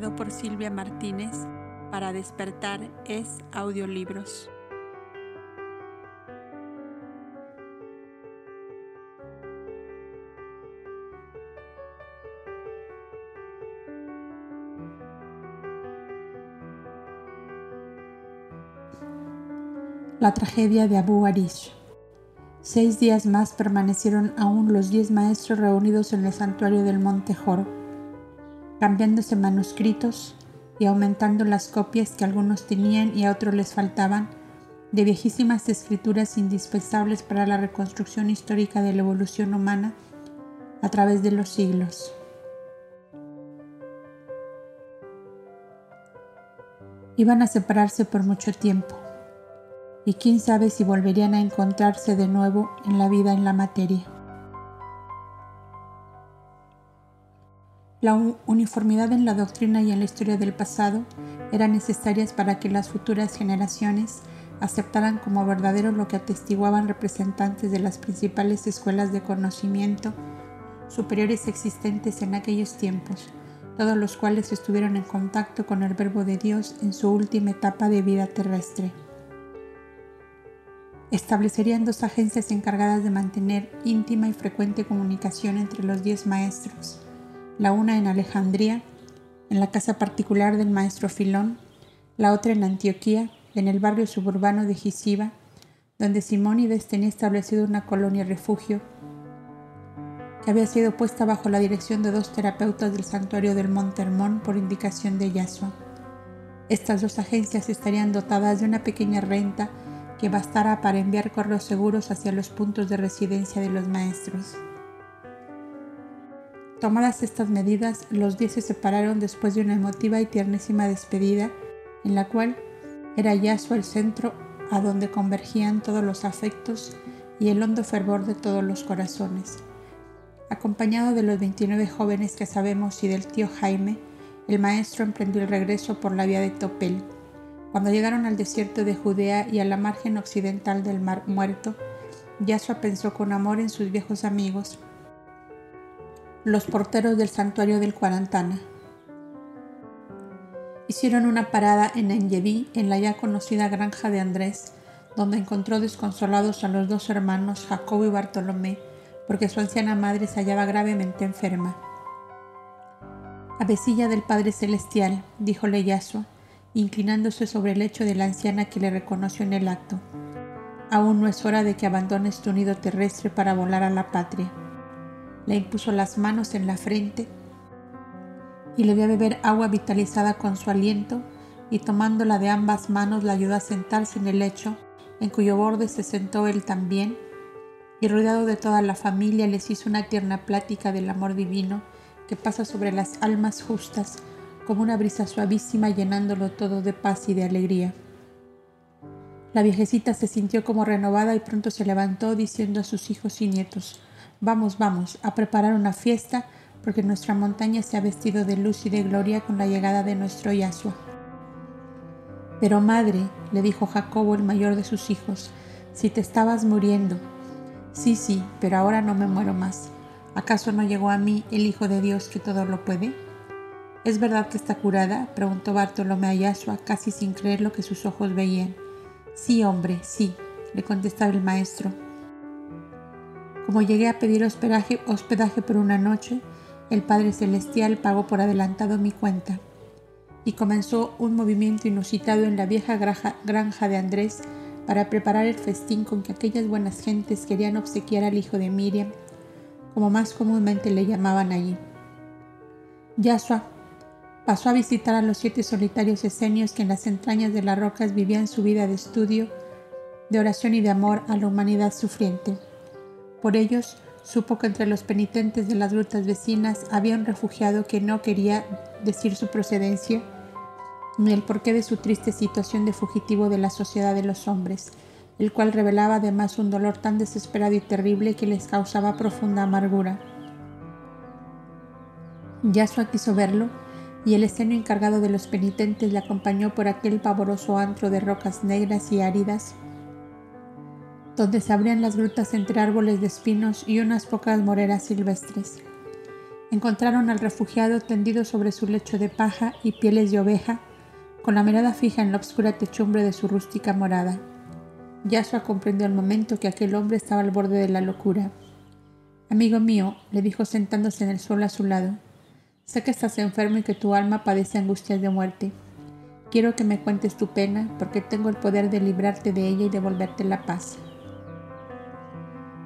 por Silvia Martínez para despertar es audiolibros. La tragedia de Abu Arish. Seis días más permanecieron aún los diez maestros reunidos en el santuario del Monte Joro, cambiándose manuscritos y aumentando las copias que algunos tenían y a otros les faltaban de viejísimas escrituras indispensables para la reconstrucción histórica de la evolución humana a través de los siglos. Iban a separarse por mucho tiempo y quién sabe si volverían a encontrarse de nuevo en la vida en la materia. La uniformidad en la doctrina y en la historia del pasado eran necesarias para que las futuras generaciones aceptaran como verdadero lo que atestiguaban representantes de las principales escuelas de conocimiento superiores existentes en aquellos tiempos, todos los cuales estuvieron en contacto con el Verbo de Dios en su última etapa de vida terrestre. Establecerían dos agencias encargadas de mantener íntima y frecuente comunicación entre los diez maestros, la una en Alejandría, en la casa particular del maestro Filón, la otra en Antioquía, en el barrio suburbano de Gisiba, donde Simónides tenía establecido una colonia refugio que había sido puesta bajo la dirección de dos terapeutas del santuario del Monte Hermón por indicación de Yasua. Estas dos agencias estarían dotadas de una pequeña renta que bastara para enviar correos seguros hacia los puntos de residencia de los maestros. Tomadas estas medidas, los diez se separaron después de una emotiva y tiernísima despedida, en la cual era Yasuo el centro a donde convergían todos los afectos y el hondo fervor de todos los corazones. Acompañado de los 29 jóvenes que sabemos y del tío Jaime, el maestro emprendió el regreso por la vía de Topel, cuando llegaron al desierto de Judea y a la margen occidental del Mar Muerto, Yasua pensó con amor en sus viejos amigos, los porteros del santuario del Cuarantana. Hicieron una parada en Enyeví, en la ya conocida granja de Andrés, donde encontró desconsolados a los dos hermanos Jacobo y Bartolomé, porque su anciana madre se hallaba gravemente enferma. Avecilla del Padre Celestial, díjole Yasua, inclinándose sobre el lecho de la anciana que le reconoció en el acto. Aún no es hora de que abandones tu nido terrestre para volar a la patria. Le impuso las manos en la frente y le dio a beber agua vitalizada con su aliento y tomándola de ambas manos la ayudó a sentarse en el lecho en cuyo borde se sentó él también y rodeado de toda la familia les hizo una tierna plática del amor divino que pasa sobre las almas justas como una brisa suavísima llenándolo todo de paz y de alegría. La viejecita se sintió como renovada y pronto se levantó diciendo a sus hijos y nietos, Vamos, vamos, a preparar una fiesta, porque nuestra montaña se ha vestido de luz y de gloria con la llegada de nuestro Yahshua. Pero madre, le dijo Jacobo, el mayor de sus hijos, si te estabas muriendo. Sí, sí, pero ahora no me muero más. ¿Acaso no llegó a mí el Hijo de Dios que todo lo puede? ¿Es verdad que está curada? preguntó Bartolomé a Yashua, casi sin creer lo que sus ojos veían. Sí, hombre, sí, le contestaba el maestro. Como llegué a pedir hospedaje, por una noche, el Padre Celestial pagó por adelantado mi cuenta. Y comenzó un movimiento inusitado en la vieja granja de Andrés para preparar el festín con que aquellas buenas gentes querían obsequiar al hijo de Miriam, como más comúnmente le llamaban allí. Yasua Pasó a visitar a los siete solitarios esenios que en las entrañas de las rocas vivían su vida de estudio, de oración y de amor a la humanidad sufriente. Por ellos, supo que entre los penitentes de las grutas vecinas había un refugiado que no quería decir su procedencia ni el porqué de su triste situación de fugitivo de la sociedad de los hombres, el cual revelaba además un dolor tan desesperado y terrible que les causaba profunda amargura. Yasua quiso verlo y el esceno encargado de los penitentes le acompañó por aquel pavoroso antro de rocas negras y áridas, donde se abrían las grutas entre árboles de espinos y unas pocas moreras silvestres. Encontraron al refugiado tendido sobre su lecho de paja y pieles de oveja, con la mirada fija en la oscura techumbre de su rústica morada. Yasua comprendió al momento que aquel hombre estaba al borde de la locura. Amigo mío, le dijo sentándose en el suelo a su lado, sé que estás enfermo y que tu alma padece angustias de muerte. Quiero que me cuentes tu pena porque tengo el poder de librarte de ella y devolverte la paz.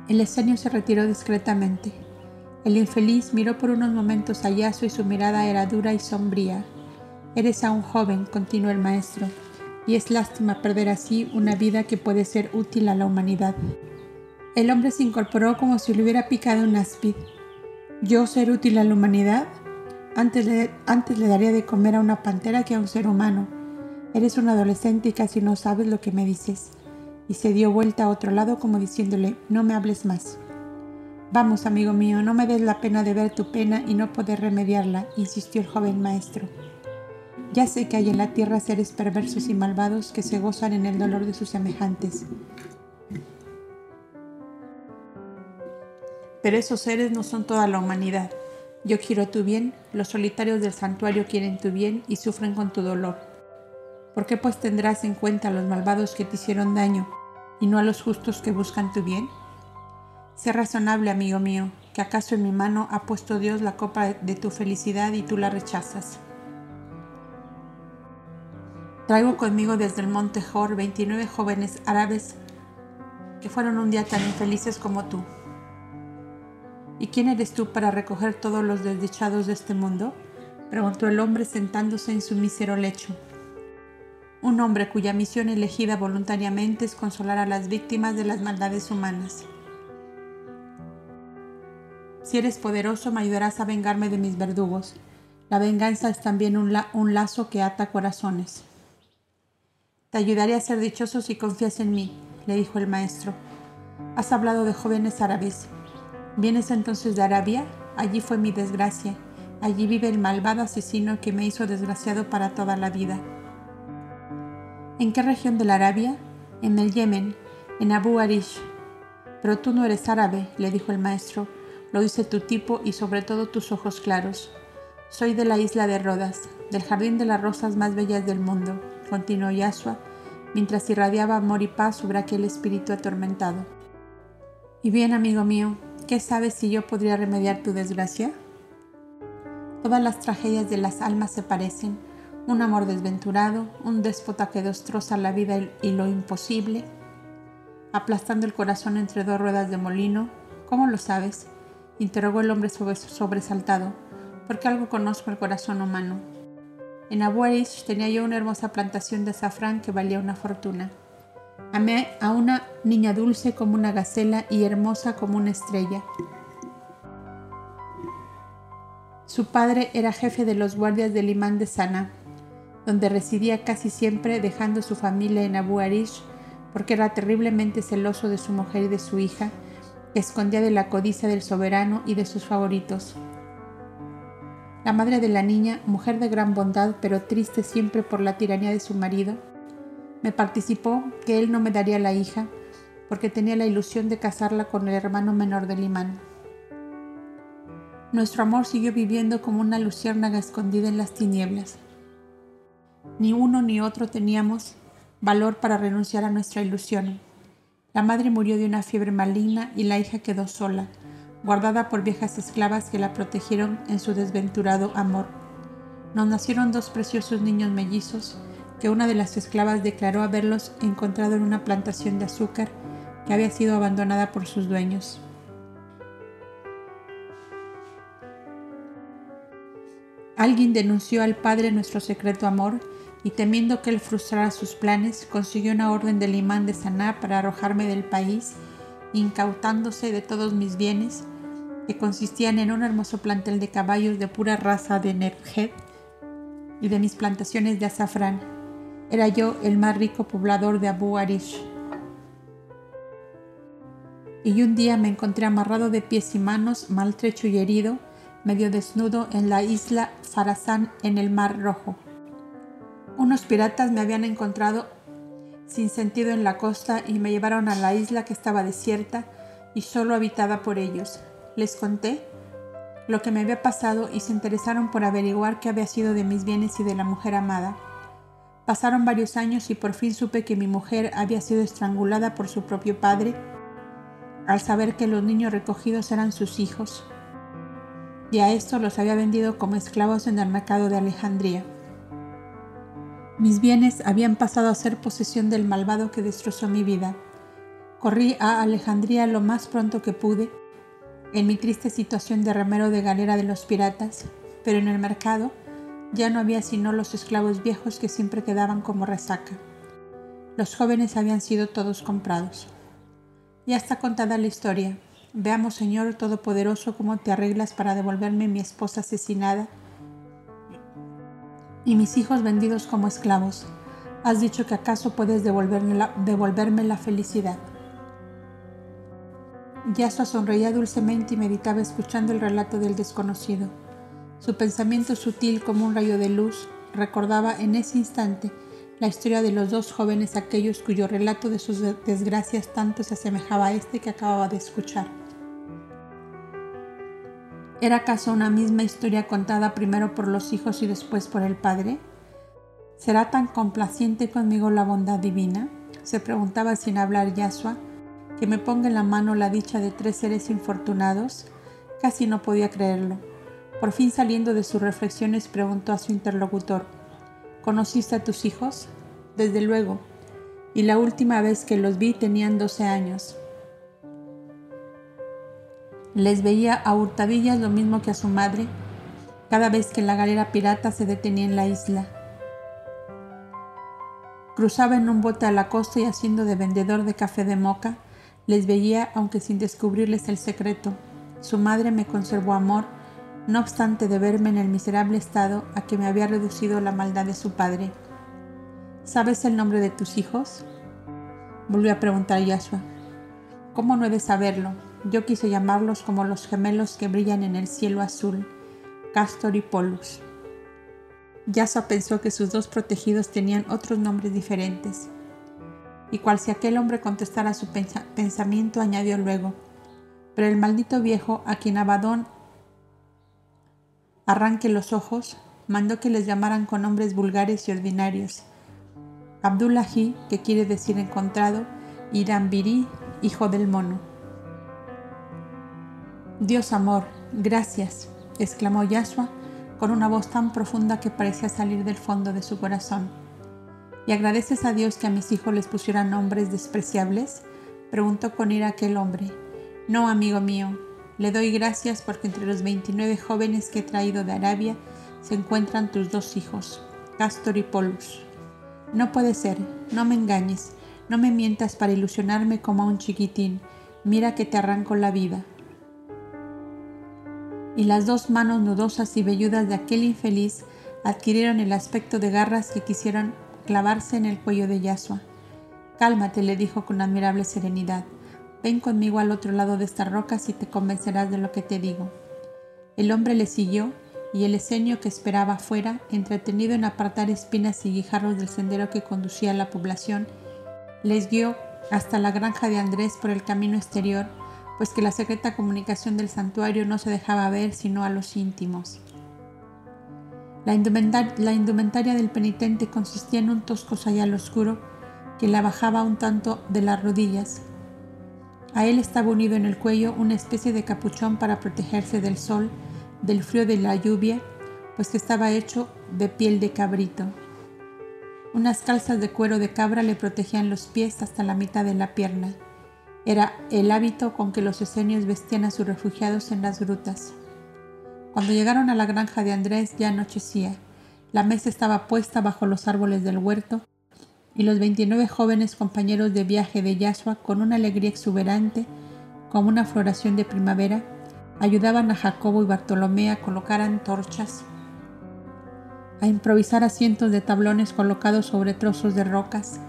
El escenio se retiró discretamente. El infeliz miró por unos momentos a Yaso y su mirada era dura y sombría. Eres aún joven, continuó el maestro, y es lástima perder así una vida que puede ser útil a la humanidad. El hombre se incorporó como si le hubiera picado un áspid. ¿Yo ser útil a la humanidad? Antes le, antes le daría de comer a una pantera que a un ser humano. Eres un adolescente y casi no sabes lo que me dices. Y se dio vuelta a otro lado como diciéndole, no me hables más. Vamos, amigo mío, no me des la pena de ver tu pena y no poder remediarla, insistió el joven maestro. Ya sé que hay en la tierra seres perversos y malvados que se gozan en el dolor de sus semejantes. Pero esos seres no son toda la humanidad. Yo quiero tu bien, los solitarios del santuario quieren tu bien y sufren con tu dolor. ¿Por qué pues tendrás en cuenta a los malvados que te hicieron daño y no a los justos que buscan tu bien? Sé razonable, amigo mío, que acaso en mi mano ha puesto Dios la copa de tu felicidad y tú la rechazas. Traigo conmigo desde el monte Jor 29 jóvenes árabes que fueron un día tan infelices como tú. ¿Y quién eres tú para recoger todos los desdichados de este mundo? preguntó el hombre sentándose en su mísero lecho. Un hombre cuya misión elegida voluntariamente es consolar a las víctimas de las maldades humanas. Si eres poderoso, me ayudarás a vengarme de mis verdugos. La venganza es también un, lazo que ata corazones. Te ayudaré a ser dichoso si confías en mí, le dijo el maestro. Has hablado de jóvenes árabes. ¿Vienes entonces de Arabia? Allí fue mi desgracia. Allí vive el malvado asesino que me hizo desgraciado para toda la vida. ¿En qué región de la Arabia? En el Yemen, en Abu Arish. Pero tú no eres árabe, le dijo el maestro lo dice tu tipo y sobre todo tus ojos claros. Soy de la isla de Rodas, del jardín de las rosas más bellas del mundo, continuó Yasua, mientras irradiaba amor y paz sobre aquel espíritu atormentado. Y bien, amigo mío, ¿qué sabes si yo podría remediar tu desgracia? Todas las tragedias de las almas se parecen, un amor desventurado, un déspota que destroza la vida y lo imposible, aplastando el corazón entre dos ruedas de molino, ¿cómo lo sabes? interrogó el hombre sobresaltado, porque algo conozco el corazón humano. En Abuarish tenía yo una hermosa plantación de azafrán que valía una fortuna. Amé a una niña dulce como una gacela y hermosa como una estrella. Su padre era jefe de los guardias del imán de Sana, donde residía casi siempre dejando su familia en Abu Arish porque era terriblemente celoso de su mujer y de su hija escondía de la codicia del soberano y de sus favoritos. La madre de la niña, mujer de gran bondad pero triste siempre por la tiranía de su marido, me participó que él no me daría la hija porque tenía la ilusión de casarla con el hermano menor del imán. Nuestro amor siguió viviendo como una luciérnaga escondida en las tinieblas. Ni uno ni otro teníamos valor para renunciar a nuestra ilusión. La madre murió de una fiebre maligna y la hija quedó sola, guardada por viejas esclavas que la protegieron en su desventurado amor. Nos nacieron dos preciosos niños mellizos que una de las esclavas declaró haberlos encontrado en una plantación de azúcar que había sido abandonada por sus dueños. Alguien denunció al padre nuestro secreto amor y temiendo que él frustrara sus planes, consiguió una orden del imán de Saná para arrojarme del país, incautándose de todos mis bienes, que consistían en un hermoso plantel de caballos de pura raza de Nerjet y de mis plantaciones de azafrán. Era yo el más rico poblador de Abu Arish. Y un día me encontré amarrado de pies y manos, maltrecho y herido, medio desnudo en la isla Farazán en el Mar Rojo. Unos piratas me habían encontrado sin sentido en la costa y me llevaron a la isla que estaba desierta y solo habitada por ellos. Les conté lo que me había pasado y se interesaron por averiguar qué había sido de mis bienes y de la mujer amada. Pasaron varios años y por fin supe que mi mujer había sido estrangulada por su propio padre al saber que los niños recogidos eran sus hijos, y a esto los había vendido como esclavos en el mercado de Alejandría. Mis bienes habían pasado a ser posesión del malvado que destrozó mi vida. Corrí a Alejandría lo más pronto que pude, en mi triste situación de remero de galera de los piratas, pero en el mercado ya no había sino los esclavos viejos que siempre quedaban como resaca. Los jóvenes habían sido todos comprados. Ya está contada la historia. Veamos, Señor Todopoderoso, cómo te arreglas para devolverme mi esposa asesinada y mis hijos vendidos como esclavos. Has dicho que acaso puedes devolverme la, felicidad. Yasua sonreía dulcemente y meditaba escuchando el relato del desconocido. Su pensamiento sutil como un rayo de luz recordaba en ese instante la historia de los dos jóvenes aquellos cuyo relato de sus desgracias tanto se asemejaba a este que acababa de escuchar. ¿Era acaso una misma historia contada primero por los hijos y después por el Padre? ¿Será tan complaciente conmigo la bondad divina? se preguntaba sin hablar Yasua, que me ponga en la mano la dicha de tres seres infortunados. Casi no podía creerlo. Por fin saliendo de sus reflexiones preguntó a su interlocutor, ¿Conociste a tus hijos? Desde luego. Y la última vez que los vi tenían 12 años. Les veía a hurtadillas lo mismo que a su madre cada vez que la galera pirata se detenía en la isla. Cruzaba en un bote a la costa y haciendo de vendedor de café de moca, les veía aunque sin descubrirles el secreto. Su madre me conservó amor no obstante de verme en el miserable estado a que me había reducido la maldad de su padre. ¿Sabes el nombre de tus hijos? Volvió a preguntar Yashua. ¿Cómo no he de saberlo? Yo quise llamarlos como los gemelos que brillan en el cielo azul, Castor y Polus. Yashua pensó que sus dos protegidos tenían otros nombres diferentes. Y cual si aquel hombre contestara su pensamiento, añadió luego, pero el maldito viejo a quien Abadón arranque los ojos, mandó que les llamaran con nombres vulgares y ordinarios. Abdullahi, que quiere decir encontrado, y hijo del mono. Dios amor, gracias, exclamó Yashua con una voz tan profunda que parecía salir del fondo de su corazón. ¿Y agradeces a Dios que a mis hijos les pusieran nombres despreciables? preguntó con ira aquel hombre. No, amigo mío, le doy gracias porque entre los 29 jóvenes que he traído de Arabia se encuentran tus dos hijos, Castor y Polus. No puede ser, no me engañes, no me mientas para ilusionarme como a un chiquitín, mira que te arranco la vida. Y las dos manos nudosas y velludas de aquel infeliz adquirieron el aspecto de garras que quisieron clavarse en el cuello de Yasua. Cálmate, le dijo con admirable serenidad. Ven conmigo al otro lado de estas rocas y te convencerás de lo que te digo. El hombre le siguió y el esenio que esperaba afuera, entretenido en apartar espinas y guijarros del sendero que conducía a la población, les guió hasta la granja de Andrés por el camino exterior, pues que la secreta comunicación del santuario no se dejaba ver sino a los íntimos. La indumentaria, del penitente consistía en un tosco sayal oscuro que la bajaba un tanto de las rodillas, a él estaba unido en el cuello una especie de capuchón para protegerse del sol, del frío de la lluvia, pues que estaba hecho de piel de cabrito. Unas calzas de cuero de cabra le protegían los pies hasta la mitad de la pierna. Era el hábito con que los esenios vestían a sus refugiados en las grutas. Cuando llegaron a la granja de Andrés ya anochecía. La mesa estaba puesta bajo los árboles del huerto y los 29 jóvenes compañeros de viaje de Yasua, con una alegría exuberante, como una floración de primavera, ayudaban a Jacobo y Bartolomé a colocar antorchas, a improvisar asientos de tablones colocados sobre trozos de rocas,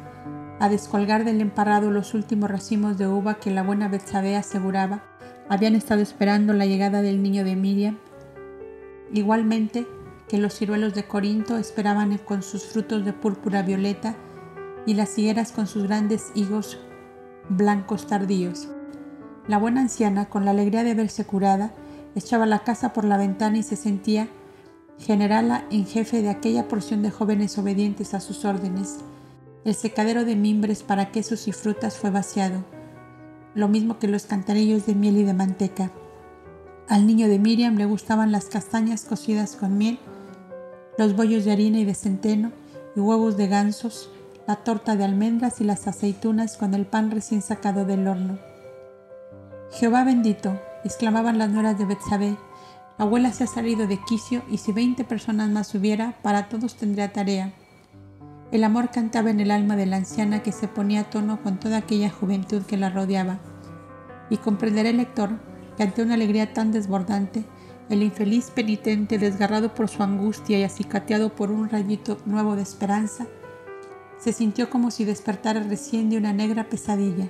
a descolgar del emparrado los últimos racimos de uva que la buena Betsabé aseguraba habían estado esperando la llegada del niño de Miriam, igualmente que los ciruelos de Corinto esperaban con sus frutos de púrpura violeta y las higueras con sus grandes higos blancos tardíos. La buena anciana, con la alegría de verse curada, echaba la casa por la ventana y se sentía generala en jefe de aquella porción de jóvenes obedientes a sus órdenes. El secadero de mimbres para quesos y frutas fue vaciado, lo mismo que los cantarillos de miel y de manteca. Al niño de Miriam le gustaban las castañas cocidas con miel, los bollos de harina y de centeno y huevos de gansos, la torta de almendras y las aceitunas con el pan recién sacado del horno. Jehová bendito, exclamaban las nueras de Betsabé, la abuela se ha salido de quicio y si veinte personas más hubiera, para todos tendría tarea. El amor cantaba en el alma de la anciana que se ponía a tono con toda aquella juventud que la rodeaba. Y comprenderá el lector que ante una alegría tan desbordante, el infeliz penitente, desgarrado por su angustia y acicateado por un rayito nuevo de esperanza, se sintió como si despertara recién de una negra pesadilla.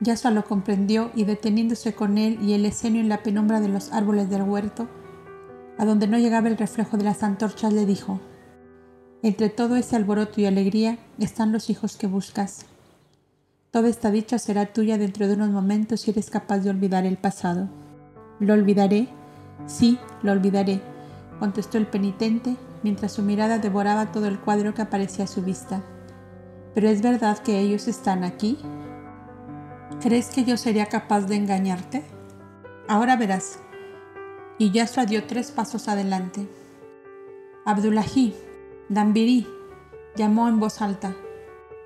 Yasua lo comprendió y deteniéndose con él y el escenio en la penumbra de los árboles del huerto, a donde no llegaba el reflejo de las antorchas, le dijo, Entre todo ese alboroto y alegría están los hijos que buscas. Toda esta dicha será tuya dentro de unos momentos si eres capaz de olvidar el pasado. ¿Lo olvidaré? Sí, lo olvidaré, contestó el penitente mientras su mirada devoraba todo el cuadro que aparecía a su vista. Pero es verdad que ellos están aquí. ¿Crees que yo sería capaz de engañarte? Ahora verás. Y Yasua dio tres pasos adelante. Abdullahi, Dambiri, llamó en voz alta.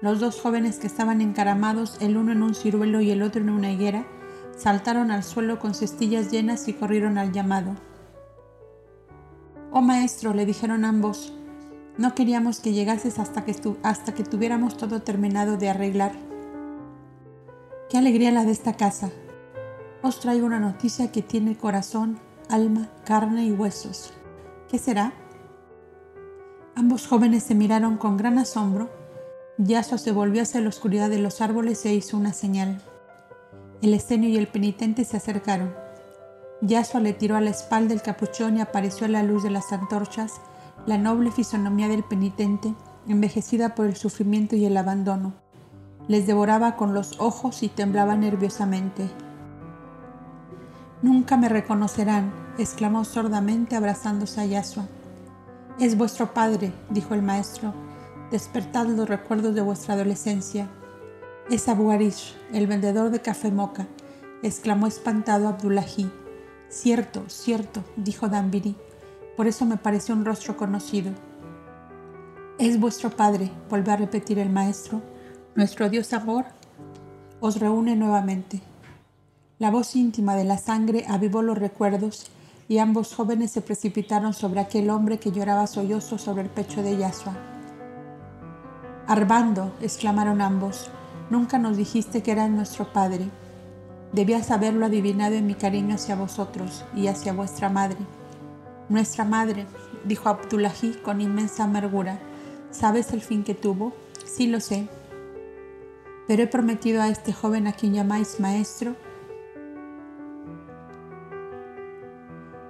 Los dos jóvenes que estaban encaramados, el uno en un ciruelo y el otro en una higuera, saltaron al suelo con cestillas llenas y corrieron al llamado. Oh maestro, le dijeron ambos, no queríamos que llegases hasta que, hasta que tuviéramos todo terminado de arreglar. Qué alegría la de esta casa. Os traigo una noticia que tiene corazón, alma, carne y huesos. ¿Qué será? Ambos jóvenes se miraron con gran asombro. Yasua se volvió hacia la oscuridad de los árboles e hizo una señal. El escenio y el penitente se acercaron. Yasua le tiró a la espalda el capuchón y apareció a la luz de las antorchas la noble fisonomía del penitente, envejecida por el sufrimiento y el abandono les devoraba con los ojos y temblaba nerviosamente. Nunca me reconocerán, exclamó sordamente abrazándose a Yasua. Es vuestro padre, dijo el maestro. Despertad los recuerdos de vuestra adolescencia. Es Abu Arish, el vendedor de café moca, exclamó espantado Abdullahi. Cierto, cierto, dijo Dambiri. Por eso me pareció un rostro conocido. Es vuestro padre, volvió a repetir el maestro nuestro Dios amor os reúne nuevamente. La voz íntima de la sangre avivó los recuerdos y ambos jóvenes se precipitaron sobre aquel hombre que lloraba sollozo sobre el pecho de Yasua. Arbando, exclamaron ambos, nunca nos dijiste que eras nuestro padre. Debías haberlo adivinado en mi cariño hacia vosotros y hacia vuestra madre. Nuestra madre, dijo Abdullahi con inmensa amargura, ¿sabes el fin que tuvo? Sí lo sé, pero he prometido a este joven a quien llamáis maestro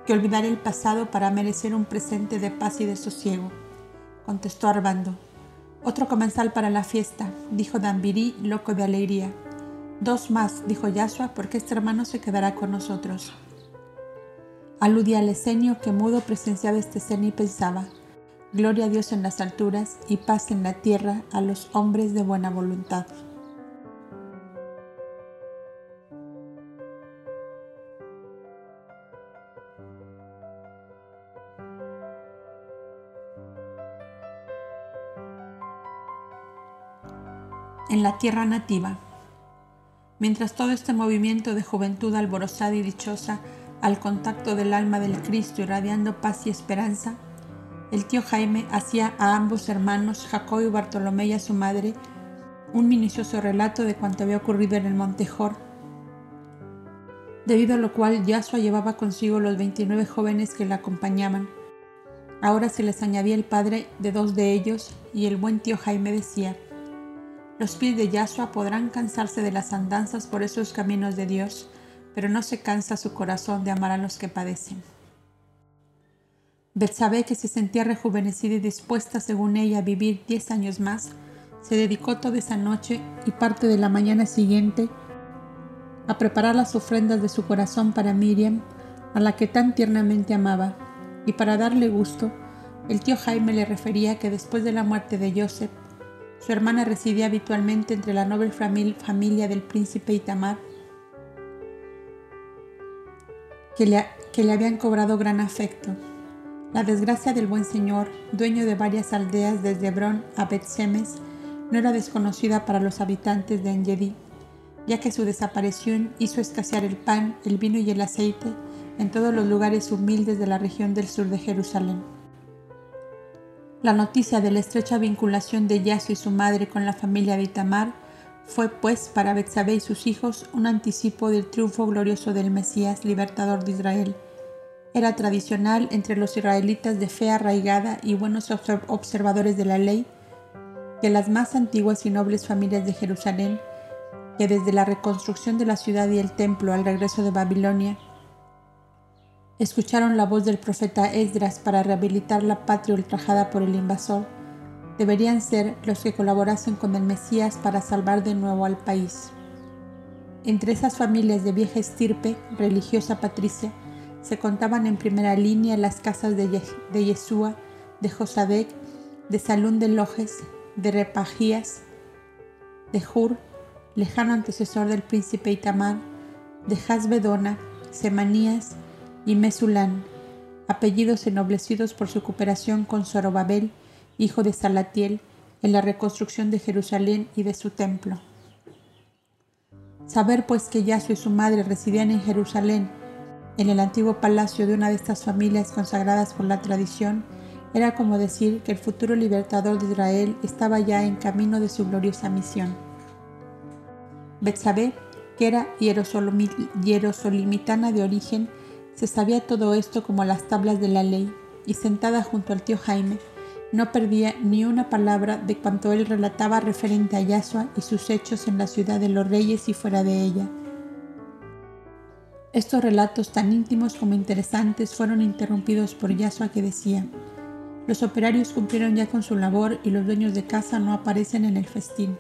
que olvidaré el pasado para merecer un presente de paz y de sosiego, contestó Arbando. Otro comensal para la fiesta, dijo Dambiri, loco de alegría. Dos más, dijo Yasua, porque este hermano se quedará con nosotros. Aludía al esenio que mudo presenciaba este escena y pensaba, Gloria a Dios en las alturas y paz en la tierra a los hombres de buena voluntad. En la tierra nativa. Mientras todo este movimiento de juventud alborozada y dichosa al contacto del alma del Cristo irradiando paz y esperanza, el tío Jaime hacía a ambos hermanos, Jacob y Bartolomé y a su madre, un minucioso relato de cuanto había ocurrido en el Montejor, debido a lo cual Yasua llevaba consigo los 29 jóvenes que la acompañaban. Ahora se les añadía el padre de dos de ellos y el buen tío Jaime decía, los pies de Yahshua podrán cansarse de las andanzas por esos caminos de Dios, pero no se cansa su corazón de amar a los que padecen. Betsabé, que se sentía rejuvenecida y dispuesta, según ella, a vivir diez años más, se dedicó toda esa noche y parte de la mañana siguiente a preparar las ofrendas de su corazón para Miriam, a la que tan tiernamente amaba, y para darle gusto, el tío Jaime le refería que después de la muerte de Joseph, su hermana residía habitualmente entre la noble familia del príncipe Itamar, que le, que habían cobrado gran afecto. La desgracia del buen señor, dueño de varias aldeas desde Hebrón a Bet-Semes, no era desconocida para los habitantes de Engedi, ya que su desaparición hizo escasear el pan, el vino y el aceite en todos los lugares humildes de la región del sur de Jerusalén. La noticia de la estrecha vinculación de Yasu y su madre con la familia de Itamar fue, pues, para Betsabé y sus hijos un anticipo del triunfo glorioso del Mesías, libertador de Israel. Era tradicional entre los israelitas de fe arraigada y buenos observadores de la ley que las más antiguas y nobles familias de Jerusalén, que desde la reconstrucción de la ciudad y el templo al regreso de Babilonia, escucharon la voz del profeta Esdras para rehabilitar la patria ultrajada por el invasor, deberían ser los que colaborasen con el Mesías para salvar de nuevo al país. Entre esas familias de vieja estirpe, religiosa patricia, se contaban en primera línea las casas de, Yeshua, de Josadec, de Salún de Lojes, de Repajías, de Hur, lejano antecesor del príncipe Itamar, de Hasbedona, Semanías y Mesulán, apellidos ennoblecidos por su cooperación con Zorobabel, hijo de Salatiel, en la reconstrucción de Jerusalén y de su templo. Saber pues que Yasu y su madre residían en Jerusalén, en el antiguo palacio de una de estas familias consagradas por la tradición, era como decir que el futuro libertador de Israel estaba ya en camino de su gloriosa misión. Betsabé, que era hierosolimitana de origen, se sabía todo esto como las tablas de la ley, y sentada junto al tío Jaime, no perdía ni una palabra de cuanto él relataba referente a Yasua y sus hechos en la ciudad de los reyes y fuera de ella. Estos relatos tan íntimos como interesantes fueron interrumpidos por Yasua que decía, los operarios cumplieron ya con su labor y los dueños de casa no aparecen en el festín.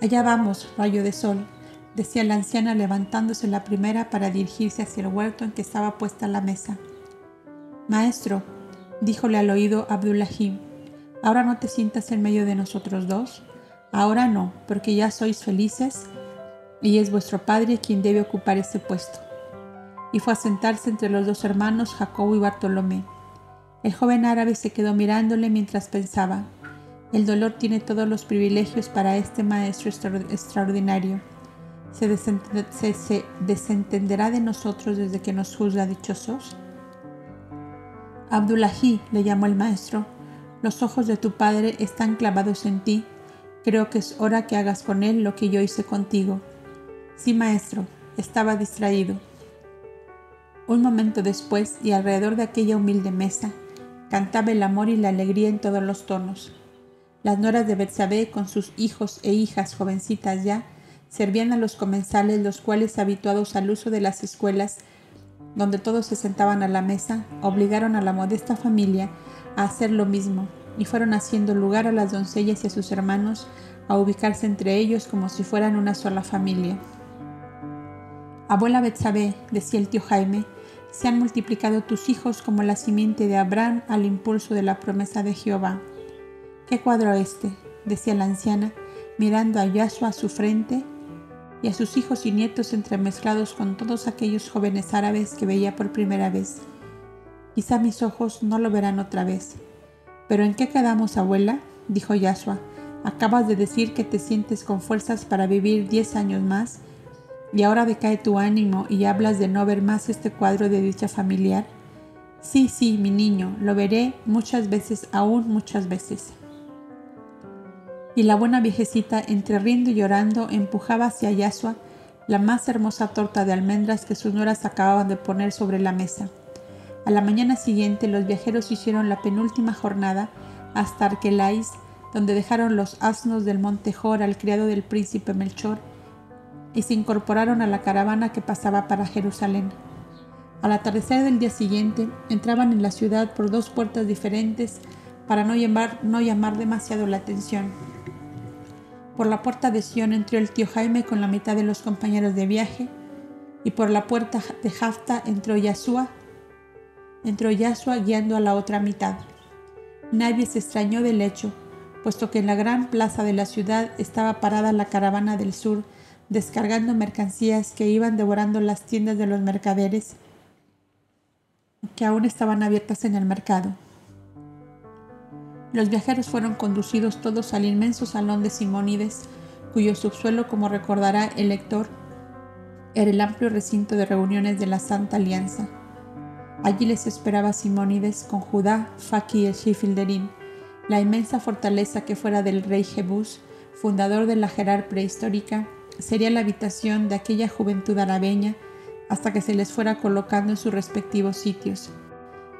Allá vamos, rayo de sol, decía la anciana levantándose la primera para dirigirse hacia el huerto en que estaba puesta la mesa. Maestro, díjole al oído Abdullahim, ¿ahora no te sientas en medio de nosotros dos? Ahora no, porque ya sois felices y es vuestro padre quien debe ocupar ese puesto. Y fue a sentarse entre los dos hermanos, Jacobo y Bartolomé. El joven árabe se quedó mirándole mientras pensaba, el dolor tiene todos los privilegios para este maestro extraordinario. ¿Se, se desentenderá de nosotros desde que nos juzga dichosos? Abdullahi, le llamó el maestro, los ojos de tu padre están clavados en ti. Creo que es hora que hagas con él lo que yo hice contigo. Sí, maestro, estaba distraído. Un momento después, y alrededor de aquella humilde mesa, cantaba el amor y la alegría en todos los tonos. Las noras de Betsabé, con sus hijos e hijas jovencitas ya, servían a los comensales, los cuales, habituados al uso de las escuelas, donde todos se sentaban a la mesa, obligaron a la modesta familia a hacer lo mismo y fueron haciendo lugar a las doncellas y a sus hermanos a ubicarse entre ellos como si fueran una sola familia. Abuela Betsabé, decía el tío Jaime, se han multiplicado tus hijos como la simiente de Abraham al impulso de la promesa de Jehová. ¿Qué cuadro este? decía la anciana, mirando a Yahshua a su frente y a sus hijos y nietos entremezclados con todos aquellos jóvenes árabes que veía por primera vez. Quizá mis ojos no lo verán otra vez. ¿Pero en qué quedamos, abuela? dijo Yashua. Acabas de decir que te sientes con fuerzas para vivir diez años más y ahora decae tu ánimo y hablas de no ver más este cuadro de dicha familiar. Sí, sí, mi niño, lo veré muchas veces, aún muchas veces y la buena viejecita, entre riendo y llorando, empujaba hacia Yasua la más hermosa torta de almendras que sus nueras acababan de poner sobre la mesa. A la mañana siguiente los viajeros hicieron la penúltima jornada hasta Arquelais, donde dejaron los asnos del monte Jor al criado del príncipe Melchor y se incorporaron a la caravana que pasaba para Jerusalén. Al atardecer del día siguiente entraban en la ciudad por dos puertas diferentes para no no llamar demasiado la atención. Por la puerta de Sion entró el tío Jaime con la mitad de los compañeros de viaje, y por la puerta de Jafta entró Yasua, entró Yasua guiando a la otra mitad. Nadie se extrañó del hecho, puesto que en la gran plaza de la ciudad estaba parada la caravana del sur, descargando mercancías que iban devorando las tiendas de los mercaderes que aún estaban abiertas en el mercado. Los viajeros fueron conducidos todos al inmenso salón de Simónides, cuyo subsuelo, como recordará el lector, era el amplio recinto de reuniones de la Santa Alianza. Allí les esperaba Simónides con Judá, Faki y el Shifilderín, la inmensa fortaleza que fuera del rey Jebús, fundador de la Gerar prehistórica, sería la habitación de aquella juventud arabeña hasta que se les fuera colocando en sus respectivos sitios.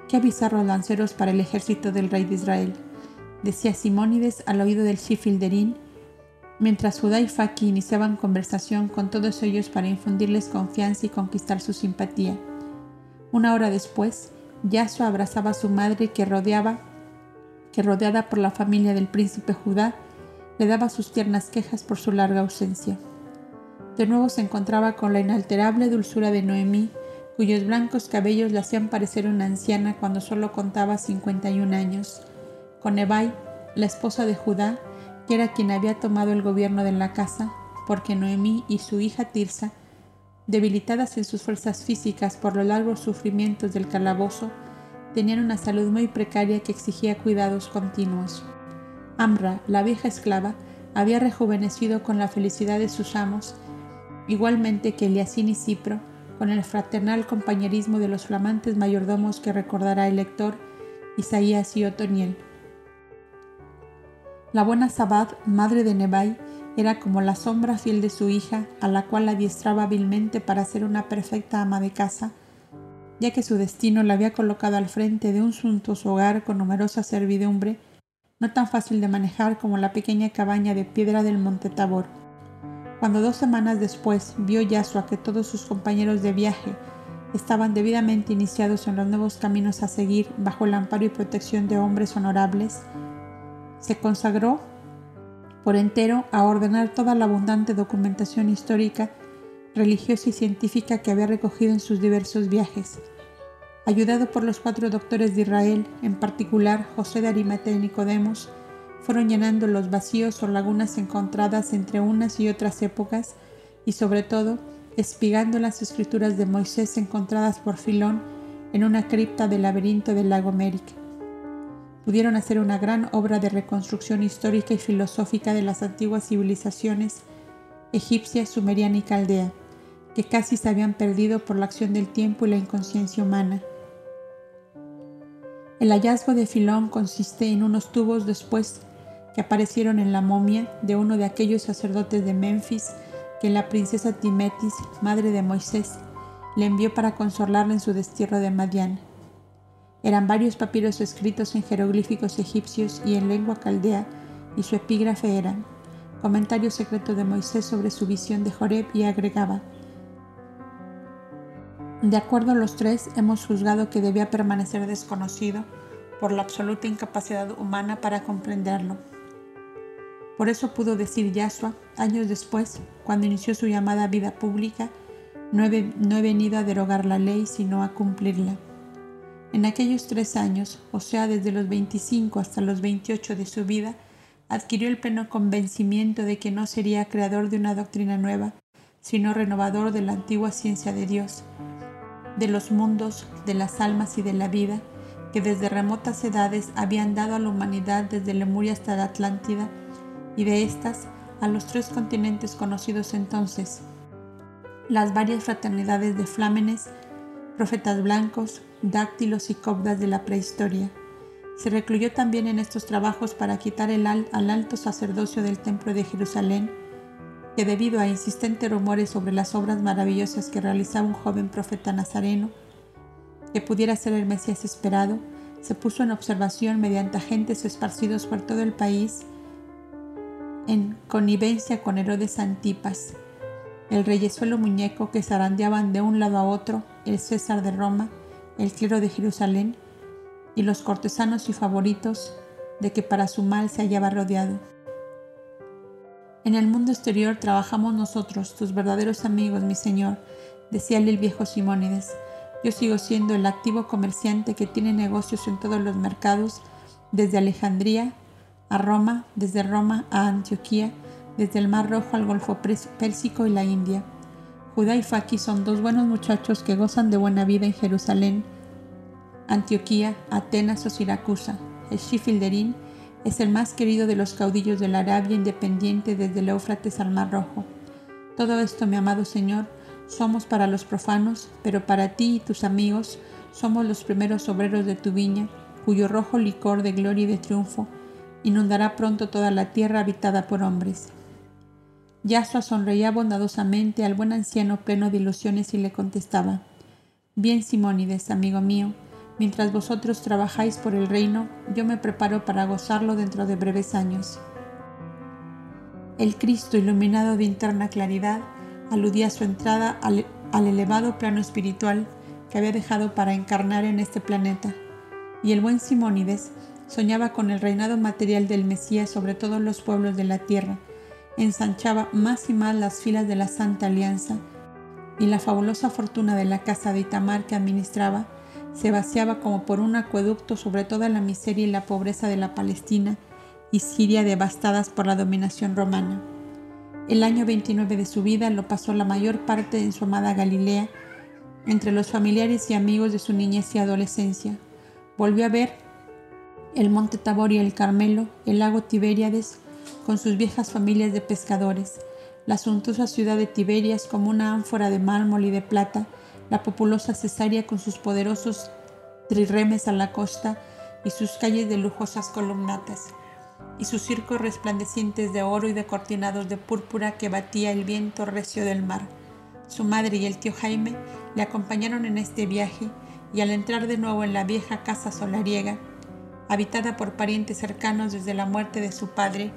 Qué bizarros lanceros para el ejército del rey de Israel, decía Simónides al oído del Shifilderín, mientras Judá y Faki iniciaban conversación con todos ellos para infundirles confianza y conquistar su simpatía. Una hora después, Yasua abrazaba a su madre que rodeaba que rodeada por la familia del príncipe Judá, le daba sus tiernas quejas por su larga ausencia. De nuevo se encontraba con la inalterable dulzura de Noemí, cuyos blancos cabellos la hacían parecer una anciana cuando solo contaba 51 años, con Ebai, la esposa de Judá, que era quien había tomado el gobierno de la casa, porque Noemí y su hija Tirsa, debilitadas en sus fuerzas físicas por los largos sufrimientos del calabozo, tenían una salud muy precaria que exigía cuidados continuos. Amra, la vieja esclava, había rejuvenecido con la felicidad de sus amos igualmente que Eliasín y Cipro, con el fraternal compañerismo de los flamantes mayordomos que recordará el lector Isaías y Otoniel. La buena Sabad, madre de Nebai, era como la sombra fiel de su hija, a la cual adiestraba hábilmente para ser una perfecta ama de casa, ya que su destino la había colocado al frente de un suntuoso hogar con numerosa servidumbre, no tan fácil de manejar como la pequeña cabaña de piedra del Monte Tabor. Cuando dos semanas después vio Yasua que todos sus compañeros de viaje estaban debidamente iniciados en los nuevos caminos a seguir bajo el amparo y protección de hombres honorables, se consagró por entero a ordenar toda la abundante documentación histórica, religiosa y científica que había recogido en sus diversos viajes. Ayudado por los cuatro doctores de Israel, en particular José de Arimatea y Nicodemos, fueron llenando los vacíos o lagunas encontradas entre unas y otras épocas y sobre todo espigando las escrituras de Moisés encontradas por Filón en una cripta del laberinto del lago Meric. Pudieron hacer una gran obra de reconstrucción histórica y filosófica de las antiguas civilizaciones egipcia, sumeriana y caldea, que casi se habían perdido por la acción del tiempo y la inconsciencia humana. El hallazgo de Filón consiste en unos tubos después que aparecieron en la momia de uno de aquellos sacerdotes de Memphis que la princesa Timetis, madre de Moisés, le envió para consolarla en su destierro de Madián. Eran varios papiros escritos en jeroglíficos egipcios y en lengua caldea, y su epígrafe era comentario secreto de Moisés sobre su visión de Joreb y agregaba, de acuerdo a los tres, hemos juzgado que debía permanecer desconocido por la absoluta incapacidad humana para comprenderlo. Por eso pudo decir Yasua, años después, cuando inició su llamada vida pública, no he, venido a derogar la ley, sino a cumplirla. En aquellos tres años, o sea, desde los 25 hasta los 28 de su vida, adquirió el pleno convencimiento de que no sería creador de una doctrina nueva, sino renovador de la antigua ciencia de Dios, de los mundos, de las almas y de la vida, que desde remotas edades habían dado a la humanidad desde Lemuria hasta la Atlántida, y de estas a los tres continentes conocidos entonces, las varias fraternidades de flámenes, profetas blancos, dáctilos y cobdas de la prehistoria. Se recluyó también en estos trabajos para quitar el al, alto sacerdocio del Templo de Jerusalén, que debido a insistentes rumores sobre las obras maravillosas que realizaba un joven profeta nazareno, que pudiera ser el Mesías esperado, se puso en observación mediante agentes esparcidos por todo el país en connivencia con Herodes Antipas, el reyesuelo muñeco que zarandeaban de un lado a otro el César de Roma, el clero de Jerusalén y los cortesanos y favoritos de que para su mal se hallaba rodeado. En el mundo exterior trabajamos nosotros, tus verdaderos amigos, mi señor, decíale el viejo Simónides. Yo sigo siendo el activo comerciante que tiene negocios en todos los mercados, desde Alejandría a Roma, desde Roma a Antioquía, desde el Mar Rojo al Golfo Pérsico y la India. Judá y Faki son dos buenos muchachos que gozan de buena vida en Jerusalén, Antioquía, Atenas o Siracusa. El Shifilderín es el más querido de los caudillos de la Arabia independiente desde el Éufrates al Mar Rojo. Todo esto, mi amado Señor, somos para los profanos, pero para ti y tus amigos somos los primeros obreros de tu viña, cuyo rojo licor de gloria y de triunfo inundará pronto toda la tierra habitada por hombres. Yasua sonreía bondadosamente al buen anciano pleno de ilusiones y le contestaba, Bien Simónides, amigo mío, Mientras vosotros trabajáis por el reino, yo me preparo para gozarlo dentro de breves años. El Cristo, iluminado de interna claridad, aludía a su entrada al, elevado plano espiritual que había dejado para encarnar en este planeta, y el buen Simónides soñaba con el reinado material del Mesías sobre todos los pueblos de la tierra, ensanchaba más y más las filas de la Santa Alianza, y la fabulosa fortuna de la casa de Itamar que administraba se vaciaba como por un acueducto sobre toda la miseria y la pobreza de la Palestina y Siria devastadas por la dominación romana. El año 29 de su vida lo pasó la mayor parte en su amada Galilea, entre los familiares y amigos de su niñez y adolescencia. Volvió a ver el monte Tabor y el Carmelo, el lago Tiberíades, con sus viejas familias de pescadores, la suntuosa ciudad de Tiberias como una ánfora de mármol y de plata, la populosa Cesárea con sus poderosos trirremes a la costa y sus calles de lujosas columnatas, y sus circos resplandecientes de oro y de cortinados de púrpura que batía el viento recio del mar. Su madre y el tío Jaime le acompañaron en este viaje y al entrar de nuevo en la vieja casa solariega, habitada por parientes cercanos desde la muerte de su padre,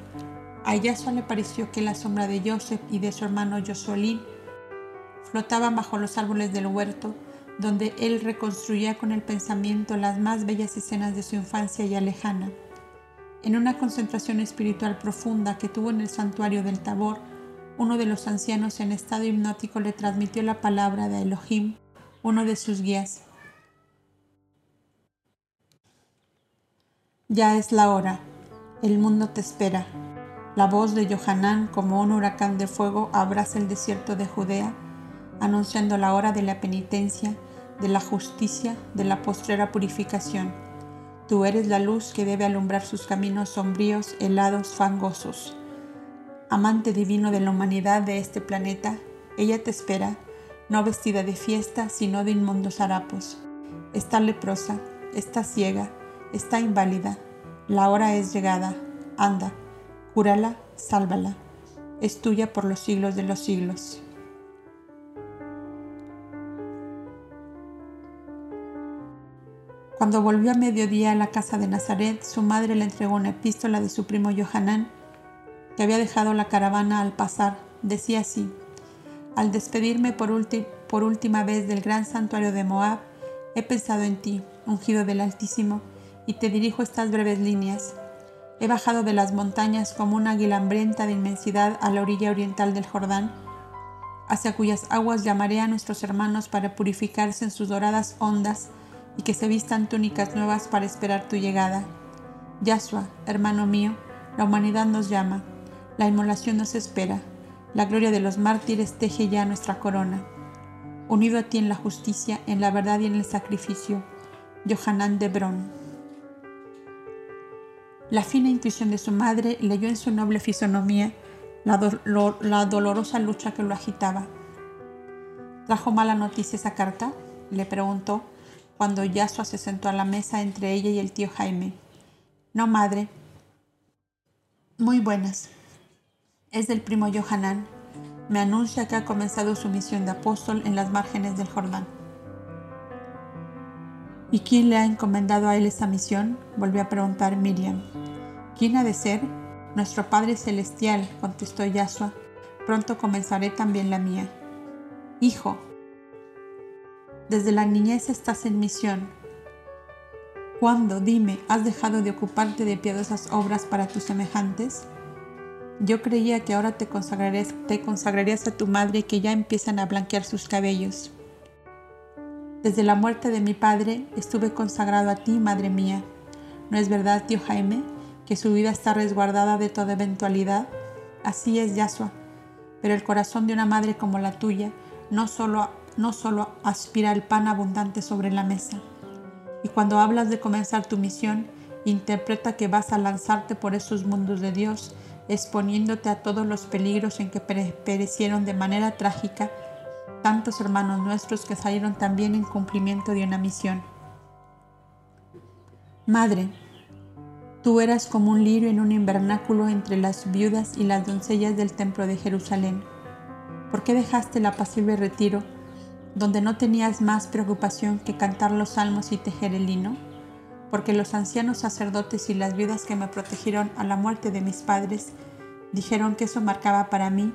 a Yaso le pareció que la sombra de Joseph y de su hermano Josolín flotaban bajo los árboles del huerto, donde él reconstruía con el pensamiento las más bellas escenas de su infancia ya lejana. En una concentración espiritual profunda que tuvo en el santuario del Tabor, uno de los ancianos en estado hipnótico le transmitió la palabra de Elohim, uno de sus guías. Ya es la hora, el mundo te espera. La voz de Johanán, como un huracán de fuego, abraza el desierto de Judea anunciando la hora de la penitencia, de la justicia, de la postrera purificación. Tú eres la luz que debe alumbrar sus caminos sombríos, helados, fangosos. Amante divino de la humanidad de este planeta, ella te espera, no vestida de fiesta, sino de inmundos harapos. Está leprosa, está ciega, está inválida. La hora es llegada. Anda, cúrala, sálvala. Es tuya por los siglos de los siglos. Cuando volvió a mediodía a la casa de Nazaret, su madre le entregó una epístola de su primo Johanán, que había dejado la caravana al pasar. Decía así, al despedirme por, por última vez del gran santuario de Moab, he pensado en ti, ungido del Altísimo, y te dirijo estas breves líneas. He bajado de las montañas como una águila hambrienta de inmensidad a la orilla oriental del Jordán, hacia cuyas aguas llamaré a nuestros hermanos para purificarse en sus doradas ondas y que se vistan túnicas nuevas para esperar tu llegada. Yahshua, hermano mío, la humanidad nos llama, la inmolación nos espera, la gloria de los mártires teje ya nuestra corona. Unido a ti en la justicia, en la verdad y en el sacrificio. Johanan de Bron. La fina intuición de su madre leyó en su noble fisonomía la, dolorosa lucha que lo agitaba. ¿Trajo mala noticia esa carta? le preguntó cuando Yasua se sentó a la mesa entre ella y el tío Jaime. No, madre. Muy buenas. Es del primo Johanán. Me anuncia que ha comenzado su misión de apóstol en las márgenes del Jordán. ¿Y quién le ha encomendado a él esa misión? volvió a preguntar Miriam. ¿Quién ha de ser? Nuestro Padre Celestial, contestó Yasua. Pronto comenzaré también la mía. Hijo, desde la niñez estás en misión. ¿Cuándo, dime, has dejado de ocuparte de piadosas obras para tus semejantes? Yo creía que ahora te consagrarías, te consagrarías a tu madre que ya empiezan a blanquear sus cabellos. Desde la muerte de mi padre estuve consagrado a ti, madre mía. ¿No es verdad, tío Jaime, que su vida está resguardada de toda eventualidad? Así es, Yasua. Pero el corazón de una madre como la tuya no solo, no solo aspira al pan abundante sobre la mesa. Y cuando hablas de comenzar tu misión, interpreta que vas a lanzarte por esos mundos de Dios, exponiéndote a todos los peligros en que perecieron de manera trágica tantos hermanos nuestros que salieron también en cumplimiento de una misión. Madre, tú eras como un lirio en un invernáculo entre las viudas y las doncellas del templo de Jerusalén. ¿Por qué dejaste el apacible retiro, donde no tenías más preocupación que cantar los salmos y tejer el lino? Porque los ancianos sacerdotes y las viudas que me protegieron a la muerte de mis padres dijeron que eso marcaba para mí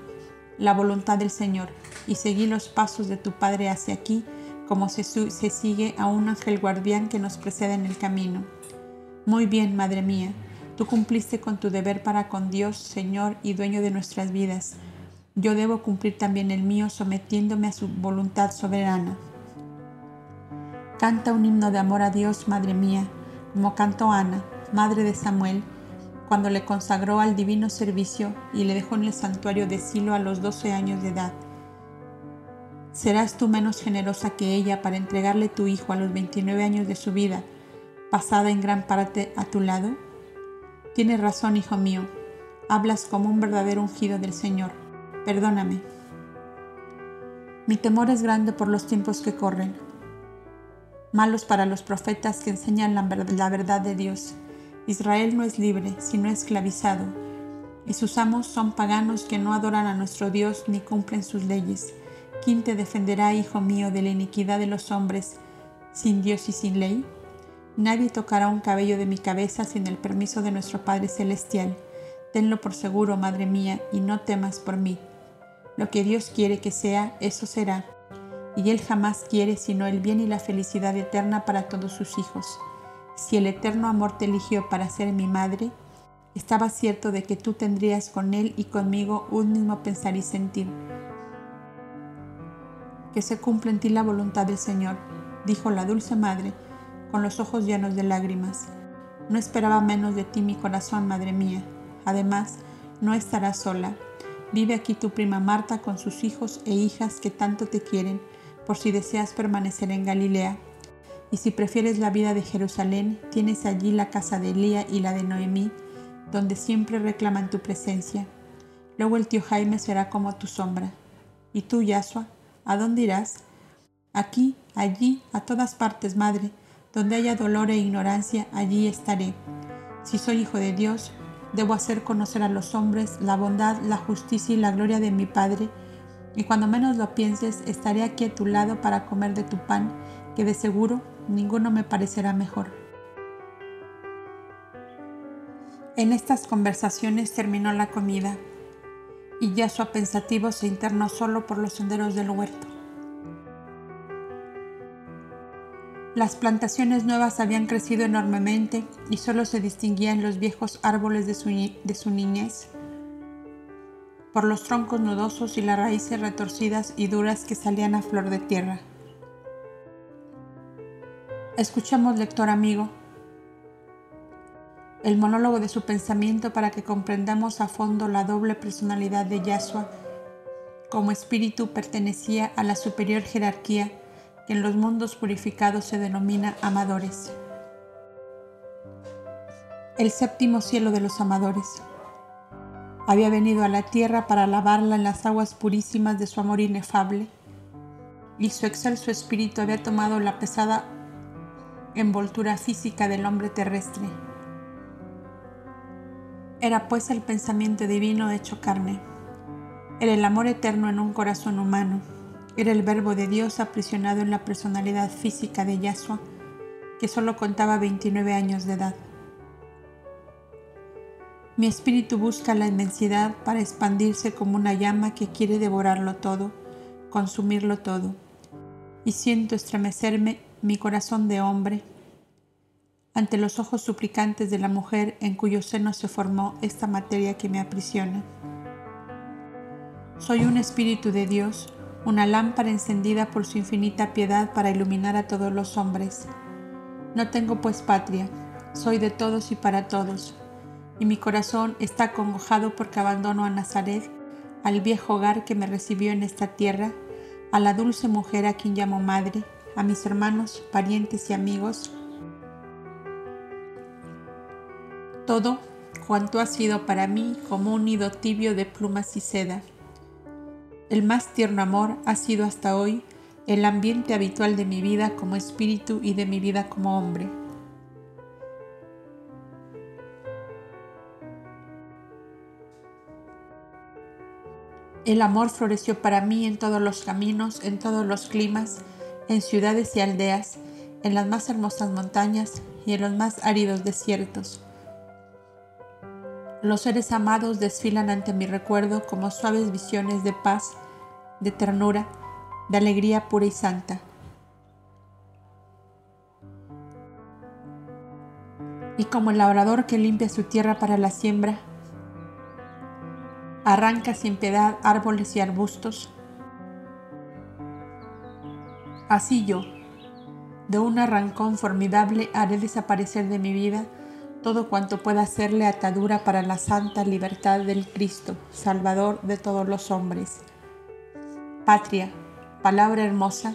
la voluntad del Señor y seguí los pasos de tu Padre hacia aquí, como se, se sigue a un ángel guardián que nos precede en el camino. Muy bien, Madre mía, tú cumpliste con tu deber para con Dios, Señor y dueño de nuestras vidas. Yo debo cumplir también el mío sometiéndome a su voluntad soberana. Canta un himno de amor a Dios, Madre mía, como cantó Ana, Madre de Samuel, cuando le consagró al divino servicio y le dejó en el santuario de Silo a los 12 años de edad. ¿Serás tú menos generosa que ella para entregarle tu hijo a los 29 años de su vida, pasada en gran parte a tu lado? Tienes razón, hijo mío, hablas como un verdadero ungido del Señor. Perdóname. Mi temor es grande por los tiempos que corren, malos para los profetas que enseñan la verdad de Dios Israel no es libre, sino esclavizado, y sus amos son paganos que no adoran a nuestro Dios ni cumplen sus leyes. ¿Quién te defenderá, hijo mío, de la iniquidad de los hombres sin Dios y sin ley? Nadie tocará un cabello de mi cabeza sin el permiso de nuestro Padre Celestial. Tenlo por seguro, Madre mía, y no temas por mí. Lo que Dios quiere que sea, eso será. Y Él jamás quiere sino el bien y la felicidad eterna para todos sus hijos. Si el eterno amor te eligió para ser mi madre, estaba cierto de que tú tendrías con él y conmigo un mismo pensar y sentir. Que se cumpla en ti la voluntad del Señor, dijo la dulce madre, con los ojos llenos de lágrimas. No esperaba menos de ti mi corazón, madre mía. Además, no estarás sola. Vive aquí tu prima Marta con sus hijos e hijas que tanto te quieren, por si deseas permanecer en Galilea y si prefieres la vida de Jerusalén, tienes allí la casa de Elía y la de Noemí, donde siempre reclaman tu presencia. Luego el tío Jaime será como tu sombra. ¿Y tú, Yasua, a dónde irás? Aquí, allí, a todas partes, madre. Donde haya dolor e ignorancia, allí estaré. Si soy hijo de Dios, debo hacer conocer a los hombres la bondad, la justicia y la gloria de mi Padre, y cuando menos lo pienses, estaré aquí a tu lado para comer de tu pan, que de seguro ninguno me parecerá mejor. En estas conversaciones terminó la comida y Yasua pensativo se internó solo por los senderos del huerto. Las plantaciones nuevas habían crecido enormemente y solo se distinguían los viejos árboles de su, de su niñez por los troncos nudosos y las raíces retorcidas y duras que salían a flor de tierra. Escuchemos, lector amigo, el monólogo de su pensamiento para que comprendamos a fondo la doble personalidad de Yahshua. Como espíritu pertenecía a la superior jerarquía que en los mundos purificados se denomina amadores. El séptimo cielo de los amadores. Había venido a la tierra para lavarla en las aguas purísimas de su amor inefable, y su excelso espíritu había tomado la pesada envoltura física del hombre terrestre. Era pues el pensamiento divino hecho carne. Era el amor eterno en un corazón humano. Era el verbo de Dios aprisionado en la personalidad física de Yahshua, que solo contaba 29 años de edad. Mi espíritu busca la inmensidad para expandirse como una llama que quiere devorarlo todo, consumirlo todo, y siento estremecerme mi corazón de hombre ante los ojos suplicantes de la mujer en cuyo seno se formó esta materia que me aprisiona. Soy un espíritu de Dios, una lámpara encendida por su infinita piedad para iluminar a todos los hombres. No tengo pues patria, soy de todos y para todos, y mi corazón está acongojado porque abandono a Nazaret, al viejo hogar que me recibió en esta tierra, a la dulce mujer a quien llamo madre, a mis hermanos, parientes y amigos. Todo cuanto ha sido para mí como un nido tibio de plumas y seda. El más tierno amor ha sido hasta hoy el ambiente habitual de mi vida como espíritu y de mi vida como hombre. El amor floreció para mí en todos los caminos, en todos los climas, en ciudades y aldeas, en las más hermosas montañas y en los más áridos desiertos. Los seres amados desfilan ante mi recuerdo como suaves visiones de paz, de ternura, de alegría pura y santa. Y como el labrador que limpia su tierra para la siembra, arranca sin piedad árboles y arbustos. Así yo, de un arrancón formidable, haré desaparecer de mi vida todo cuanto pueda hacerle atadura para la santa libertad del Cristo, Salvador de todos los hombres. Patria, palabra hermosa,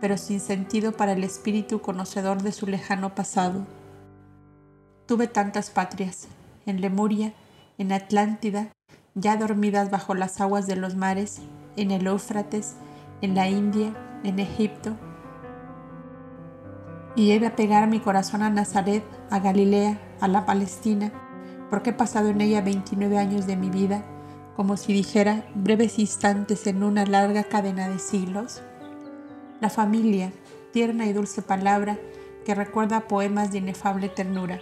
pero sin sentido para el espíritu conocedor de su lejano pasado. Tuve tantas patrias, en Lemuria, en Atlántida, ya dormidas bajo las aguas de los mares, en el Éufrates, en la India, en Egipto. Y he de apegar mi corazón a Nazaret, a Galilea, a la Palestina, porque he pasado en ella 29 años de mi vida, como si dijera breves instantes en una larga cadena de siglos. La familia, tierna y dulce palabra que recuerda poemas de inefable ternura.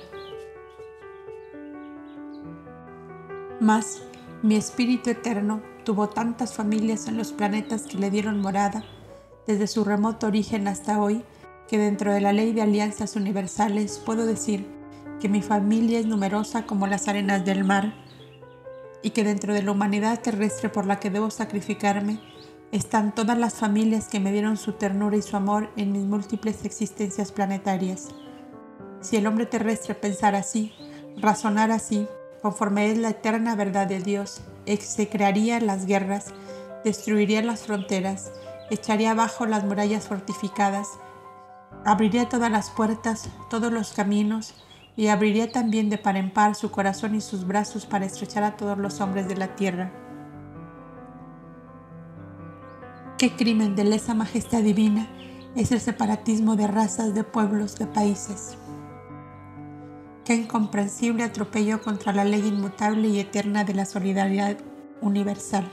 Más mi espíritu eterno tuvo tantas familias en los planetas que le dieron morada, desde su remoto origen hasta hoy, que dentro de la ley de alianzas universales puedo decir que mi familia es numerosa como las arenas del mar, y que dentro de la humanidad terrestre por la que debo sacrificarme están todas las familias que me dieron su ternura y su amor en mis múltiples existencias planetarias. Si el hombre terrestre pensara así, razonara así, conforme es la eterna verdad de Dios, execraría las guerras, destruiría las fronteras, echaría abajo las murallas fortificadas, abriría todas las puertas, todos los caminos, y abriría también de par en par su corazón y sus brazos para estrechar a todos los hombres de la tierra. Qué crimen de lesa majestad divina es el separatismo de razas, de pueblos, de países. Qué incomprensible atropello contra la ley inmutable y eterna de la solidaridad universal.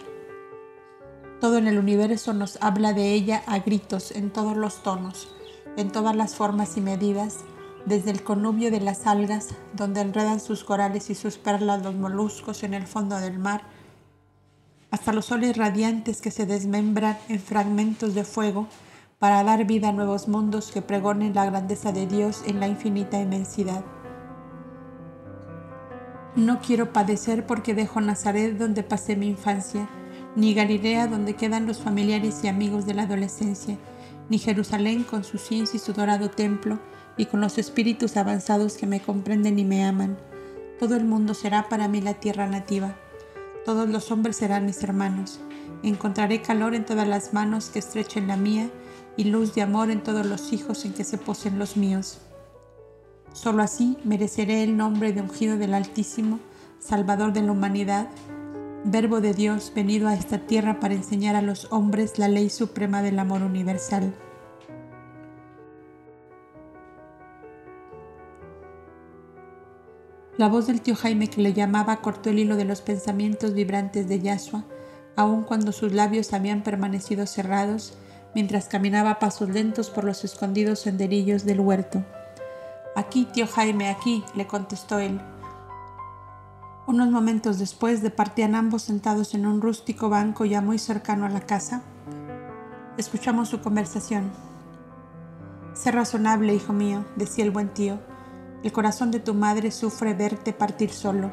Todo en el universo nos habla de ella a gritos, en todos los tonos, en todas las formas y medidas, desde el connubio de las algas, donde enredan sus corales y sus perlas los moluscos en el fondo del mar, hasta los soles radiantes que se desmembran en fragmentos de fuego para dar vida a nuevos mundos que pregonen la grandeza de Dios en la infinita inmensidad. No quiero padecer porque dejo Nazaret donde pasé mi infancia, ni Galilea donde quedan los familiares y amigos de la adolescencia, ni Jerusalén con su ciencia y su dorado templo, y con los espíritus avanzados que me comprenden y me aman. Todo el mundo será para mí la tierra nativa. Todos los hombres serán mis hermanos. Encontraré calor en todas las manos que estrechen la mía y luz de amor en todos los hijos en que se posen los míos. Solo así mereceré el nombre de ungido del Altísimo, Salvador de la humanidad, Verbo de Dios venido a esta tierra para enseñar a los hombres la ley suprema del amor universal. La voz del tío Jaime que le llamaba cortó el hilo de los pensamientos vibrantes de Yasua, aun cuando sus labios habían permanecido cerrados mientras caminaba a pasos lentos por los escondidos senderillos del huerto. Aquí, tío Jaime, aquí, le contestó él. Unos momentos después departían ambos sentados en un rústico banco ya muy cercano a la casa. Escuchamos su conversación. Sé razonable, hijo mío, decía el buen tío. El corazón de tu madre sufre verte partir solo.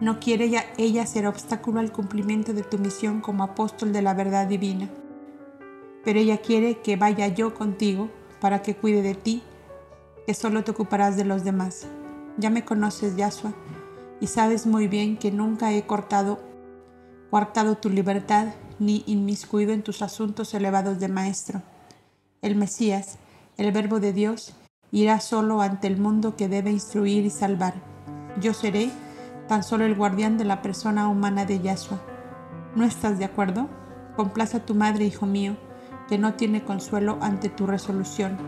No quiere ella, ser obstáculo al cumplimiento de tu misión como apóstol de la verdad divina, pero ella quiere que vaya yo contigo para que cuide de ti, que solo te ocuparás de los demás. Ya me conoces, Yahshua, y sabes muy bien que nunca he cortado coartado tu libertad ni inmiscuido en tus asuntos elevados de maestro. El Mesías, el Verbo de Dios, irá solo ante el mundo que debe instruir y salvar. Yo seré tan solo el guardián de la persona humana de Yahshua. ¿No estás de acuerdo? Complaza a tu madre, hijo mío, que no tiene consuelo ante tu resolución.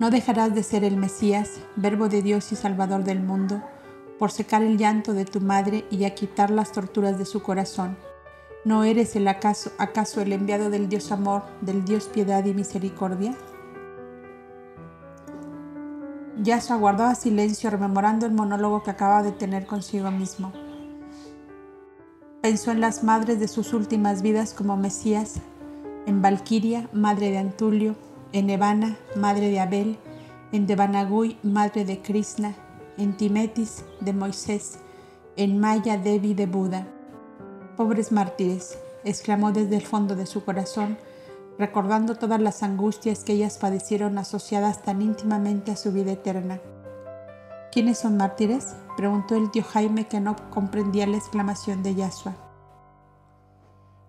No dejarás de ser el Mesías, Verbo de Dios y Salvador del mundo, por secar el llanto de tu madre y a quitar las torturas de su corazón. ¿No eres el acaso, acaso el enviado del Dios amor, del Dios piedad y misericordia? Yasha guardaba silencio rememorando el monólogo que acababa de tener consigo mismo. Pensó en las madres de sus últimas vidas como Mesías, en Valquiria, madre de Antulio, en Evana, madre de Abel, en Devanagui, madre de Krishna, en Timetis de Moisés, en Maya Devi de Buda. Pobres mártires, exclamó desde el fondo de su corazón, recordando todas las angustias que ellas padecieron asociadas tan íntimamente a su vida eterna. ¿Quiénes son mártires? preguntó el tío Jaime que no comprendía la exclamación de Yasua.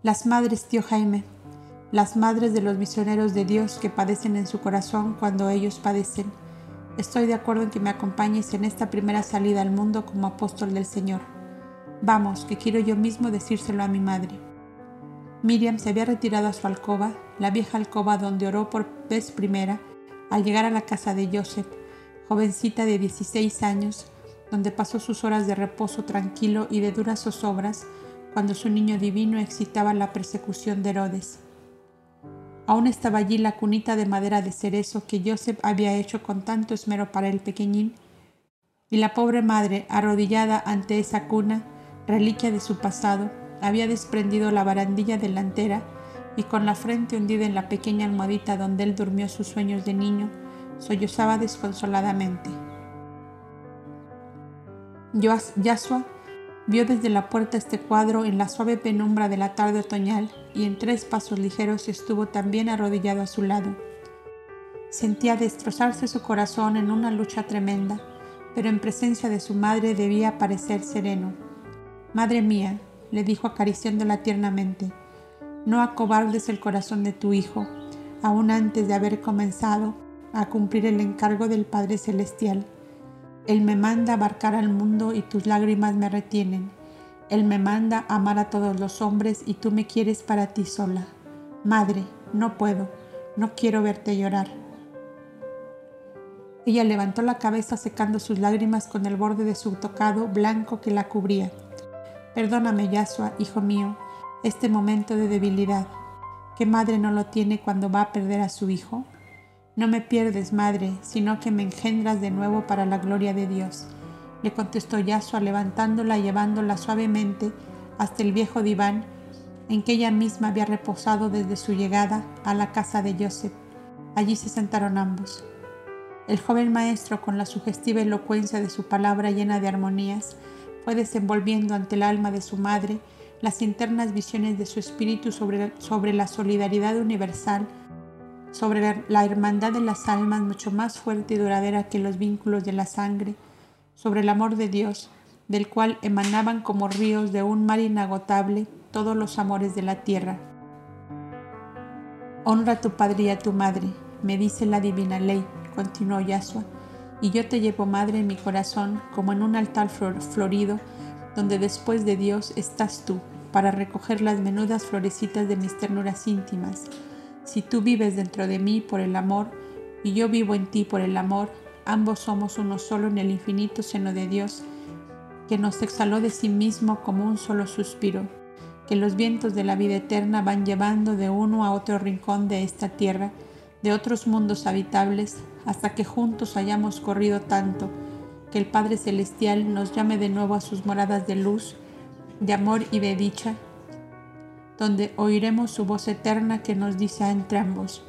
Las madres, tío Jaime, las madres de los misioneros de Dios que padecen en su corazón cuando ellos padecen Estoy de acuerdo en que me acompañes en esta primera salida al mundo como apóstol del Señor. Vamos, que quiero yo mismo decírselo a mi madre. Miriam se había retirado a su alcoba, la vieja alcoba donde oró por vez primera al llegar a la casa de Joseph, jovencita de 16 años, donde pasó sus horas de reposo tranquilo y de duras zozobras cuando su niño divino excitaba la persecución de Herodes. Aún estaba allí la cunita de madera de cerezo que Joseph había hecho con tanto esmero para el pequeñín, y la pobre madre, arrodillada ante esa cuna, reliquia de su pasado, había desprendido la barandilla delantera y con la frente hundida en la pequeña almohadita donde él durmió sus sueños de niño, sollozaba desconsoladamente. Yasua Vio desde la puerta este cuadro en la suave penumbra de la tarde otoñal y en tres pasos ligeros estuvo también arrodillado a su lado. Sentía destrozarse su corazón en una lucha tremenda, pero en presencia de su madre debía parecer sereno. Madre mía, le dijo acariciándola tiernamente, no acobardes el corazón de tu hijo, aún antes de haber comenzado a cumplir el encargo del Padre Celestial. Él me manda abarcar al mundo y tus lágrimas me retienen. Él me manda amar a todos los hombres y tú me quieres para ti sola. Madre, no puedo, no quiero verte llorar. Ella levantó la cabeza secando sus lágrimas con el borde de su tocado blanco que la cubría. Perdóname, Yasua, hijo mío, este momento de debilidad. ¿Qué madre no lo tiene cuando va a perder a su hijo? No me pierdes, madre, sino que me engendras de nuevo para la gloria de Dios. Le contestó Yasua levantándola y llevándola suavemente hasta el viejo diván en que ella misma había reposado desde su llegada a la casa de Joseph. Allí se sentaron ambos. El joven maestro, con la sugestiva elocuencia de su palabra llena de armonías, fue desenvolviendo ante el alma de su madre las internas visiones de su espíritu sobre, sobre la solidaridad universal sobre la hermandad de las almas mucho más fuerte y duradera que los vínculos de la sangre, sobre el amor de Dios, del cual emanaban como ríos de un mar inagotable todos los amores de la tierra. Honra a tu padre y a tu madre, me dice la divina ley, continuó Yasua, y yo te llevo madre en mi corazón como en un altar florido, donde después de Dios estás tú, para recoger las menudas florecitas de mis ternuras íntimas si tú vives dentro de mí por el amor y yo vivo en ti por el amor, ambos somos uno solo en el infinito seno de Dios, que nos exhaló de sí mismo como un solo suspiro, que los vientos de la vida eterna van llevando de uno a otro rincón de esta tierra, de otros mundos habitables, hasta que juntos hayamos corrido tanto, que el Padre Celestial nos llame de nuevo a sus moradas de luz, de amor y de dicha, donde oiremos su voz eterna que nos dice a ambos,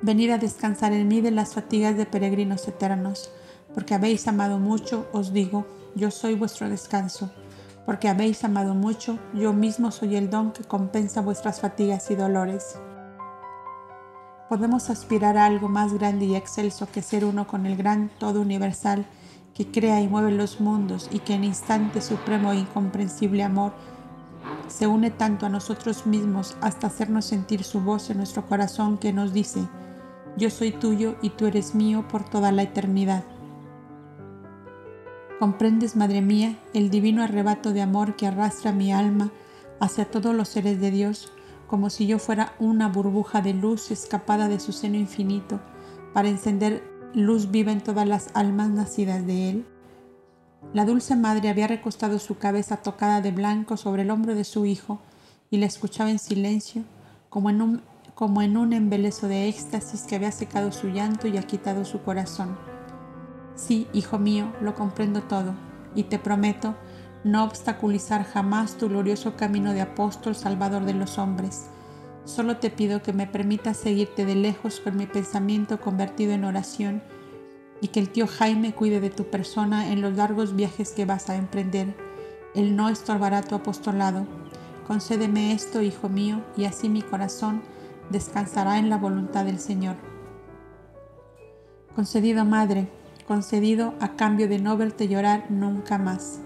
Venid a descansar en mí de las fatigas de peregrinos eternos, porque habéis amado mucho, os digo, yo soy vuestro descanso, porque habéis amado mucho, yo mismo soy el don que compensa vuestras fatigas y dolores. Podemos aspirar a algo más grande y excelso que ser uno con el gran todo universal que crea y mueve los mundos y que en instante supremo e incomprensible amor se une tanto a nosotros mismos hasta hacernos sentir su voz en nuestro corazón que nos dice, yo soy tuyo y tú eres mío por toda la eternidad. ¿Comprendes, Madre mía, el divino arrebato de amor que arrastra mi alma hacia todos los seres de Dios, como si yo fuera una burbuja de luz escapada de su seno infinito, para encender luz viva en todas las almas nacidas de Él? La dulce madre había recostado su cabeza tocada de blanco sobre el hombro de su hijo y la escuchaba en silencio, como en un como en un embeleso de éxtasis que había secado su llanto y ha quitado su corazón. Sí, hijo mío, lo comprendo todo, y te prometo no obstaculizar jamás tu glorioso camino de apóstol salvador de los hombres. Solo te pido que me permitas seguirte de lejos con mi pensamiento convertido en oración y que el tío Jaime cuide de tu persona en los largos viajes que vas a emprender. Él no estorbará tu apostolado. Concédeme esto, hijo mío, y así mi corazón descansará en la voluntad del Señor. Concedido, Madre, concedido a cambio de no verte llorar nunca más,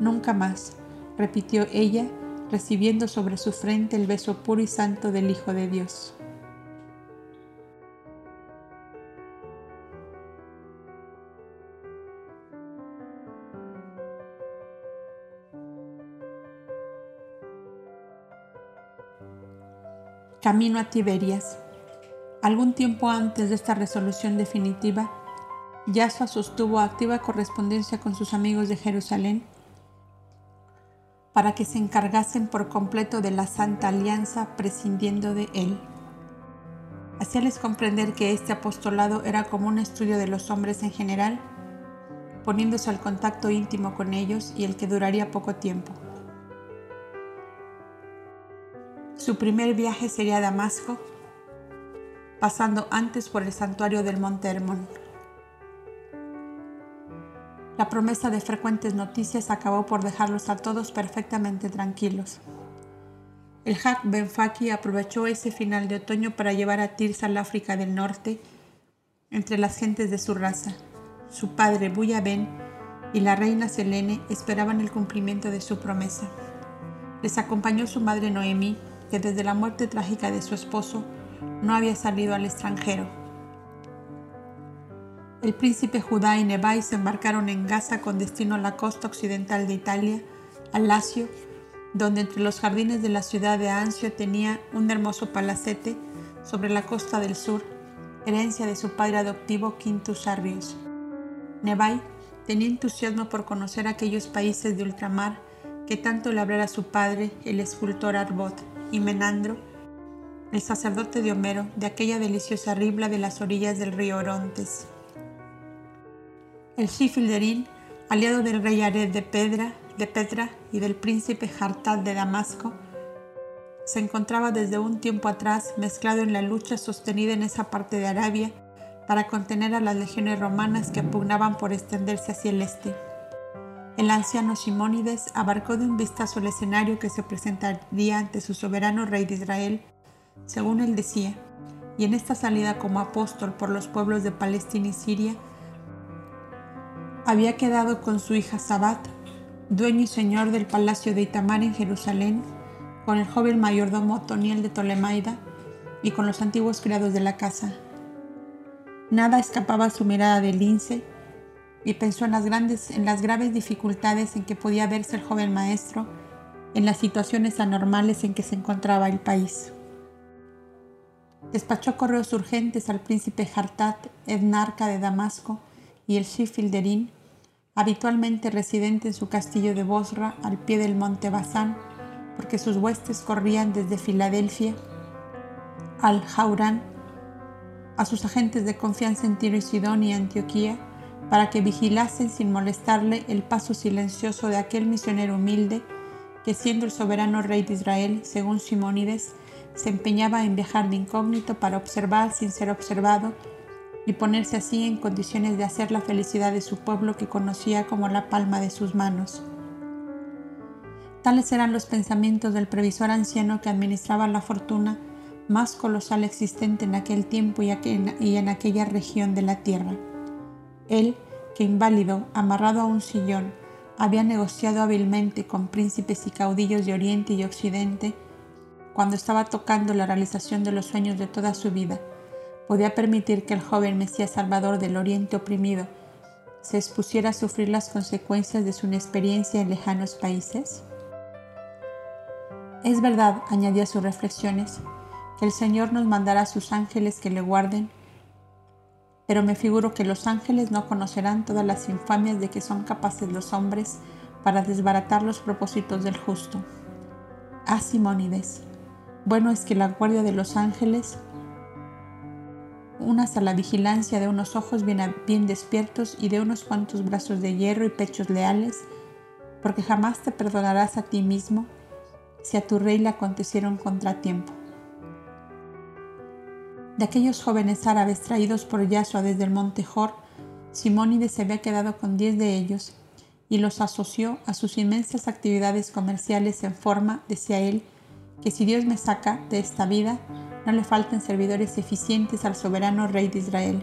nunca más, repitió ella, recibiendo sobre su frente el beso puro y santo del Hijo de Dios. Camino a Tiberias. Algún tiempo antes de esta resolución definitiva, Yasua sostuvo activa correspondencia con sus amigos de Jerusalén para que se encargasen por completo de la Santa Alianza prescindiendo de él. Hacíales comprender que este apostolado era como un estudio de los hombres en general, poniéndose al contacto íntimo con ellos y el que duraría poco tiempo. Su primer viaje sería a Damasco, pasando antes por el santuario del Monte Hermón. La promesa de frecuentes noticias acabó por dejarlos a todos perfectamente tranquilos. El Hak Benfaki aprovechó ese final de otoño para llevar a Tirsa al África del Norte entre las gentes de su raza. Su padre Buya Ben y la reina Selene esperaban el cumplimiento de su promesa. Les acompañó su madre Noemí, que desde la muerte trágica de su esposo no había salido al extranjero. El príncipe Judá y Nebai se embarcaron en Gaza con destino a la costa occidental de Italia, al Lacio, donde entre los jardines de la ciudad de Anzio tenía un hermoso palacete sobre la costa del sur, herencia de su padre adoptivo Quintus Arrios. Nebai tenía entusiasmo por conocer aquellos países de ultramar que tanto le hablara su padre, el escultor Arbot y Menandro, el sacerdote de Homero, de aquella deliciosa ribla de las orillas del río Orontes. El Shifilderín, aliado del rey Ared de, Pedra, de Petra y del príncipe Hartad de Damasco, se encontraba desde un tiempo atrás mezclado en la lucha sostenida en esa parte de Arabia para contener a las legiones romanas que pugnaban por extenderse hacia el este. El anciano Simónides abarcó de un vistazo el escenario que se presentaría ante su soberano rey de Israel, según él decía, y en esta salida como apóstol por los pueblos de Palestina y Siria, había quedado con su hija Sabat, dueño y señor del palacio de Itamar en Jerusalén, con el joven mayordomo Toniel de Tolemaida y con los antiguos criados de la casa. Nada escapaba a su mirada de lince y pensó en las, grandes, en las graves dificultades en que podía verse el joven maestro, en las situaciones anormales en que se encontraba el país. Despachó correos urgentes al príncipe Hartat, etnarca de Damasco, y el Shifilderín, habitualmente residente en su castillo de Bosra al pie del monte Basán, porque sus huestes corrían desde Filadelfia al Jaurán, a sus agentes de confianza en Tiro y Sidón y Antioquía, para que vigilasen sin molestarle el paso silencioso de aquel misionero humilde que siendo el soberano rey de Israel, según Simónides, se empeñaba en viajar de incógnito para observar sin ser observado y ponerse así en condiciones de hacer la felicidad de su pueblo que conocía como la palma de sus manos. Tales eran los pensamientos del previsor anciano que administraba la fortuna más colosal existente en aquel tiempo y en aquella región de la tierra. Él, que inválido, amarrado a un sillón, había negociado hábilmente con príncipes y caudillos de Oriente y Occidente, cuando estaba tocando la realización de los sueños de toda su vida, podía permitir que el joven Mesías Salvador del Oriente oprimido se expusiera a sufrir las consecuencias de su inexperiencia en lejanos países? Es verdad, añadía sus reflexiones, que el Señor nos mandará sus ángeles que le guarden, pero me figuro que los ángeles no conocerán todas las infamias de que son capaces los hombres para desbaratar los propósitos del justo. Ah, Simónides, bueno es que la guardia de los ángeles unas a la vigilancia de unos ojos bien, despiertos y de unos cuantos brazos de hierro y pechos leales, porque jamás te perdonarás a ti mismo si a tu rey le aconteciera un contratiempo. De aquellos jóvenes árabes traídos por Yahshua desde el monte Jor, Simónides se había quedado con diez de ellos y los asoció a sus inmensas actividades comerciales en forma, decía él, que si Dios me saca de esta vida, no le falten servidores eficientes al soberano rey de Israel.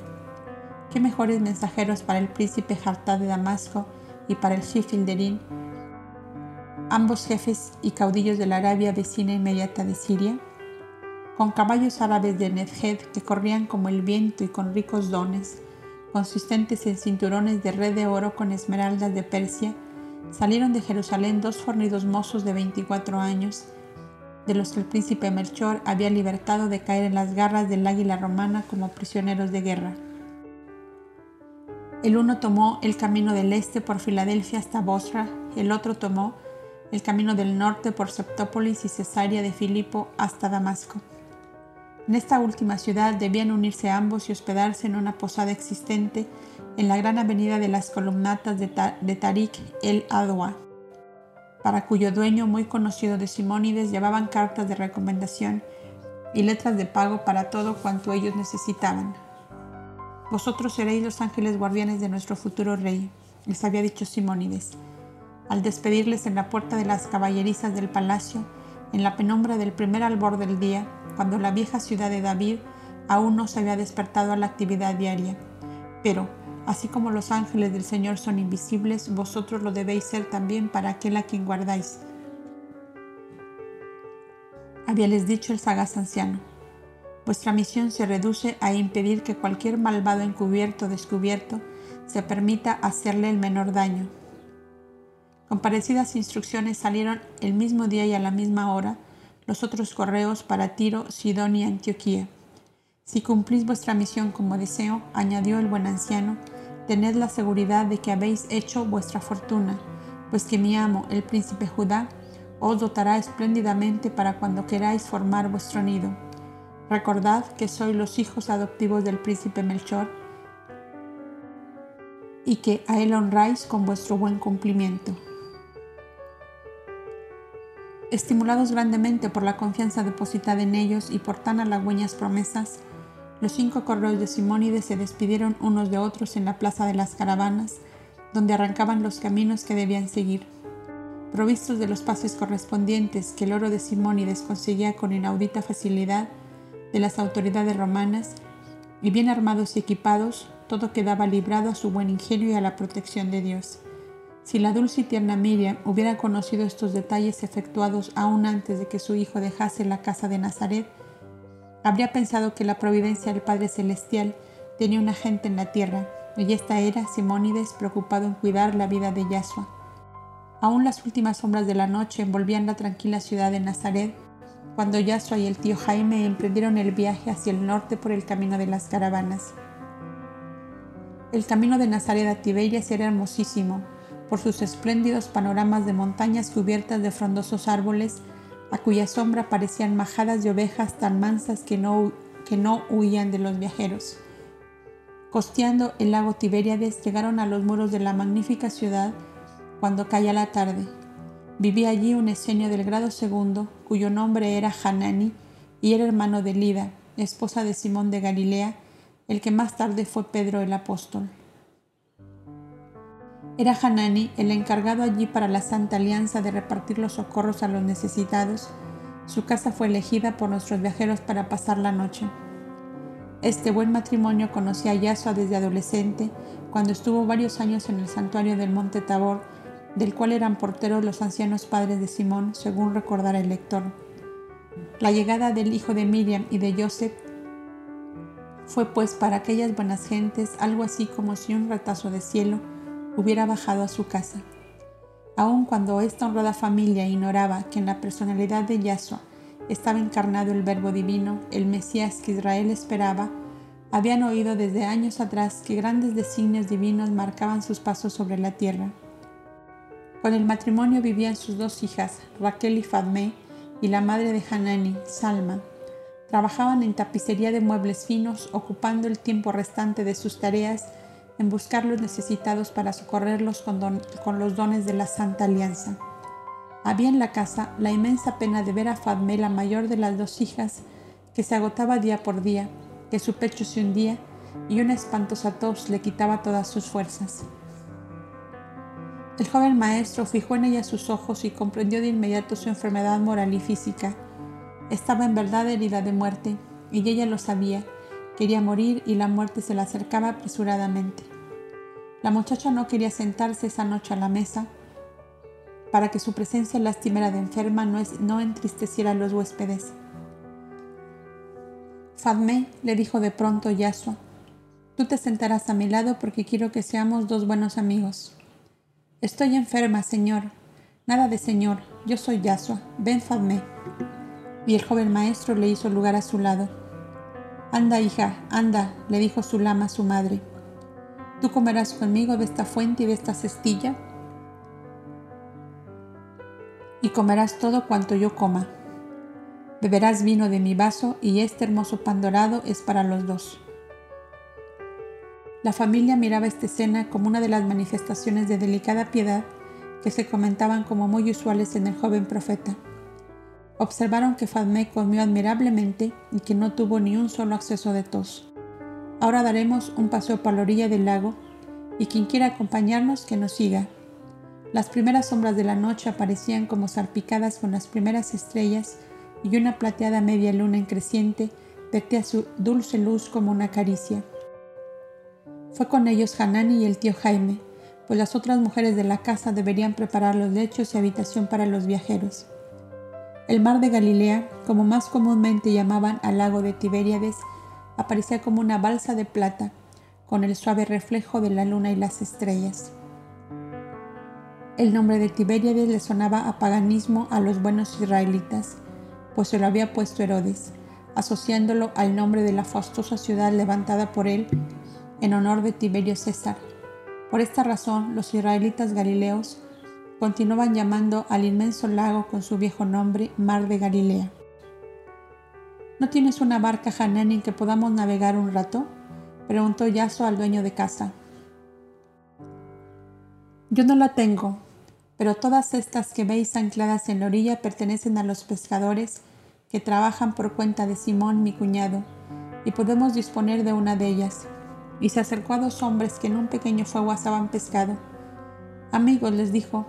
Qué mejores mensajeros para el príncipe Jartá de Damasco y para el Shifilderín ambos jefes y caudillos de la Arabia vecina inmediata de Siria, con caballos árabes de Nedjed que corrían como el viento y con ricos dones, consistentes en cinturones de red de oro con esmeraldas de Persia, salieron de Jerusalén dos fornidos mozos de 24 años, de los que el príncipe Melchor había libertado de caer en las garras del águila romana como prisioneros de guerra. El uno tomó el camino del este por Filadelfia hasta Bosra, el otro tomó el camino del norte por Septópolis y Cesarea de Filipo hasta Damasco. En esta última ciudad debían unirse ambos y hospedarse en una posada existente en la gran avenida de las columnatas de, Tariq el Adwa, para cuyo dueño muy conocido de Simónides llevaban cartas de recomendación y letras de pago para todo cuanto ellos necesitaban. Vosotros seréis los ángeles guardianes de nuestro futuro rey, les había dicho Simónides al despedirles en la puerta de las caballerizas del palacio, en la penumbra del primer albor del día, cuando la vieja ciudad de David aún no se había despertado a la actividad diaria. Pero, así como los ángeles del Señor son invisibles, vosotros lo debéis ser también para aquel a quien guardáis. Habíales dicho el sagaz anciano, vuestra misión se reduce a impedir que cualquier malvado encubierto o descubierto se permita hacerle el menor daño, con parecidas instrucciones salieron el mismo día y a la misma hora los otros correos para Tiro, Sidón y Antioquía. Si cumplís vuestra misión como deseo, añadió el buen anciano, tened la seguridad de que habéis hecho vuestra fortuna, pues que mi amo, el príncipe Judá, os dotará espléndidamente para cuando queráis formar vuestro nido. Recordad que sois los hijos adoptivos del príncipe Melchor y que a él honráis con vuestro buen cumplimiento. Estimulados grandemente por la confianza depositada en ellos y por tan halagüeñas promesas, los cinco correos de Simónides se despidieron unos de otros en la plaza de las caravanas, donde arrancaban los caminos que debían seguir. Provistos de los pases correspondientes que el oro de Simónides conseguía con inaudita facilidad de las autoridades romanas, y bien armados y equipados, todo quedaba librado a su buen ingenio y a la protección de Dios. Si la dulce y tierna Miriam hubiera conocido estos detalles efectuados aún antes de que su hijo dejase la casa de Nazaret, habría pensado que la providencia del Padre Celestial tenía una gente en la tierra, y esta era Simónides preocupado en cuidar la vida de Yahshua. Aún las últimas sombras de la noche envolvían la tranquila ciudad de Nazaret, cuando Yahshua y el tío Jaime emprendieron el viaje hacia el norte por el camino de las caravanas. El camino de Nazaret a Tiberias era hermosísimo, por sus espléndidos panoramas de montañas cubiertas de frondosos árboles, a cuya sombra parecían majadas de ovejas tan mansas que no, que no huían de los viajeros. Costeando el lago Tiberíades llegaron a los muros de la magnífica ciudad cuando caía la tarde. Vivía allí un esenio del grado segundo, cuyo nombre era Hanani, y era hermano de Lida, esposa de Simón de Galilea, el que más tarde fue Pedro el apóstol. Era Hanani el encargado allí para la Santa Alianza de repartir los socorros a los necesitados. Su casa fue elegida por nuestros viajeros para pasar la noche. Este buen matrimonio conocía a Yasua desde adolescente, cuando estuvo varios años en el santuario del Monte Tabor, del cual eran porteros los ancianos padres de Simón, según recordará el lector. La llegada del hijo de Miriam y de Joseph fue pues para aquellas buenas gentes algo así como si un retazo de cielo hubiera bajado a su casa. Aun cuando esta honrada familia ignoraba que en la personalidad de Yahshua estaba encarnado el Verbo Divino, el Mesías que Israel esperaba, habían oído desde años atrás que grandes designios divinos marcaban sus pasos sobre la tierra. Con el matrimonio vivían sus dos hijas, Raquel y Fadme, y la madre de Hanani, Salma. Trabajaban en tapicería de muebles finos, ocupando el tiempo restante de sus tareas en buscar los necesitados para socorrerlos con, los dones de la Santa Alianza. Había en la casa la inmensa pena de ver a Fadme, la mayor de las dos hijas, que se agotaba día por día, que su pecho se hundía y una espantosa tos le quitaba todas sus fuerzas. El joven maestro fijó en ella sus ojos y comprendió de inmediato su enfermedad moral y física. Estaba en verdad herida de muerte, y ella lo sabía, Quería morir y la muerte se le acercaba apresuradamente. La muchacha no quería sentarse esa noche a la mesa para que su presencia lastimera de enferma no, no entristeciera a los huéspedes. Fadme le dijo de pronto Yasua, tú te sentarás a mi lado porque quiero que seamos dos buenos amigos. Estoy enferma, señor. Nada de señor, yo soy Yasua. Ven, Fadme. Y el joven maestro le hizo lugar a su lado. Anda, hija, anda, le dijo Sulama a su madre. ¿Tú comerás conmigo de esta fuente y de esta cestilla? Y comerás todo cuanto yo coma. Beberás vino de mi vaso y este hermoso pan dorado es para los dos. La familia miraba esta escena como una de las manifestaciones de delicada piedad que se comentaban como muy usuales en el joven profeta. Observaron que Fadme comió admirablemente y que no tuvo ni un solo acceso de tos. Ahora daremos un paseo por la orilla del lago y quien quiera acompañarnos que nos siga. Las primeras sombras de la noche aparecían como salpicadas con las primeras estrellas y una plateada media luna en creciente vertía su dulce luz como una caricia. Fue con ellos Hanani y el tío Jaime, pues las otras mujeres de la casa deberían preparar los lechos y habitación para los viajeros. El mar de Galilea, como más comúnmente llamaban al lago de Tiberíades, aparecía como una balsa de plata, con el suave reflejo de la luna y las estrellas. El nombre de Tiberíades le sonaba a paganismo a los buenos israelitas, pues se lo había puesto Herodes, asociándolo al nombre de la fastuosa ciudad levantada por él en honor de Tiberio César. Por esta razón, los israelitas galileos continuaban llamando al inmenso lago con su viejo nombre Mar de Galilea. ¿No tienes una barca, Hanani, en que podamos navegar un rato? preguntó Yaso al dueño de casa. Yo no la tengo, pero todas estas que veis ancladas en la orilla pertenecen a los pescadores que trabajan por cuenta de Simón, mi cuñado, y podemos disponer de una de ellas. Y se acercó a dos hombres que en un pequeño fuego asaban pescado. Amigos, les dijo,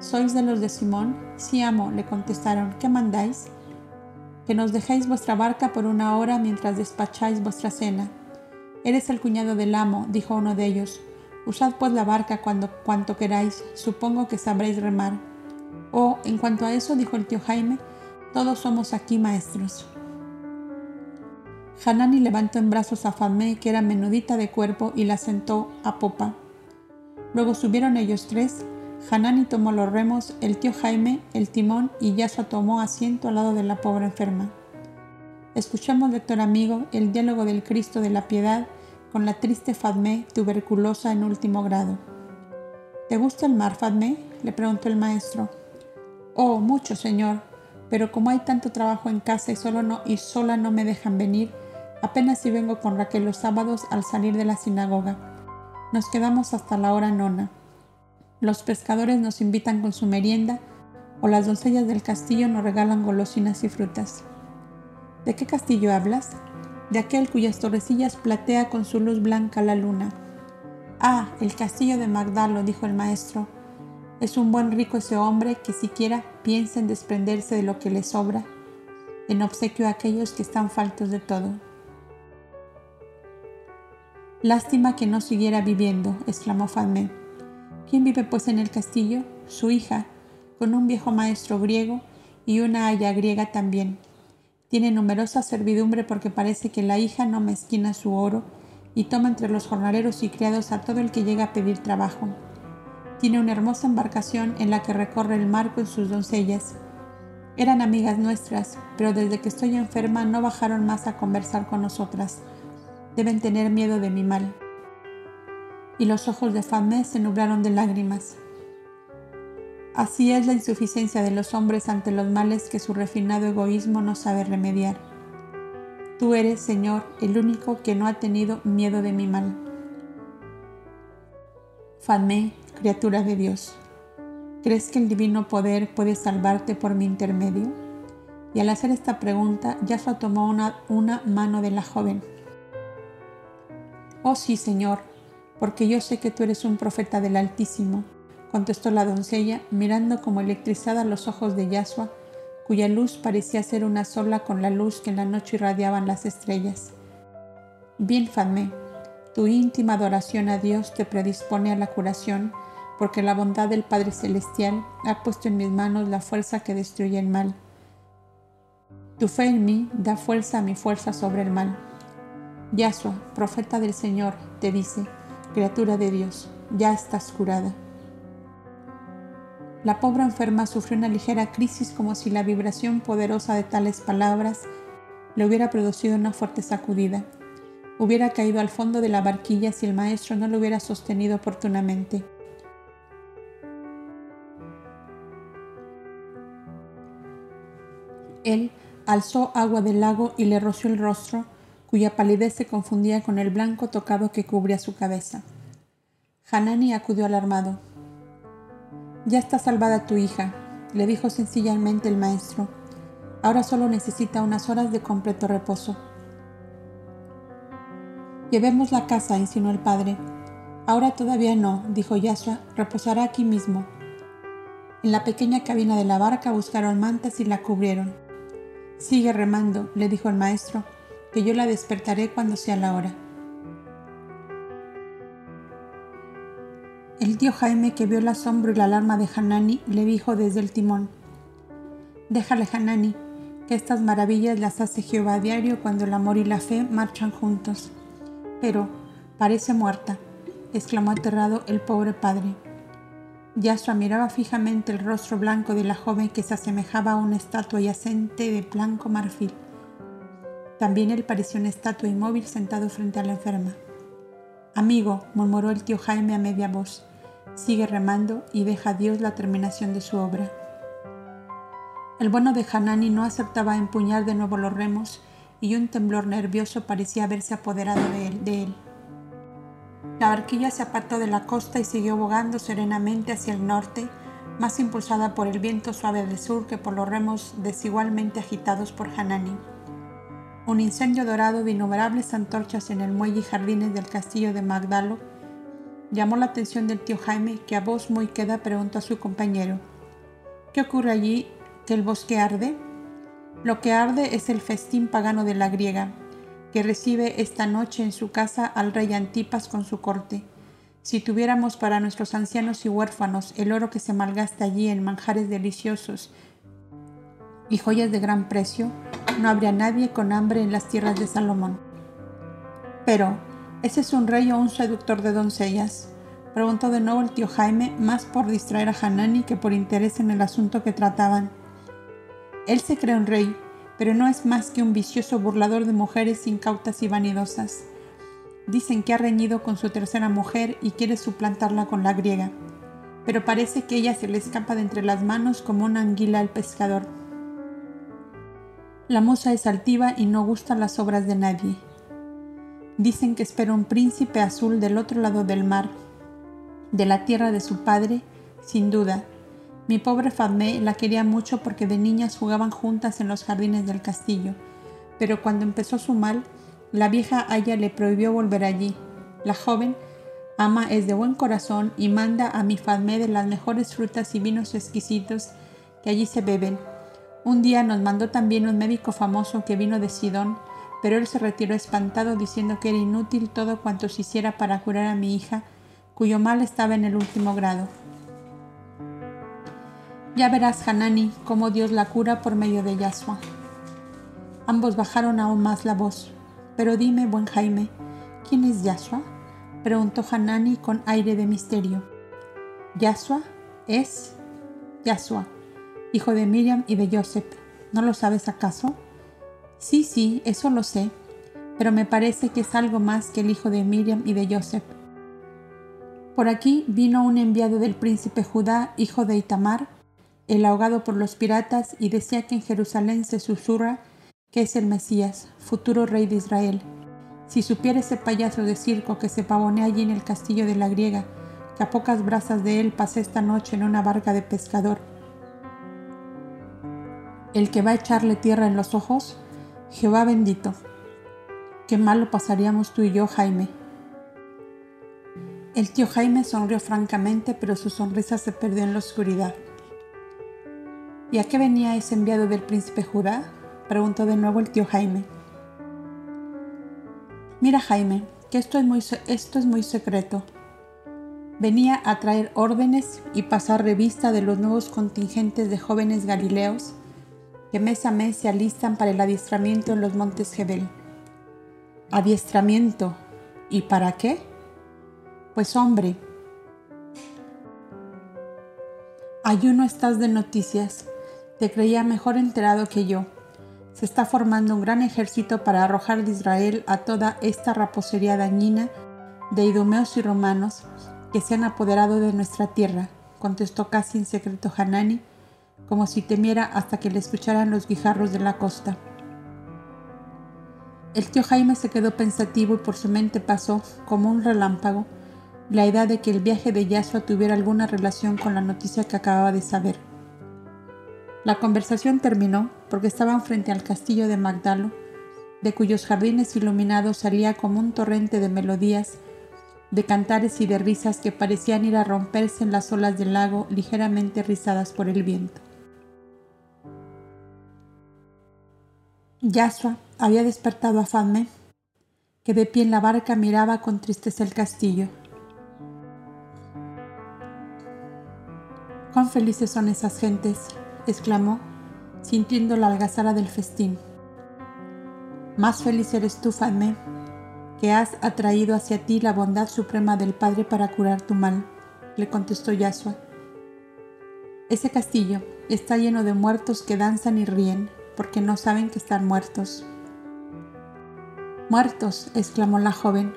¿Sois de los de Simón? Sí, amo, le contestaron. ¿Qué mandáis? Que nos dejéis vuestra barca por una hora mientras despacháis vuestra cena. Eres el cuñado del amo, dijo uno de ellos. Usad pues la barca cuando, cuanto queráis, supongo que sabréis remar. Oh, en cuanto a eso, dijo el tío Jaime, todos somos aquí maestros. Hanani levantó en brazos a Fadme, que era menudita de cuerpo, y la sentó a popa. Luego subieron ellos tres, Hanani tomó los remos, el tío Jaime el timón y Yasua tomó asiento al lado de la pobre enferma. Escuchamos, lector amigo, el diálogo del Cristo de la Piedad con la triste Fadme, tuberculosa en último grado. ¿Te gusta el mar, Fadme? le preguntó el maestro. Oh, mucho, señor, pero como hay tanto trabajo en casa y, solo no, y sola no me dejan venir, apenas si vengo con Raquel los sábados al salir de la sinagoga. Nos quedamos hasta la hora nona. Los pescadores nos invitan con su merienda o las doncellas del castillo nos regalan golosinas y frutas. ¿De qué castillo hablas? De aquel cuyas torrecillas platea con su luz blanca la luna. Ah, el castillo de Magdalo, dijo el maestro. Es un buen rico ese hombre que siquiera piensa en desprenderse de lo que le sobra, en obsequio a aquellos que están faltos de todo. Lástima que no siguiera viviendo, exclamó Fadme. ¿Quién vive pues en el castillo? Su hija, con un viejo maestro griego y una haya griega también. Tiene numerosa servidumbre porque parece que la hija no mezquina su oro y toma entre los jornaleros y criados a todo el que llega a pedir trabajo. Tiene una hermosa embarcación en la que recorre el mar con sus doncellas. Eran amigas nuestras, pero desde que estoy enferma no bajaron más a conversar con nosotras. Deben tener miedo de mi mal. Y los ojos de Famé se nublaron de lágrimas. Así es la insuficiencia de los hombres ante los males que su refinado egoísmo no sabe remediar. Tú eres, Señor, el único que no ha tenido miedo de mi mal. Famé, criatura de Dios, ¿crees que el divino poder puede salvarte por mi intermedio? Y al hacer esta pregunta, Yahshua tomó una, una mano de la joven. Oh sí, Señor, porque yo sé que tú eres un profeta del Altísimo contestó la doncella, mirando como electrizada los ojos de Yasua, cuya luz parecía ser una sola con la luz que en la noche irradiaban las estrellas. Bien, Fadme, tu íntima adoración a Dios te predispone a la curación, porque la bondad del Padre Celestial ha puesto en mis manos la fuerza que destruye el mal. Tu fe en mí da fuerza a mi fuerza sobre el mal. Yasua, profeta del Señor, te dice, criatura de Dios, ya estás curada. La pobre enferma sufrió una ligera crisis como si la vibración poderosa de tales palabras le hubiera producido una fuerte sacudida. Hubiera caído al fondo de la barquilla si el maestro no lo hubiera sostenido oportunamente. Él alzó agua del lago y le roció el rostro, cuya palidez se confundía con el blanco tocado que cubría su cabeza. Hanani acudió alarmado. Ya está salvada tu hija, le dijo sencillamente el maestro. Ahora solo necesita unas horas de completo reposo. Llevemos la casa, insinuó el padre. Ahora todavía no, dijo Yashua, reposará aquí mismo. En la pequeña cabina de la barca buscaron mantas y la cubrieron. Sigue remando, le dijo el maestro, que yo la despertaré cuando sea la hora. El tío Jaime, que vio el asombro y la alarma de Hanani, le dijo desde el timón, Déjale, Hanani, que estas maravillas las hace Jehová a diario cuando el amor y la fe marchan juntos. Pero, parece muerta, exclamó aterrado el pobre padre. Yasua miraba fijamente el rostro blanco de la joven que se asemejaba a una estatua yacente de blanco marfil. También él parecía una estatua inmóvil sentado frente a la enferma. Amigo, murmuró el tío Jaime a media voz, sigue remando y deja a Dios la terminación de su obra. El bueno de Hanani no aceptaba empuñar de nuevo los remos y un temblor nervioso parecía haberse apoderado de él, de él. La barquilla se apartó de la costa y siguió bogando serenamente hacia el norte, más impulsada por el viento suave del sur que por los remos desigualmente agitados por Hanani. Un incendio dorado de innumerables antorchas en el muelle y jardines del castillo de Magdalo llamó la atención del tío Jaime, que a voz muy queda preguntó a su compañero, ¿qué ocurre allí que el bosque arde? Lo que arde es el festín pagano de la griega, que recibe esta noche en su casa al rey Antipas con su corte. Si tuviéramos para nuestros ancianos y huérfanos el oro que se malgasta allí en manjares deliciosos y joyas de gran precio, no habría nadie con hambre en las tierras de Salomón. Pero, ¿Ese es un rey o un seductor de doncellas? Preguntó de nuevo el tío Jaime, más por distraer a Hanani que por interés en el asunto que trataban. Él se cree un rey, pero no es más que un vicioso burlador de mujeres incautas y vanidosas. Dicen que ha reñido con su tercera mujer y quiere suplantarla con la griega, pero parece que ella se le escapa de entre las manos como una anguila al pescador. La musa es altiva y no gusta las obras de nadie. Dicen que espera un príncipe azul del otro lado del mar, de la tierra de su padre, sin duda. Mi pobre Fadme la quería mucho porque de niñas jugaban juntas en los jardines del castillo, Pero cuando empezó su mal, la vieja Aya le prohibió volver allí. La joven ama es de buen corazón y manda a mi Fadme de las mejores frutas y vinos exquisitos que allí se beben. Un día nos mandó también un médico famoso que vino de Sidón, pero él se retiró espantado diciendo que era inútil todo cuanto se hiciera para curar a mi hija, cuyo mal estaba en el último grado. Ya verás, Hanani, cómo Dios la cura por medio de Yasua. Ambos bajaron aún más la voz. Pero dime, buen Jaime, ¿quién es Yasua? preguntó Hanani con aire de misterio. Yasua es Yasua, hijo de Miriam y de Joseph. ¿No lo sabes acaso? Sí, sí, eso lo sé, pero me parece que es algo más que el hijo de Miriam y de Joseph. Por aquí vino un enviado del príncipe Judá, hijo de Itamar, el ahogado por los piratas, y decía que en Jerusalén se susurra que es el Mesías, futuro rey de Israel. Si supiera ese payaso de circo que se pavonea allí en el castillo de la griega, que a pocas brasas de él pasé esta noche en una barca de pescador, el que va a echarle tierra en los ojos, Jehová bendito. Qué mal lo pasaríamos tú y yo, Jaime. El tío Jaime sonrió francamente, pero su sonrisa se perdió en la oscuridad. ¿Y a qué venía ese enviado del príncipe Judá? preguntó de nuevo el tío Jaime. Mira, Jaime, que esto es muy, esto es muy secreto. Venía a traer órdenes y pasar revista de los nuevos contingentes de jóvenes galileos que mes a mes se alistan para el adiestramiento en los montes Gebel. ¿Adiestramiento? ¿Y para qué? Pues hombre, ayuno estás de noticias. Te creía mejor enterado que yo. Se está formando un gran ejército para arrojar de Israel a toda esta raposería dañina de idumeos y romanos que se han apoderado de nuestra tierra, contestó casi en secreto Hanani, como si temiera hasta que le escucharan los guijarros de la costa. El tío Jaime se quedó pensativo y por su mente pasó, como un relámpago, la idea de que el viaje de Yasua tuviera alguna relación con la noticia que acababa de saber. La conversación terminó porque estaban frente al castillo de Magdalo, de cuyos jardines iluminados salía como un torrente de melodías, de cantares y de risas que parecían ir a romperse en las olas del lago ligeramente rizadas por el viento. Yasua había despertado a Fadme, que de pie en la barca miraba con tristeza el castillo. ¡Cuán felices son esas gentes! exclamó, sintiendo la algazara del festín. Más feliz eres tú, Fadme, que has atraído hacia ti la bondad suprema del Padre para curar tu mal, le contestó Yasua. Ese castillo está lleno de muertos que danzan y ríen, porque no saben que están muertos. Muertos, exclamó la joven.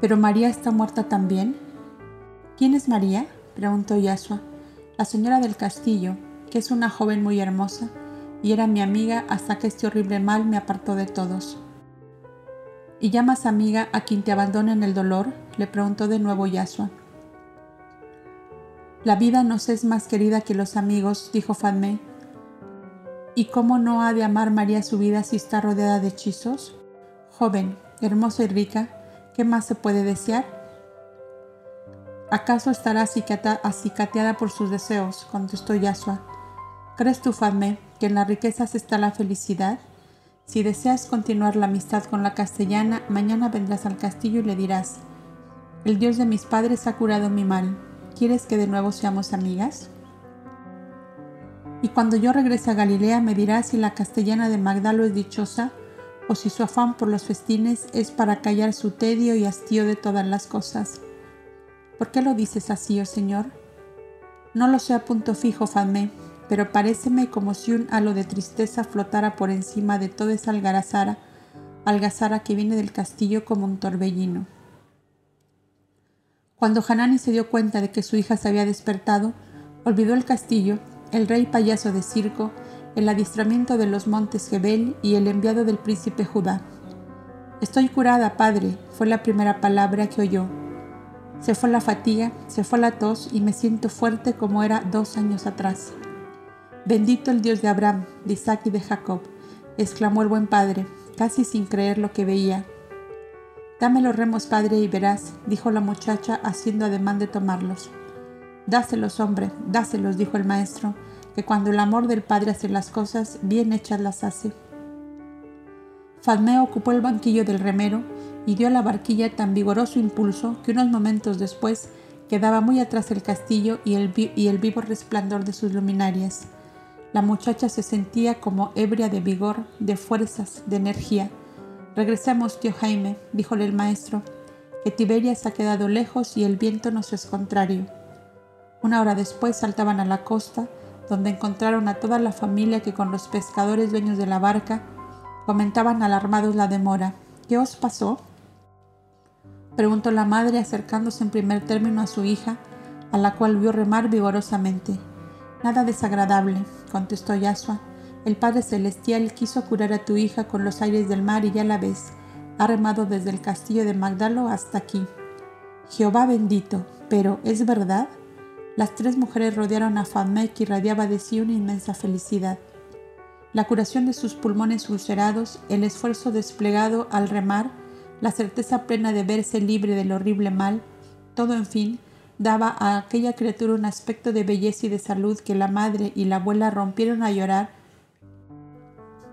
¿Pero María está muerta también? ¿Quién es María? preguntó Yasua. La señora del castillo, que es una joven muy hermosa, y era mi amiga hasta que este horrible mal me apartó de todos. ¿Y llamas amiga a quien te abandona en el dolor? le preguntó de nuevo Yasua. La vida nos es más querida que los amigos, dijo Fadme, ¿Y cómo no ha de amar María su vida si está rodeada de hechizos? Joven, hermosa y rica, ¿qué más se puede desear? ¿Acaso estará acicateada por sus deseos? contestó Yasua. ¿Crees tú, Fadme, que en las riquezas está la felicidad? Si deseas continuar la amistad con la castellana, mañana vendrás al castillo y le dirás, el Dios de mis padres ha curado mi mal. ¿Quieres que de nuevo seamos amigas? Y cuando yo regrese a Galilea me dirá si la castellana de Magdalo es dichosa o si su afán por los festines es para callar su tedio y hastío de todas las cosas. ¿Por qué lo dices así, oh Señor? No lo sé a punto fijo, Fadme, pero paréceme como si un halo de tristeza flotara por encima de toda esa algarazara, algazara que viene del castillo como un torbellino. Cuando Hanani se dio cuenta de que su hija se había despertado, olvidó el castillo el rey payaso de circo, el adiestramiento de los montes Gebel y el enviado del príncipe Judá. Estoy curada, padre, fue la primera palabra que oyó. Se fue la fatiga, se fue la tos y me siento fuerte como era dos años atrás. Bendito el Dios de Abraham, de Isaac y de Jacob, exclamó el buen padre, casi sin creer lo que veía. Dame los remos, padre, y verás, dijo la muchacha, haciendo ademán de tomarlos. Dáselos, hombre, dáselos, dijo el maestro, que cuando el amor del padre hace las cosas, bien hechas las hace. Fadmeo ocupó el banquillo del remero y dio a la barquilla tan vigoroso impulso que unos momentos después quedaba muy atrás el castillo y el, y el vivo resplandor de sus luminarias. La muchacha se sentía como ebria de vigor, de fuerzas, de energía. Regresemos, tío Jaime, díjole el maestro, que Tiberias ha quedado lejos y el viento nos es contrario. Una hora después saltaban a la costa, donde encontraron a toda la familia que con los pescadores dueños de la barca Comentaban alarmados la demora. ¿Qué os pasó? Preguntó la madre acercándose en primer término a su hija, a la cual vio remar vigorosamente. Nada desagradable, contestó Yasua. El Padre Celestial quiso curar a tu hija con los aires del mar y ya la ves. Ha remado desde el castillo de Magdalo hasta aquí. Jehová bendito, pero ¿es verdad? Las tres mujeres rodearon a Fadme que irradiaba de sí una inmensa felicidad. La curación de sus pulmones ulcerados, el esfuerzo desplegado al remar, la certeza plena de verse libre del horrible mal, todo en fin, daba a aquella criatura un aspecto de belleza y de salud que la madre y la abuela rompieron a llorar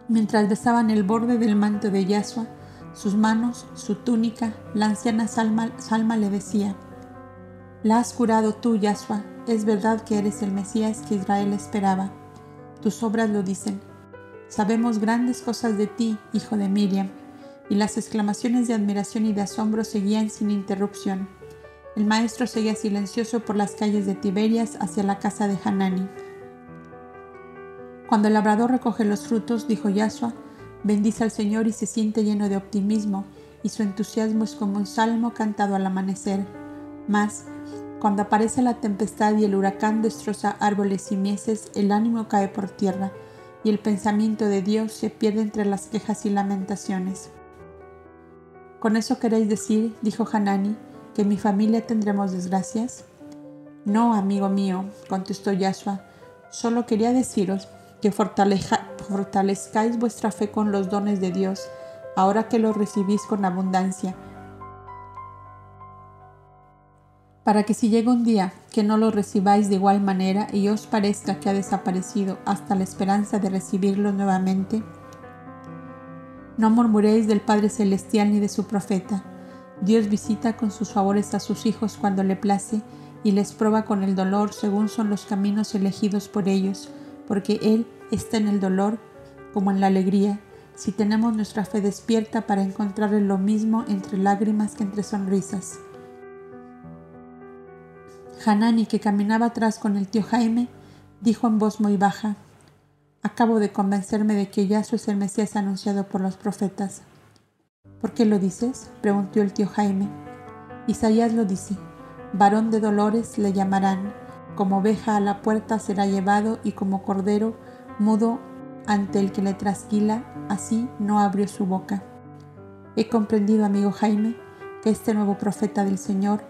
mientras besaban el borde del manto de Yasua, sus manos, su túnica, la anciana Salma le decía, La has curado tú, Yasua, es verdad que eres el Mesías que Israel esperaba. Tus obras lo dicen. Sabemos grandes cosas de ti, hijo de Miriam. Y las exclamaciones de admiración y de asombro seguían sin interrupción. El maestro seguía silencioso por las calles de Tiberias hacia la casa de Hanani. Cuando el labrador recoge los frutos, dijo Yasua, bendice al Señor y se siente lleno de optimismo, y su entusiasmo es como un salmo cantado al amanecer. Mas, cuando aparece la tempestad y el huracán destroza árboles y mieses, el ánimo cae por tierra y el pensamiento de Dios se pierde entre las quejas y lamentaciones. ¿Con eso queréis decir, dijo Hanani, que mi familia tendremos desgracias? No, amigo mío, contestó Yahshua, solo quería deciros que fortalezcáis vuestra fe con los dones de Dios, ahora que los recibís con abundancia para que si llega un día que no lo recibáis de igual manera y os parezca que ha desaparecido hasta la esperanza de recibirlo nuevamente, no murmuréis del Padre Celestial ni de su profeta. Dios visita con sus favores a sus hijos cuando le place y les prueba con el dolor según son los caminos elegidos por ellos, porque Él está en el dolor como en la alegría, si tenemos nuestra fe despierta para encontrar lo mismo entre lágrimas que entre sonrisas. Hanani, que caminaba atrás con el tío Jaime, dijo en voz muy baja, Acabo de convencerme de que Yahshua es el Mesías anunciado por los profetas. ¿Por qué lo dices? preguntó el tío Jaime. Isaías lo dice, varón de dolores le llamarán, como oveja a la puerta será llevado y como cordero mudo ante el que le trasquila, así no abrió su boca. He comprendido, amigo Jaime, que este nuevo profeta del Señor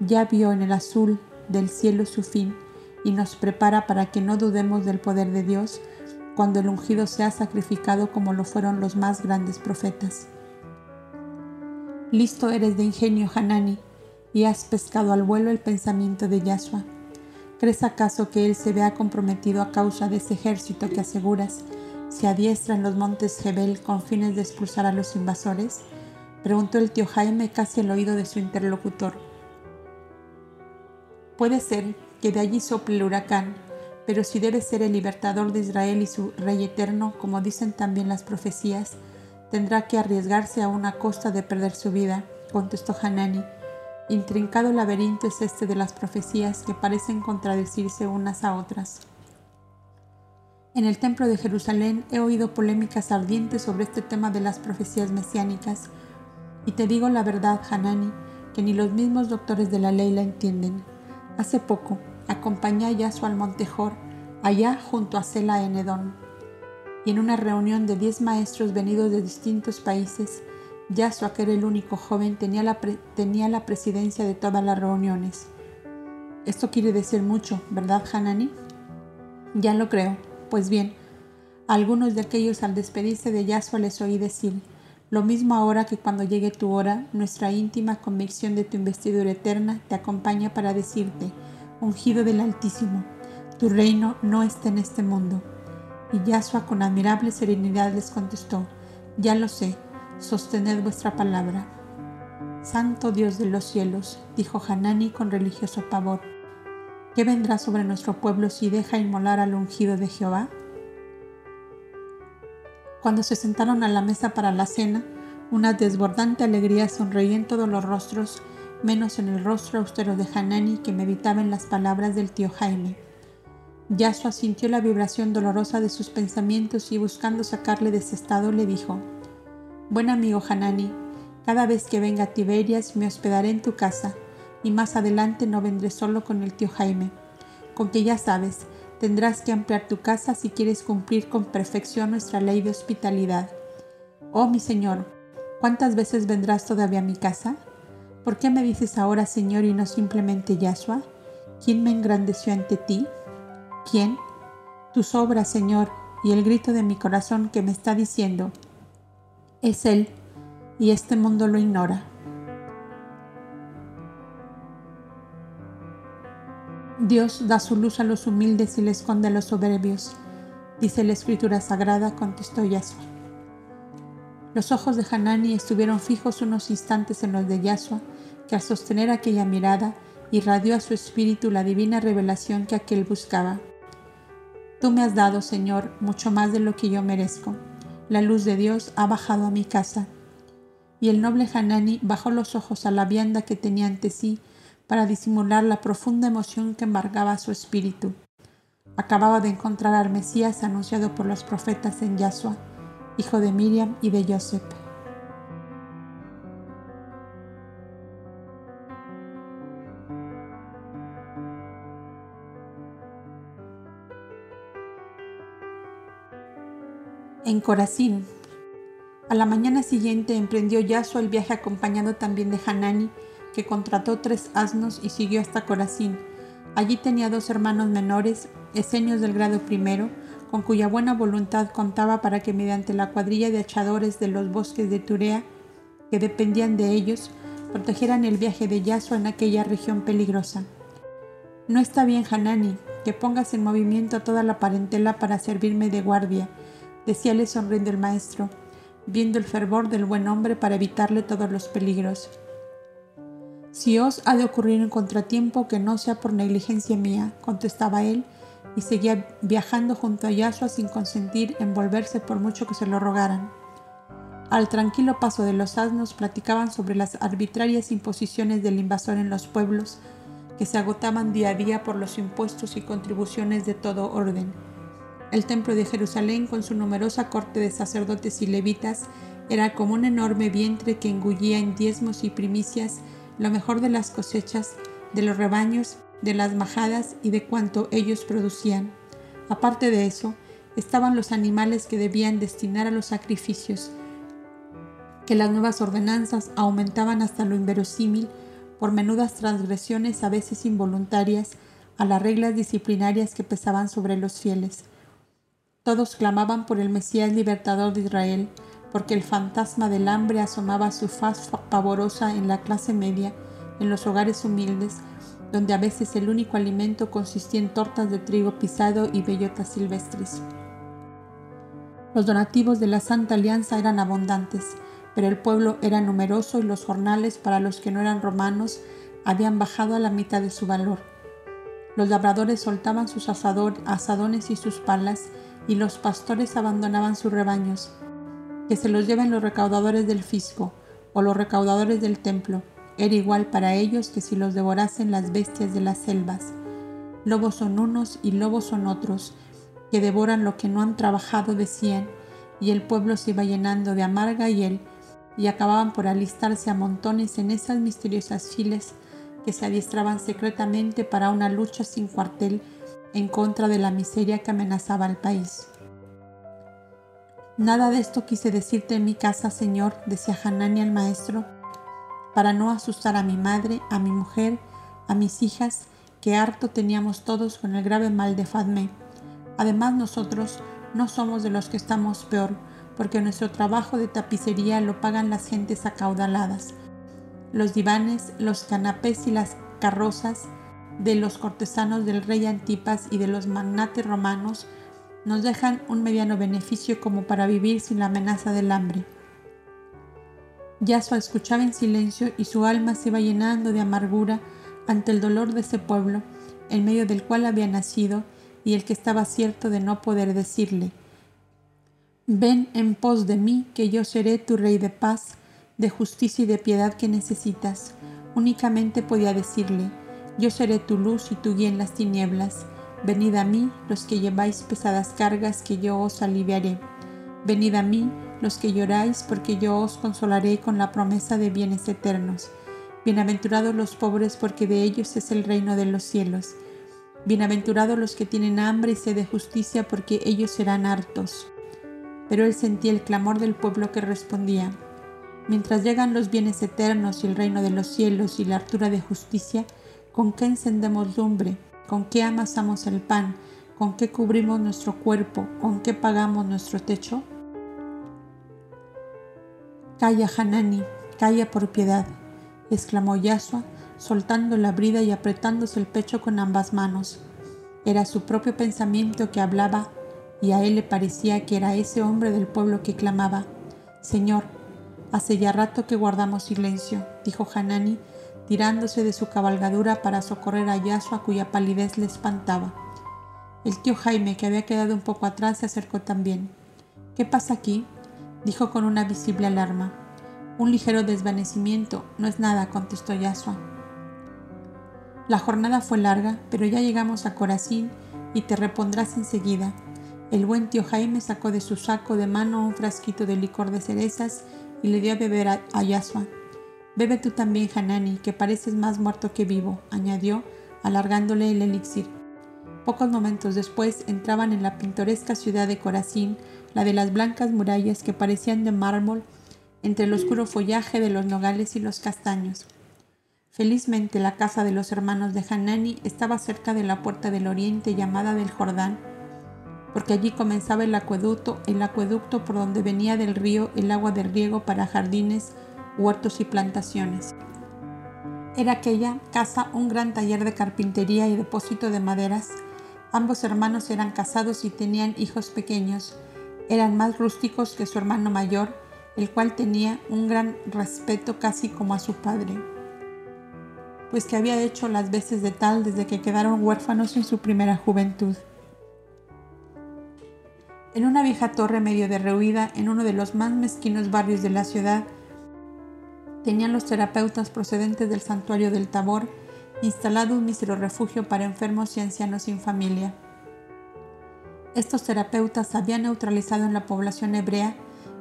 ya vio en el azul del cielo su fin y nos prepara para que no dudemos del poder de Dios cuando el ungido sea sacrificado como lo fueron los más grandes profetas. Listo eres de ingenio, Hanani, y has pescado al vuelo el pensamiento de Yahshua. ¿Crees acaso que él se vea comprometido a causa de ese ejército que aseguras se adiestra en los montes Jebel con fines de expulsar a los invasores? Preguntó el tío Jaime casi al oído de su interlocutor. Puede ser que de allí sople el huracán, pero si debe ser el libertador de Israel y su rey eterno, como dicen también las profecías, tendrá que arriesgarse a una costa de perder su vida, contestó Hanani. Intrincado laberinto es este de las profecías que parecen contradecirse unas a otras. En el templo de Jerusalén he oído polémicas ardientes sobre este tema de las profecías mesiánicas, y te digo la verdad, Hanani, que ni los mismos doctores de la ley la entienden. Hace poco acompañé a Yasu al Montejor, allá junto a Sela en Edón, y en una reunión de diez maestros venidos de distintos países, Yasua, que era el único joven, tenía la, tenía la presidencia de todas las reuniones. Esto quiere decir mucho, ¿verdad, Hanani? Ya lo creo. Pues bien, algunos de aquellos al despedirse de Yahshua les oí decir, lo mismo ahora que cuando llegue tu hora, nuestra íntima convicción de tu investidura eterna te acompaña para decirte, ungido del Altísimo, tu reino no está en este mundo. Y Yahshua con admirable serenidad les contestó, ya lo sé, sostened vuestra palabra. Santo Dios de los cielos, dijo Hanani con religioso pavor, ¿qué vendrá sobre nuestro pueblo si deja inmolar al ungido de Jehová? Cuando se sentaron a la mesa para la cena, una desbordante alegría sonreía en todos los rostros, menos en el rostro austero de Hanani que meditaba en las palabras del tío Jaime. Yasua sintió la vibración dolorosa de sus pensamientos y buscando sacarle de ese estado le dijo, Buen amigo Hanani, cada vez que venga a Tiberias me hospedaré en tu casa y más adelante no vendré solo con el tío Jaime, con que ya sabes, tendrás que ampliar tu casa si quieres cumplir con perfección nuestra ley de hospitalidad. Oh mi Señor, ¿cuántas veces vendrás todavía a mi casa? ¿Por qué me dices ahora Señor y no simplemente Yahshua? ¿Quién me engrandeció ante ti? ¿Quién? Tus obras, Señor, y el grito de mi corazón que me está diciendo, es Él, y este mundo lo ignora. Dios da su luz a los humildes y le esconde a los soberbios, dice la escritura sagrada, contestó Yahshua. Los ojos de Hanani estuvieron fijos unos instantes en los de Yahshua, que al sostener aquella mirada irradió a su espíritu la divina revelación que aquel buscaba. Tú me has dado, Señor, mucho más de lo que yo merezco. La luz de Dios ha bajado a mi casa. Y el noble Hanani bajó los ojos a la vianda que tenía ante sí para disimular la profunda emoción que embargaba su espíritu. Acababa de encontrar al Mesías anunciado por los profetas en Yahshua, hijo de Miriam y de Joseph. en Corazín. A la mañana siguiente emprendió Yasuo el viaje acompañado también de Hanani, que contrató tres asnos y siguió hasta Corazín. Allí tenía dos hermanos menores, esenios del grado primero, con cuya buena voluntad contaba para que mediante la cuadrilla de echadores de los bosques de Turea, que dependían de ellos, protegieran el viaje de Yasuo en aquella región peligrosa. No está bien, Hanani, que pongas en movimiento toda la parentela para servirme de guardia, decíale sonriendo el maestro, viendo el fervor del buen hombre para evitarle todos los peligros. Si os ha de ocurrir un contratiempo que no sea por negligencia mía, contestaba él, y seguía viajando junto a Yahshua sin consentir en volverse por mucho que se lo rogaran. Al tranquilo paso de los asnos platicaban sobre las arbitrarias imposiciones del invasor en los pueblos, que se agotaban día a día por los impuestos y contribuciones de todo orden el templo de Jerusalén, con su numerosa corte de sacerdotes y levitas, era como un enorme vientre que engullía en diezmos y primicias lo mejor de las cosechas, de los rebaños, de las majadas y de cuanto ellos producían. Aparte de eso, estaban los animales que debían destinar a los sacrificios, que las nuevas ordenanzas aumentaban hasta lo inverosímil por menudas transgresiones a veces involuntarias a las reglas disciplinarias que pesaban sobre los fieles. Todos clamaban por el Mesías libertador de Israel, porque el fantasma del hambre asomaba su faz pavorosa en la clase media, en los hogares humildes, donde a veces el único alimento consistía en tortas de trigo pisado y bellotas silvestres. Los donativos de la Santa Alianza eran abundantes, pero el pueblo era numeroso y los jornales para los que no eran romanos habían bajado a la mitad de su valor. Los labradores soltaban sus asadones y sus palas y los pastores abandonaban sus rebaños. Que se los lleven los recaudadores del fisco o los recaudadores del templo. Era igual para ellos que si los devorasen las bestias de las selvas. Lobos son unos y lobos son otros, que devoran lo que no han trabajado, decían, y el pueblo se iba llenando de amarga hiel, y acababan por alistarse a montones en esas misteriosas filas que se adiestraban secretamente para una lucha sin cuartel en contra de la miseria que amenazaba al país. Nada de esto quise decirte en mi casa, Señor, decía Hanani al maestro, para no asustar a mi madre, a mi mujer, a mis hijas, que harto teníamos todos con el grave mal de Fadme. Además nosotros no somos de los que estamos peor, porque nuestro trabajo de tapicería lo pagan las gentes acaudaladas. Los divanes, los canapés y las carrozas de los cortesanos del rey Antipas y de los magnates romanos nos dejan un mediano beneficio como para vivir sin la amenaza del hambre. Yasua escuchaba en silencio y su alma se iba llenando de amargura ante el dolor de ese pueblo, en medio del cual había nacido y el que estaba cierto de no poder decirle, Ven en pos de mí, que yo seré tu rey de paz, de justicia y de piedad que necesitas. Únicamente podía decirle, yo seré tu luz y tu guía en las tinieblas. Venid a mí, los que lleváis pesadas cargas, que yo os aliviaré. Venid a mí, los que lloráis, porque yo os consolaré con la promesa de bienes eternos. Bienaventurados los pobres, porque de ellos es el reino de los cielos. Bienaventurados los que tienen hambre y sed de justicia, porque ellos serán hartos. Pero él sentía el clamor del pueblo que respondía, Mientras llegan los bienes eternos y el reino de los cielos y la altura de justicia, ¿con qué encendemos lumbre? ¿Con qué amasamos el pan? ¿Con qué cubrimos nuestro cuerpo? ¿Con qué pagamos nuestro techo? Calla, Hanani, calla por piedad, exclamó Yasua, soltando la brida y apretándose el pecho con ambas manos. Era su propio pensamiento que hablaba y a él le parecía que era ese hombre del pueblo que clamaba, Señor, hace ya rato que guardamos silencio, dijo Hanani, tirándose de su cabalgadura para socorrer a Yasua cuya palidez le espantaba. El tío Jaime, que había quedado un poco atrás, se acercó también. ¿Qué pasa aquí? dijo con una visible alarma. Un ligero desvanecimiento, no es nada, contestó Yasua. La jornada fue larga, pero ya llegamos a Corazín y te repondrás enseguida. El buen tío Jaime sacó de su saco de mano un frasquito de licor de cerezas y le dio a beber a, Yasua. Bebe tú también, Hanani, que pareces más muerto que vivo, añadió, alargándole el elixir. Pocos momentos después entraban en la pintoresca ciudad de Corazín la de las blancas murallas que parecían de mármol entre el oscuro follaje de los nogales y los castaños. Felizmente la casa de los hermanos de Hanani estaba cerca de la puerta del oriente llamada del Jordán, porque allí comenzaba el acueducto, el acueducto por donde venía del río el agua de riego para jardines, huertos y plantaciones. Era aquella casa un gran taller de carpintería y depósito de maderas. Ambos hermanos eran casados y tenían hijos pequeños, eran más rústicos que su hermano mayor, el cual tenía un gran respeto casi como a su padre, pues que había hecho las veces de tal desde que quedaron huérfanos en su primera juventud. En una vieja torre medio derruida en uno de los más mezquinos barrios de la ciudad, tenían los terapeutas procedentes del santuario del Tabor instalado un mísero refugio para enfermos y ancianos sin familia. Estos terapeutas habían neutralizado en la población hebrea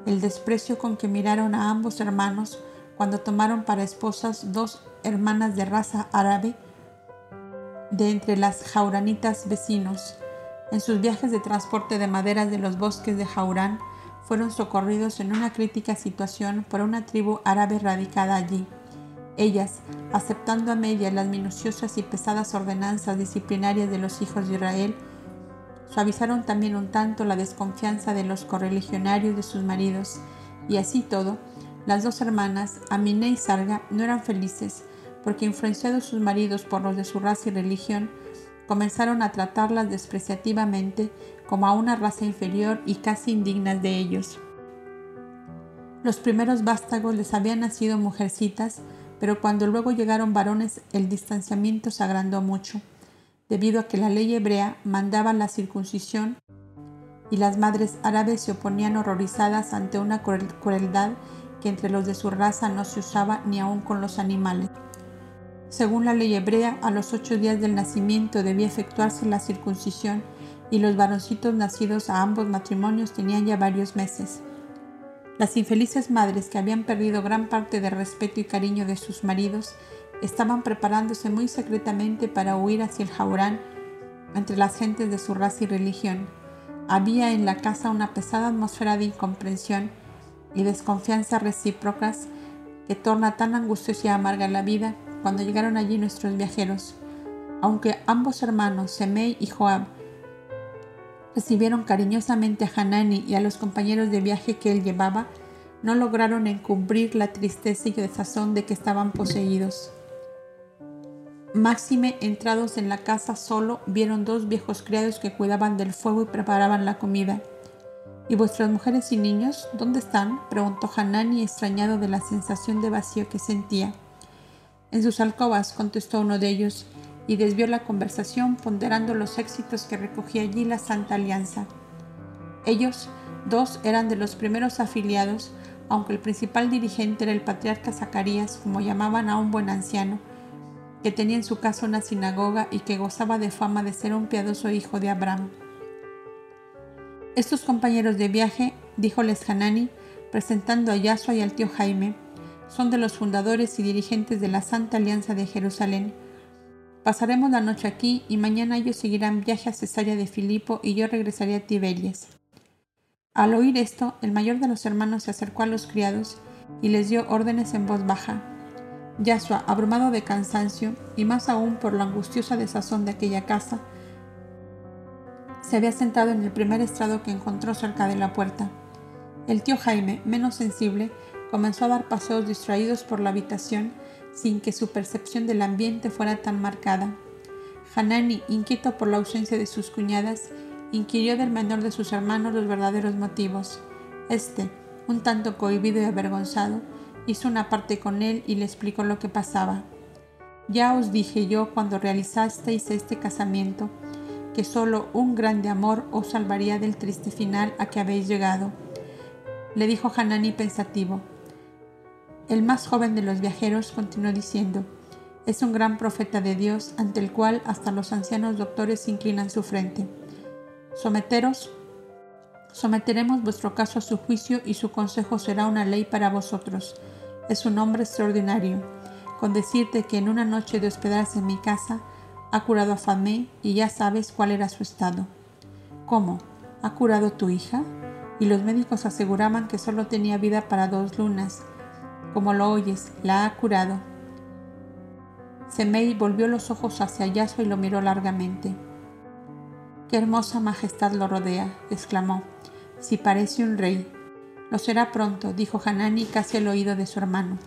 el desprecio con que miraron a ambos hermanos cuando tomaron para esposas dos hermanas de raza árabe de entre las jauranitas vecinos. En sus viajes de transporte de maderas de los bosques de Jaurán, fueron socorridos en una crítica situación por una tribu árabe radicada allí. Ellas, aceptando a media las minuciosas y pesadas ordenanzas disciplinarias de los hijos de Israel, Suavizaron también un tanto la desconfianza de los correligionarios de sus maridos, y así todo, las dos hermanas, Aminé y Sarga, no eran felices, porque influenciados sus maridos por los de su raza y religión, comenzaron a tratarlas despreciativamente como a una raza inferior y casi indignas de ellos. Los primeros vástagos les habían nacido mujercitas, pero cuando luego llegaron varones el distanciamiento se agrandó mucho debido a que la ley hebrea mandaba la circuncisión y las madres árabes se oponían horrorizadas ante una crueldad que entre los de su raza no se usaba ni aun con los animales. Según la ley hebrea, a los ocho días del nacimiento debía efectuarse la circuncisión y los varoncitos nacidos a ambos matrimonios tenían ya varios meses. Las infelices madres que habían perdido gran parte del respeto y cariño de sus maridos estaban preparándose muy secretamente para huir hacia el Jaurán entre las gentes de su raza y religión. Había en la casa una pesada atmósfera de incomprensión y desconfianza recíprocas que torna tan angustiosa y amarga la vida cuando llegaron allí nuestros viajeros. Aunque ambos hermanos, Semei y Joab, recibieron cariñosamente a Hanani y a los compañeros de viaje que él llevaba, no lograron encubrir la tristeza y desazón de que estaban poseídos. Máxime, entrados en la casa solo, vieron dos viejos criados que cuidaban del fuego y preparaban la comida. ¿Y vuestras mujeres y niños dónde están? preguntó Hanani, extrañado de la sensación de vacío que sentía. En sus alcobas, contestó uno de ellos, y desvió la conversación ponderando los éxitos que recogía allí la Santa Alianza. Ellos, dos, eran de los primeros afiliados, aunque el principal dirigente era el patriarca Zacarías, como llamaban a un buen anciano, que tenía en su casa una sinagoga y que gozaba de fama de ser un piadoso hijo de Abraham. Estos compañeros de viaje, díjoles Hanani, presentando a Yasua y al tío Jaime, son de los fundadores y dirigentes de la Santa Alianza de Jerusalén. Pasaremos la noche aquí y mañana ellos seguirán viaje a Cesarea de Filipo y yo regresaré a Tiberias. Al oír esto, el mayor de los hermanos se acercó a los criados y les dio órdenes en voz baja. Yasua, abrumado de cansancio y más aún por la angustiosa desazón de aquella casa, se había sentado en el primer estrado que encontró cerca de la puerta. El tío Jaime, menos sensible, comenzó a dar paseos distraídos por la habitación sin que su percepción del ambiente fuera tan marcada. Hanani, inquieto por la ausencia de sus cuñadas, inquirió del menor de sus hermanos los verdaderos motivos. Este, un tanto cohibido y avergonzado, hizo una parte con él y le explicó lo que pasaba. Ya os dije yo cuando realizasteis este casamiento que solo un grande amor os salvaría del triste final a que habéis llegado. Le dijo Hanani pensativo. El más joven de los viajeros continuó diciendo, es un gran profeta de Dios ante el cual hasta los ancianos doctores inclinan su frente. Someteros, someteremos vuestro caso a su juicio y su consejo será una ley para vosotros. Es un hombre extraordinario. Con decirte que en una noche de hospedarse en mi casa, ha curado a Famé y ya sabes cuál era su estado. ¿Cómo? ¿Ha curado tu hija? Y los médicos aseguraban que solo tenía vida para dos lunas. Como lo oyes, la ha curado. Semei volvió los ojos hacia Yasuo y lo miró largamente. Qué hermosa majestad lo rodea, exclamó. Si parece un rey. Lo será pronto, dijo Hanani casi al oído de su hermano.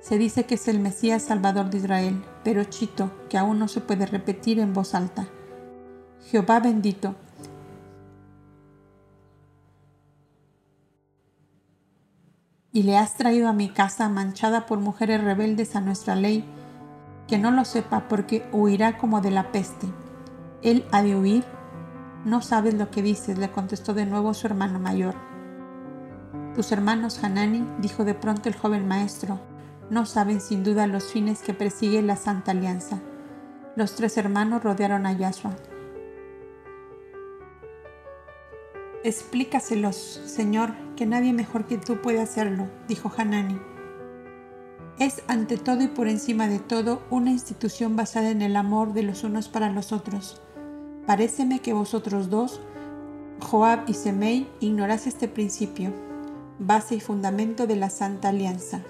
Se dice que es el Mesías Salvador de Israel, pero chito, que aún no se puede repetir en voz alta. Jehová bendito. Y le has traído a mi casa manchada por mujeres rebeldes a nuestra ley, que no lo sepa porque huirá como de la peste. Él ha de huir. No sabes lo que dices, le contestó de nuevo su hermano mayor. Tus hermanos Hanani, dijo de pronto el joven maestro, no saben sin duda los fines que persigue la Santa Alianza. Los tres hermanos rodearon a Yahshua. Explícaselos, Señor, que nadie mejor que tú puede hacerlo, dijo Hanani. Es ante todo y por encima de todo una institución basada en el amor de los unos para los otros. Paréceme que vosotros dos, Joab y Semei, ignoráis este principio, base y fundamento de la Santa Alianza.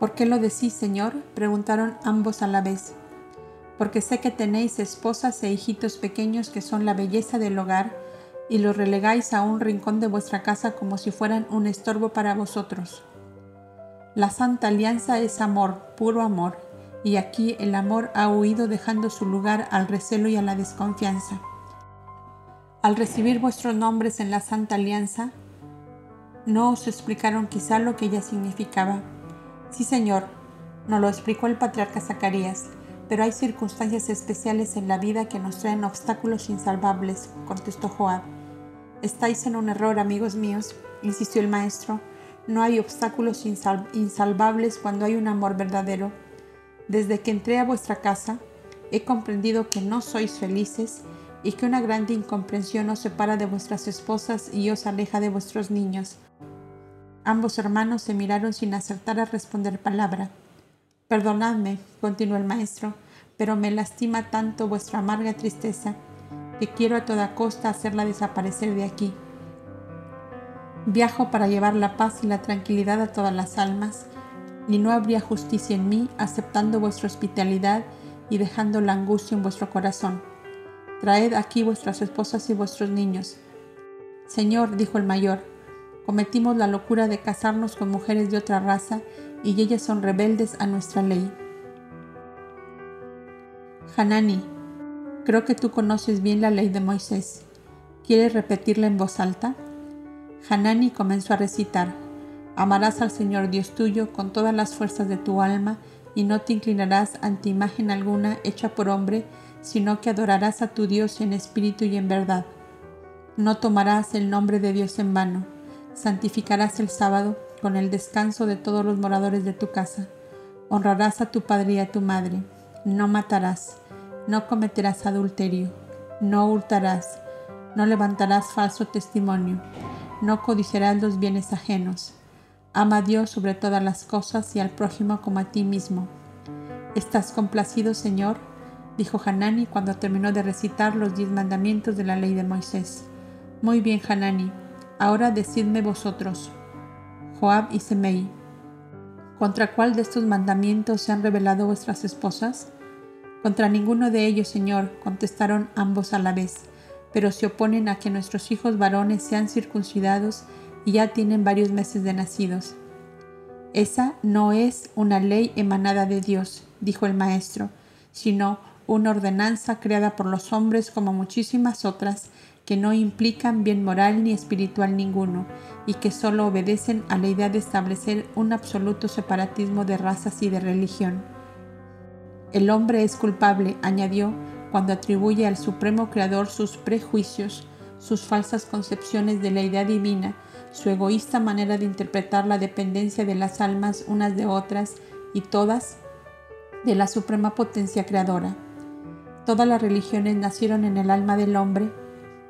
¿Por qué lo decís, Señor? preguntaron ambos a la vez. Porque sé que tenéis esposas e hijitos pequeños que son la belleza del hogar y los relegáis a un rincón de vuestra casa como si fueran un estorbo para vosotros. La Santa Alianza es amor, puro amor, y aquí el amor ha huido dejando su lugar al recelo y a la desconfianza. Al recibir vuestros nombres en la Santa Alianza, no os explicaron quizá lo que ella significaba. Sí, Señor, nos lo explicó el patriarca Zacarías, pero hay circunstancias especiales en la vida que nos traen obstáculos insalvables, contestó Joab. Estáis en un error, amigos míos, insistió el maestro. No hay obstáculos insalvables cuando hay un amor verdadero. Desde que entré a vuestra casa, he comprendido que no sois felices y que una grande incomprensión os separa de vuestras esposas y os aleja de vuestros niños. Ambos hermanos se miraron sin acertar a responder palabra. Perdonadme, continuó el maestro, pero me lastima tanto vuestra amarga tristeza que quiero a toda costa hacerla desaparecer de aquí. Viajo para llevar la paz y la tranquilidad a todas las almas, ni no habría justicia en mí aceptando vuestra hospitalidad y dejando la angustia en vuestro corazón. Traed aquí vuestras esposas y vuestros niños. Señor, dijo el mayor, cometimos la locura de casarnos con mujeres de otra raza y ellas son rebeldes a nuestra ley. Hanani, creo que tú conoces bien la ley de Moisés. ¿Quieres repetirla en voz alta? Hanani comenzó a recitar, Amarás al Señor Dios tuyo con todas las fuerzas de tu alma y no te inclinarás ante imagen alguna hecha por hombre, sino que adorarás a tu Dios en espíritu y en verdad. No tomarás el nombre de Dios en vano, santificarás el sábado con el descanso de todos los moradores de tu casa. Honrarás a tu padre y a tu madre. No matarás, no cometerás adulterio, no hurtarás, no levantarás falso testimonio, no codiciarás los bienes ajenos. Ama a Dios sobre todas las cosas y al prójimo como a ti mismo. ¿Estás complacido, Señor? dijo Hanani cuando terminó de recitar los diez mandamientos de la ley de Moisés. Muy bien, Hanani. Ahora decidme vosotros, Joab y Semei, ¿contra cuál de estos mandamientos se han revelado vuestras esposas? Contra ninguno de ellos, Señor, contestaron ambos a la vez, pero se oponen a que nuestros hijos varones sean circuncidados y ya tienen varios meses de nacidos. Esa no es una ley emanada de Dios, dijo el maestro, sino una ordenanza creada por los hombres como muchísimas otras que no implican bien moral ni espiritual ninguno y que solo obedecen a la idea de establecer un absoluto separatismo de razas y de religión. El hombre es culpable, añadió, cuando atribuye al Supremo Creador sus prejuicios, sus falsas concepciones de la idea divina, su egoísta manera de interpretar la dependencia de las almas unas de otras y todas de la suprema potencia creadora. Todas las religiones nacieron en el alma del hombre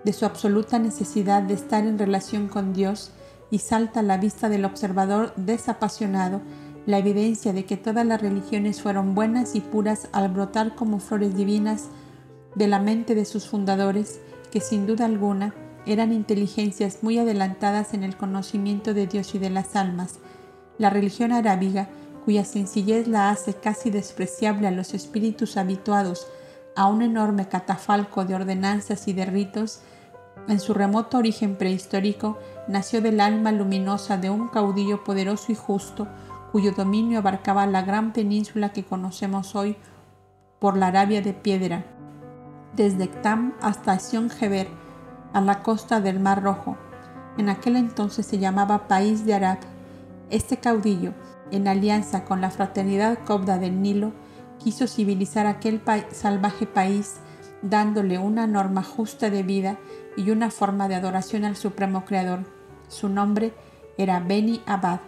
de su absoluta necesidad de estar en relación con Dios y salta a la vista del observador desapasionado la evidencia de que todas las religiones fueron buenas y puras al brotar como flores divinas de la mente de sus fundadores, que sin duda alguna eran inteligencias muy adelantadas en el conocimiento de Dios y de las almas. La religión arábiga, cuya sencillez la hace casi despreciable a los espíritus habituados a un enorme catafalco de ordenanzas y de ritos, en su remoto origen prehistórico nació del alma luminosa de un caudillo poderoso y justo, cuyo dominio abarcaba la gran península que conocemos hoy por la Arabia de piedra, desde Tam hasta Sion-Geber, a la costa del Mar Rojo. En aquel entonces se llamaba País de Arab. Este caudillo, en alianza con la fraternidad cobda del Nilo, quiso civilizar aquel salvaje país dándole una norma justa de vida y una forma de adoración al Supremo Creador. Su nombre era Beni Abad,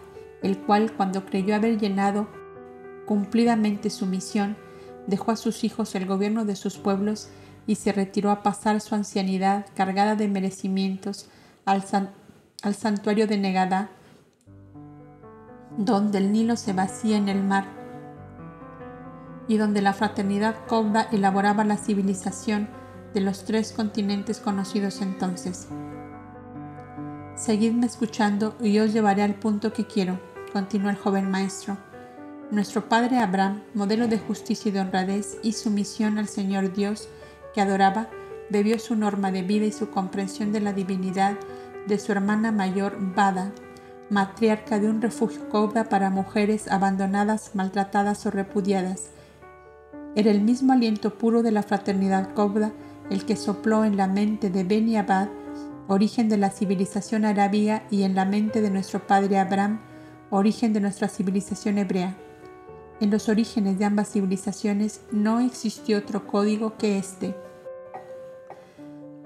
el cual cuando creyó haber llenado cumplidamente su misión, dejó a sus hijos el gobierno de sus pueblos y se retiró a pasar su ancianidad cargada de merecimientos al, santuario de Negadá, donde el Nilo se vacía en el mar y donde la fraternidad Cobda elaboraba la civilización de los tres continentes conocidos entonces. Seguidme escuchando y os llevaré al punto que quiero, continuó el joven maestro. Nuestro padre Abraham, modelo de justicia y de honradez y sumisión al Señor Dios que adoraba, bebió su norma de vida y su comprensión de la divinidad de su hermana mayor Bada, matriarca de un refugio cobra para mujeres abandonadas, maltratadas o repudiadas. Era el mismo aliento puro de la fraternidad cobra el que sopló en la mente de Beni Abad, origen de la civilización arábiga, y en la mente de nuestro padre Abraham, origen de nuestra civilización hebrea. En los orígenes de ambas civilizaciones no existió otro código que este.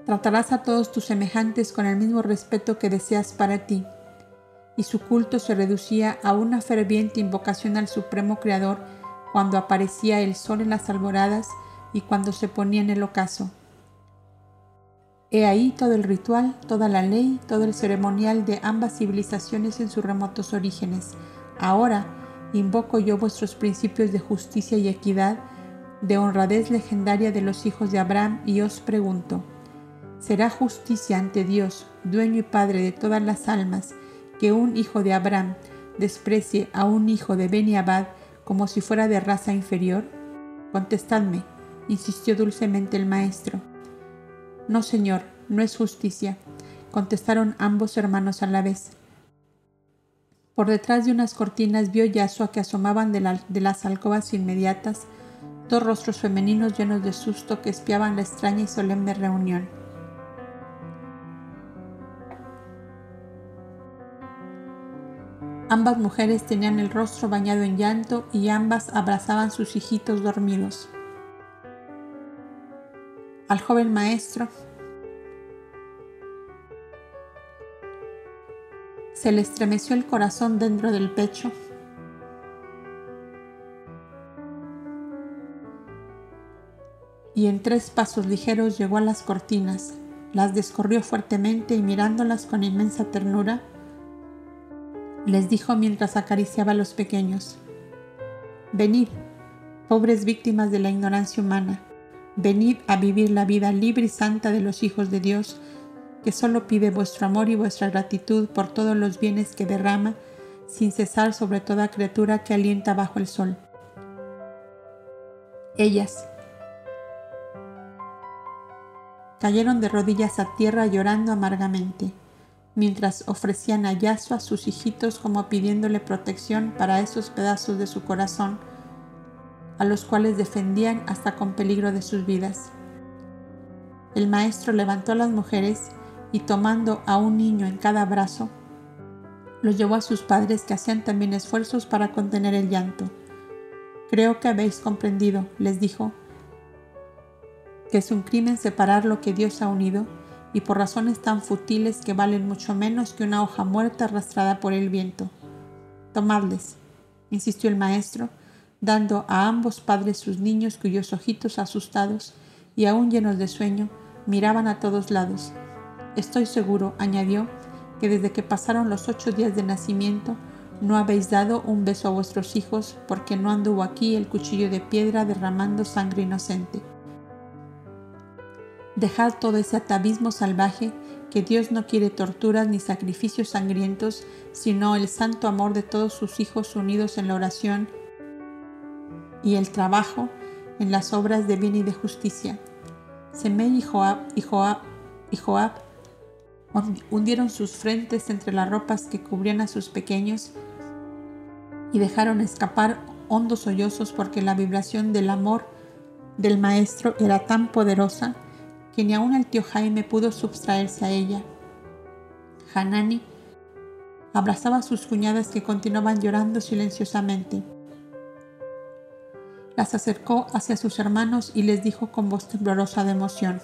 Tratarás a todos tus semejantes con el mismo respeto que deseas para ti. Y su culto se reducía a una ferviente invocación al Supremo Creador cuando aparecía el sol en las alboradas y cuando se ponía en el ocaso. He ahí todo el ritual, toda la ley, todo el ceremonial de ambas civilizaciones en sus remotos orígenes. Ahora invoco yo vuestros principios de justicia y equidad, de honradez legendaria de los hijos de Abraham, y os pregunto, ¿será justicia ante Dios, dueño y padre de todas las almas, que un hijo de Abraham desprecie a un hijo de Beniabad como si fuera de raza inferior? Contestadme, insistió dulcemente el maestro. No, señor, no es justicia, contestaron ambos hermanos a la vez. Por detrás de unas cortinas vio Yasua que asomaban de, de las alcobas inmediatas dos rostros femeninos llenos de susto que espiaban la extraña y solemne reunión. Ambas mujeres tenían el rostro bañado en llanto y ambas abrazaban sus hijitos dormidos. Al joven maestro se le estremeció el corazón dentro del pecho. Y en tres pasos ligeros llegó a las cortinas, las descorrió fuertemente y mirándolas con inmensa ternura, les dijo mientras acariciaba a los pequeños, Venid, pobres víctimas de la ignorancia humana, venid a vivir la vida libre y santa de los hijos de Dios, que solo pide vuestro amor y vuestra gratitud por todos los bienes que derrama sin cesar sobre toda criatura que alienta bajo el sol. Ellas cayeron de rodillas a tierra llorando amargamente mientras ofrecían a a sus hijitos como pidiéndole protección para esos pedazos de su corazón, a los cuales defendían hasta con peligro de sus vidas. El maestro levantó a las mujeres y tomando a un niño en cada brazo, los llevó a sus padres que hacían también esfuerzos para contener el llanto. Creo que habéis comprendido, les dijo, que es un crimen separar lo que Dios ha unido y por razones tan futiles que valen mucho menos que una hoja muerta arrastrada por el viento. Tomadles, insistió el maestro, dando a ambos padres sus niños cuyos ojitos asustados y aún llenos de sueño miraban a todos lados. Estoy seguro, añadió, que desde que pasaron los ocho días de nacimiento no habéis dado un beso a vuestros hijos porque no anduvo aquí el cuchillo de piedra derramando sangre inocente. Dejad todo ese atavismo salvaje, que Dios no quiere torturas ni sacrificios sangrientos, sino el santo amor de todos sus hijos unidos en la oración y el trabajo en las obras de bien y de justicia. Semei y Joab, y Joab, hundieron sus frentes entre las ropas que cubrían a sus pequeños y dejaron escapar hondos sollozos porque la vibración del amor del maestro era tan poderosa que ni aun el tío Jaime pudo sustraerse a ella. Hanani abrazaba a sus cuñadas que continuaban llorando silenciosamente. Las acercó hacia sus hermanos y les dijo con voz temblorosa de emoción.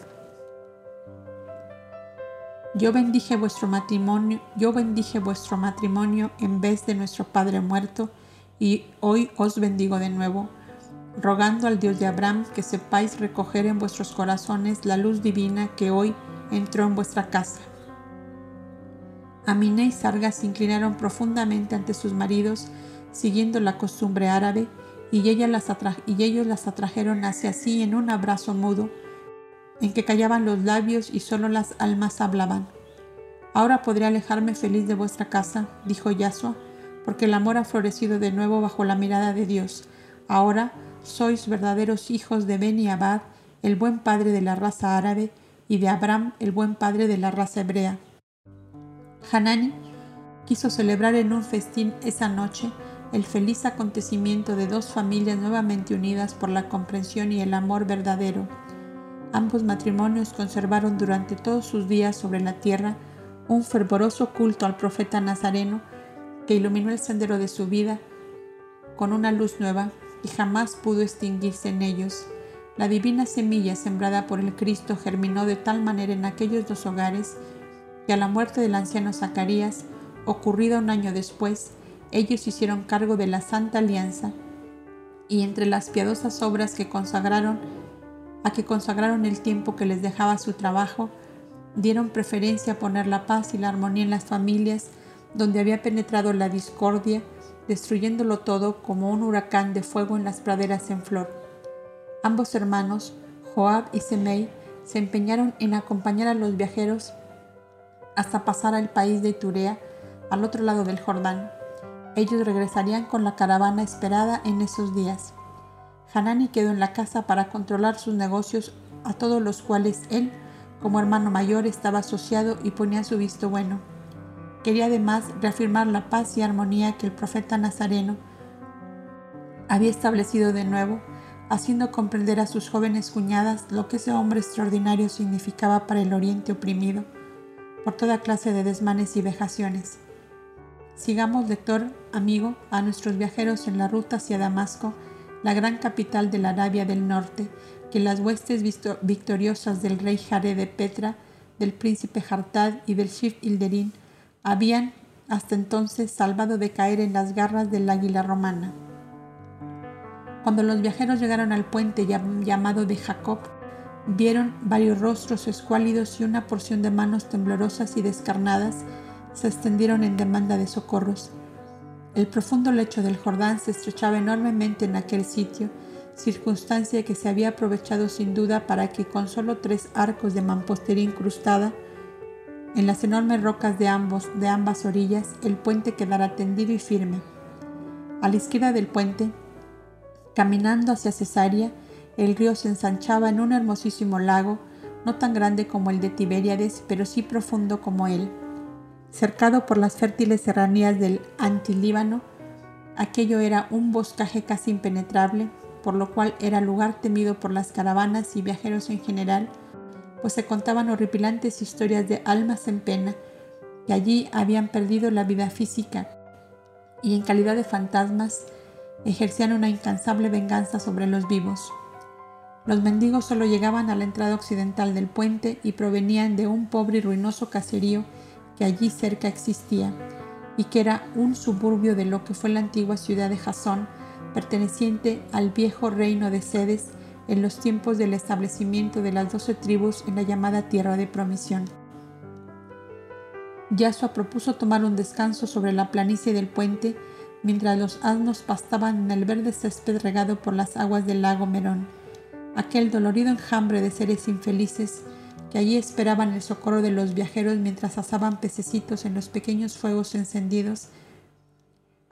Yo bendije vuestro matrimonio, yo bendije vuestro matrimonio en vez de nuestro padre muerto, y hoy os bendigo de nuevo rogando al Dios de Abraham que sepáis recoger en vuestros corazones la luz divina que hoy entró en vuestra casa. Amina y Sarga se inclinaron profundamente ante sus maridos, siguiendo la costumbre árabe, y, las y ellos las atrajeron hacia sí en un abrazo mudo, en que callaban los labios y solo las almas hablaban. Ahora podré alejarme feliz de vuestra casa, dijo Yasua, porque el amor ha florecido de nuevo bajo la mirada de Dios. Ahora sois verdaderos hijos de Beni Abad, el buen padre de la raza árabe, y de Abraham, el buen padre de la raza hebrea. Hanani quiso celebrar en un festín esa noche el feliz acontecimiento de dos familias nuevamente unidas por la comprensión y el amor verdadero. Ambos matrimonios conservaron durante todos sus días sobre la tierra un fervoroso culto al profeta Nazareno que iluminó el sendero de su vida con una luz nueva y jamás pudo extinguirse en ellos. La divina semilla sembrada por el Cristo germinó de tal manera en aquellos dos hogares que a la muerte del anciano Zacarías, ocurrida un año después, ellos hicieron cargo de la Santa Alianza y entre las piadosas obras que consagraron a que consagraron el tiempo que les dejaba su trabajo, dieron preferencia a poner la paz y la armonía en las familias donde había penetrado la discordia destruyéndolo todo como un huracán de fuego en las praderas en flor. Ambos hermanos, Joab y Semei, se empeñaron en acompañar a los viajeros hasta pasar al país de Turea, al otro lado del Jordán. Ellos regresarían con la caravana esperada en esos días. Hanani quedó en la casa para controlar sus negocios, a todos los cuales él como hermano mayor estaba asociado y ponía su visto bueno. Quería además reafirmar la paz y armonía que el profeta nazareno había establecido de nuevo, haciendo comprender a sus jóvenes cuñadas lo que ese hombre extraordinario significaba para el oriente oprimido por toda clase de desmanes y vejaciones. Sigamos, lector, amigo, a nuestros viajeros en la ruta hacia Damasco, la gran capital de la Arabia del Norte, que las huestes victoriosas del rey Jared de Petra, del príncipe Hartad y del Shif Ilderín habían hasta entonces salvado de caer en las garras del águila romana. Cuando los viajeros llegaron al puente llamado de Jacob, vieron varios rostros escuálidos y una porción de manos temblorosas y descarnadas se extendieron en demanda de socorros. El profundo lecho del Jordán se estrechaba enormemente en aquel sitio, circunstancia que se había aprovechado sin duda para que con solo tres arcos de mampostería incrustada en las enormes rocas de, ambos, de ambas orillas el puente quedara tendido y firme. A la izquierda del puente, Caminando hacia Cesarea, el río se ensanchaba en un hermosísimo lago, no tan grande como el de Tiberíades, pero sí profundo como él. Cercado por las fértiles serranías del Antilíbano, aquello era un boscaje casi impenetrable, por lo cual era lugar temido por las caravanas y viajeros en general, pues se contaban horripilantes historias de almas en pena que allí habían perdido la vida física y en calidad de fantasmas ejercían una incansable venganza sobre los vivos. Los mendigos solo llegaban a la entrada occidental del puente y provenían de un pobre y ruinoso caserío que allí cerca existía y que era un suburbio de lo que fue la antigua ciudad de Jasón, perteneciente al viejo reino de Sedes en los tiempos del establecimiento de las doce tribus en la llamada tierra de promisión. Yasua propuso tomar un descanso sobre la planicie del puente mientras los asnos pastaban en el verde césped regado por las aguas del lago Merón, aquel dolorido enjambre de seres infelices que allí esperaban el socorro de los viajeros mientras asaban pececitos en los pequeños fuegos encendidos,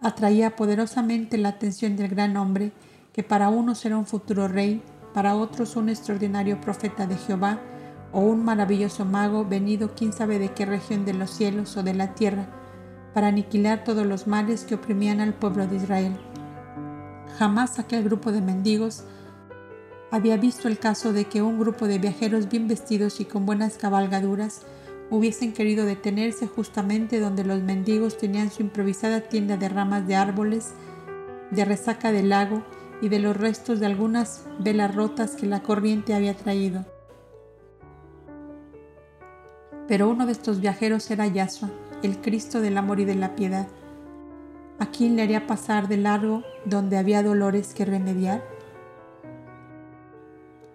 atraía poderosamente la atención del gran hombre, que para unos era un futuro rey, para otros un extraordinario profeta de Jehová, o un maravilloso mago venido quién sabe de qué región de los cielos o de la tierra, para aniquilar todos los males que oprimían al pueblo de Israel. Jamás aquel grupo de mendigos había visto el caso de que un grupo de viajeros bien vestidos y con buenas cabalgaduras hubiesen querido detenerse justamente donde los mendigos tenían su improvisada tienda de ramas de árboles, de resaca del lago y de los restos de algunas velas rotas que la corriente había traído. Pero uno de estos viajeros era Yasua, el Cristo del amor y de la piedad. ¿A quién le haría pasar de largo donde había dolores que remediar?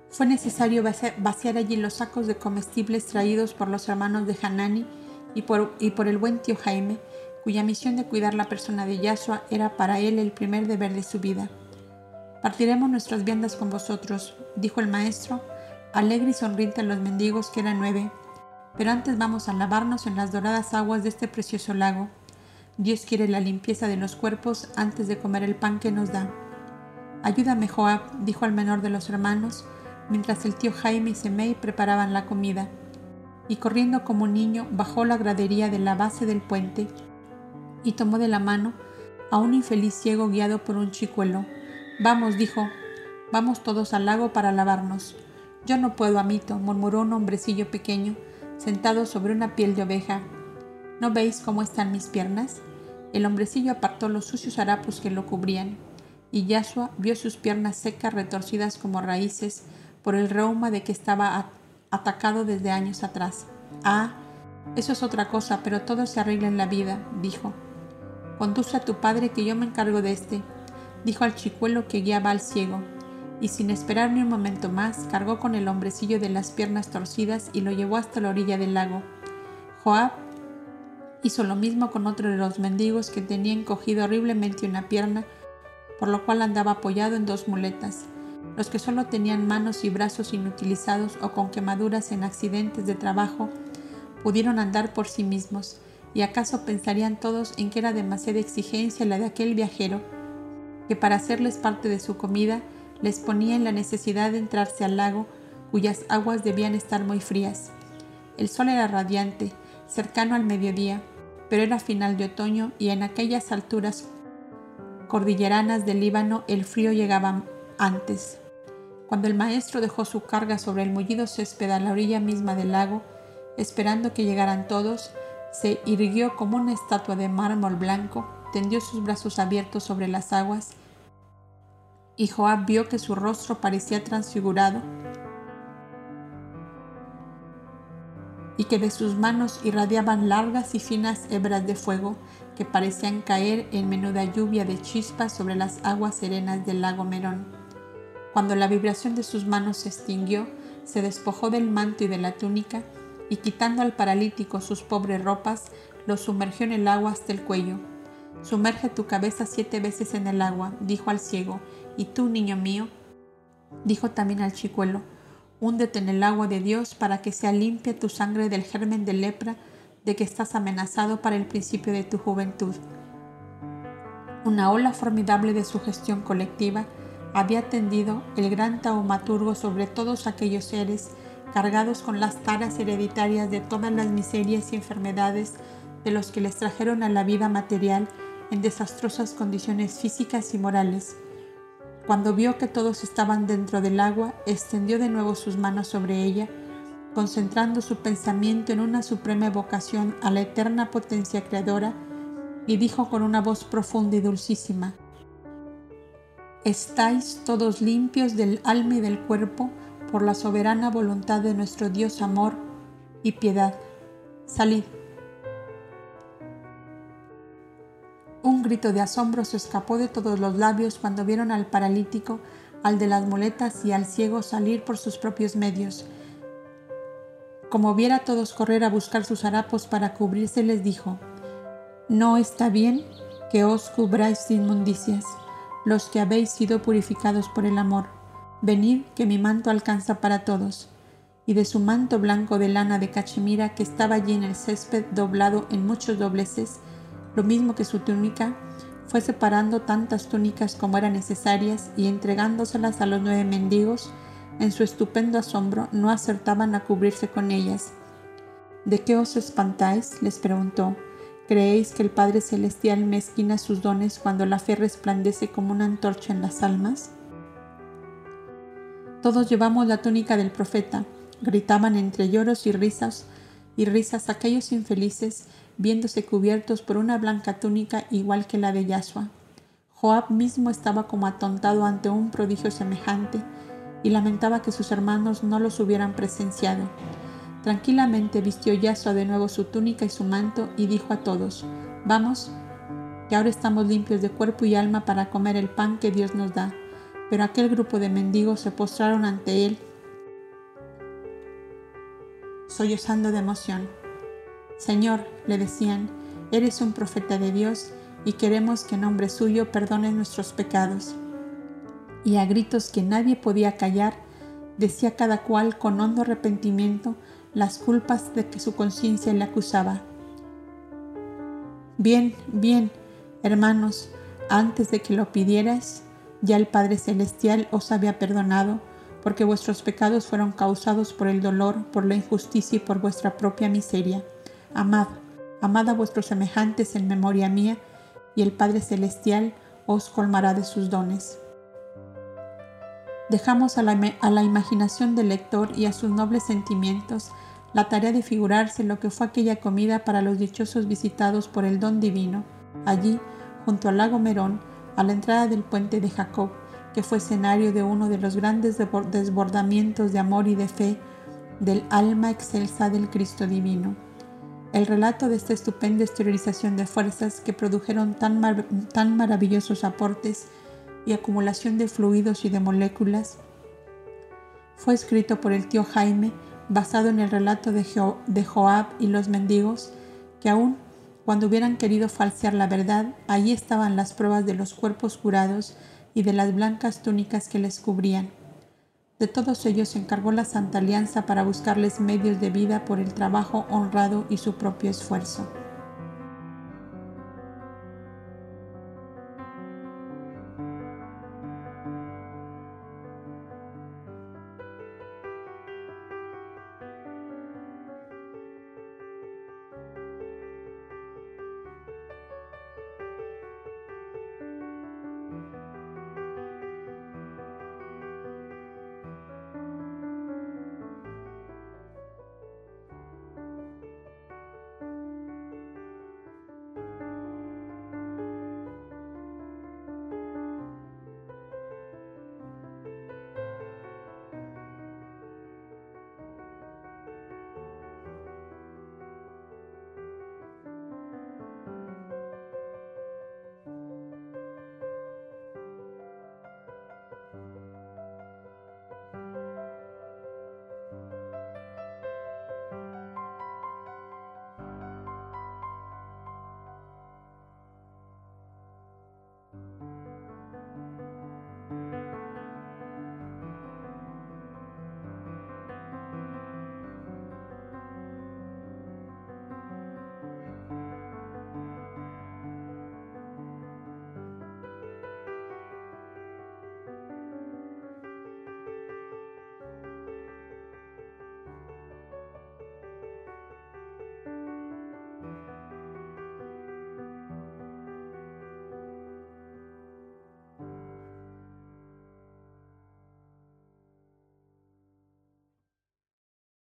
Fue necesario vaciar allí los sacos de comestibles traídos por los hermanos de Hanani y por, el buen tío Jaime, cuya misión de cuidar la persona de Yahshua era para él el primer deber de su vida. Partiremos nuestras viandas con vosotros, dijo el maestro, alegre y sonriente a los mendigos que eran nueve, pero antes vamos a lavarnos en las doradas aguas de este precioso lago. Dios quiere la limpieza de los cuerpos antes de comer el pan que nos da. Ayúdame, Joab, dijo al menor de los hermanos, mientras el tío Jaime y Semei preparaban la comida. Y corriendo como niño, bajó la gradería de la base del puente y tomó de la mano a un infeliz ciego guiado por un chicuelo. Vamos, dijo, vamos todos al lago para lavarnos. Yo no puedo, amito, murmuró un hombrecillo pequeño sentado sobre una piel de oveja. ¿No veis cómo están mis piernas? El hombrecillo apartó los sucios harapos que lo cubrían, y Yashua vio sus piernas secas retorcidas como raíces por el reuma de que estaba atacado desde años atrás. Ah, eso es otra cosa, pero todo se arregla en la vida, dijo. Conduce a tu padre que yo me encargo de este, dijo al chicuelo que guiaba al ciego y sin esperar ni un momento más cargó con el hombrecillo de las piernas torcidas y lo llevó hasta la orilla del lago. Joab hizo lo mismo con otro de los mendigos que tenía encogido horriblemente una pierna, por lo cual andaba apoyado en dos muletas. Los que solo tenían manos y brazos inutilizados o con quemaduras en accidentes de trabajo pudieron andar por sí mismos, y acaso pensarían todos en que era demasiada exigencia la de aquel viajero, que para hacerles parte de su comida les ponía en la necesidad de entrarse al lago, cuyas aguas debían estar muy frías. El sol era radiante, cercano al mediodía, pero era final de otoño y en aquellas alturas cordilleranas del Líbano el frío llegaba antes. Cuando el maestro dejó su carga sobre el mullido césped a la orilla misma del lago, esperando que llegaran todos, se irguió como una estatua de mármol blanco, tendió sus brazos abiertos sobre las aguas, y Joab vio que su rostro parecía transfigurado y que de sus manos irradiaban largas y finas hebras de fuego que parecían caer en menuda lluvia de chispas sobre las aguas serenas del lago Merón. Cuando la vibración de sus manos se extinguió, se despojó del manto y de la túnica, y quitando al paralítico sus pobres ropas, lo sumergió en el agua hasta el cuello. Sumerge tu cabeza siete veces en el agua, dijo al ciego, y tú, niño mío, dijo también al chicuelo, húndete en el agua de Dios para que sea limpia tu sangre del germen de lepra de que estás amenazado para el principio de tu juventud. Una ola formidable de sugestión colectiva había tendido el gran taumaturgo sobre todos aquellos seres cargados con las taras hereditarias de todas las miserias y enfermedades de los que les trajeron a la vida material en desastrosas condiciones físicas y morales. Cuando vio que todos estaban dentro del agua, extendió de nuevo sus manos sobre ella, concentrando su pensamiento en una suprema evocación a la eterna potencia creadora, y dijo con una voz profunda y dulcísima, Estáis todos limpios del alma y del cuerpo por la soberana voluntad de nuestro Dios amor y piedad. Salid. Un grito de asombro se escapó de todos los labios cuando vieron al paralítico, al de las muletas y al ciego salir por sus propios medios. Como viera a todos correr a buscar sus harapos para cubrirse, les dijo, No está bien que os cubráis de inmundicias, los que habéis sido purificados por el amor. Venid, que mi manto alcanza para todos. Y de su manto blanco de lana de cachemira que estaba allí en el césped doblado en muchos dobleces, lo mismo que su túnica, fue separando tantas túnicas como eran necesarias y entregándoselas a los nueve mendigos, en su estupendo asombro no acertaban a cubrirse con ellas. ¿De qué os espantáis? les preguntó. ¿Creéis que el Padre Celestial mezquina sus dones cuando la fe resplandece como una antorcha en las almas? Todos llevamos la túnica del profeta, gritaban entre lloros y risas, y risas aquellos infelices viéndose cubiertos por una blanca túnica igual que la de Yasua. Joab mismo estaba como atontado ante un prodigio semejante y lamentaba que sus hermanos no los hubieran presenciado. Tranquilamente vistió Yasua de nuevo su túnica y su manto y dijo a todos, Vamos, que ahora estamos limpios de cuerpo y alma para comer el pan que Dios nos da. Pero aquel grupo de mendigos se postraron ante él, sollozando de emoción. Señor, le decían, eres un profeta de Dios y queremos que en nombre suyo perdones nuestros pecados. Y a gritos que nadie podía callar, decía cada cual con hondo arrepentimiento las culpas de que su conciencia le acusaba. Bien, bien, hermanos, antes de que lo pidieras, ya el Padre Celestial os había perdonado, porque vuestros pecados fueron causados por el dolor, por la injusticia y por vuestra propia miseria. Amad, amad a vuestros semejantes en memoria mía, y el Padre Celestial os colmará de sus dones. Dejamos a la, a la imaginación del lector y a sus nobles sentimientos la tarea de figurarse lo que fue aquella comida para los dichosos visitados por el don divino, allí, junto al lago Merón, a la entrada del puente de Jacob, que fue escenario de uno de los grandes desbordamientos de amor y de fe del alma excelsa del Cristo divino. El relato de esta estupenda exteriorización de fuerzas que produjeron tan, tan maravillosos aportes y acumulación de fluidos y de moléculas fue escrito por el tío Jaime basado en el relato de, Joab y los mendigos, que aún cuando hubieran querido falsear la verdad, allí estaban las pruebas de los cuerpos curados y de las blancas túnicas que les cubrían. De todos ellos se encargó la Santa Alianza para buscarles medios de vida por el trabajo honrado y su propio esfuerzo.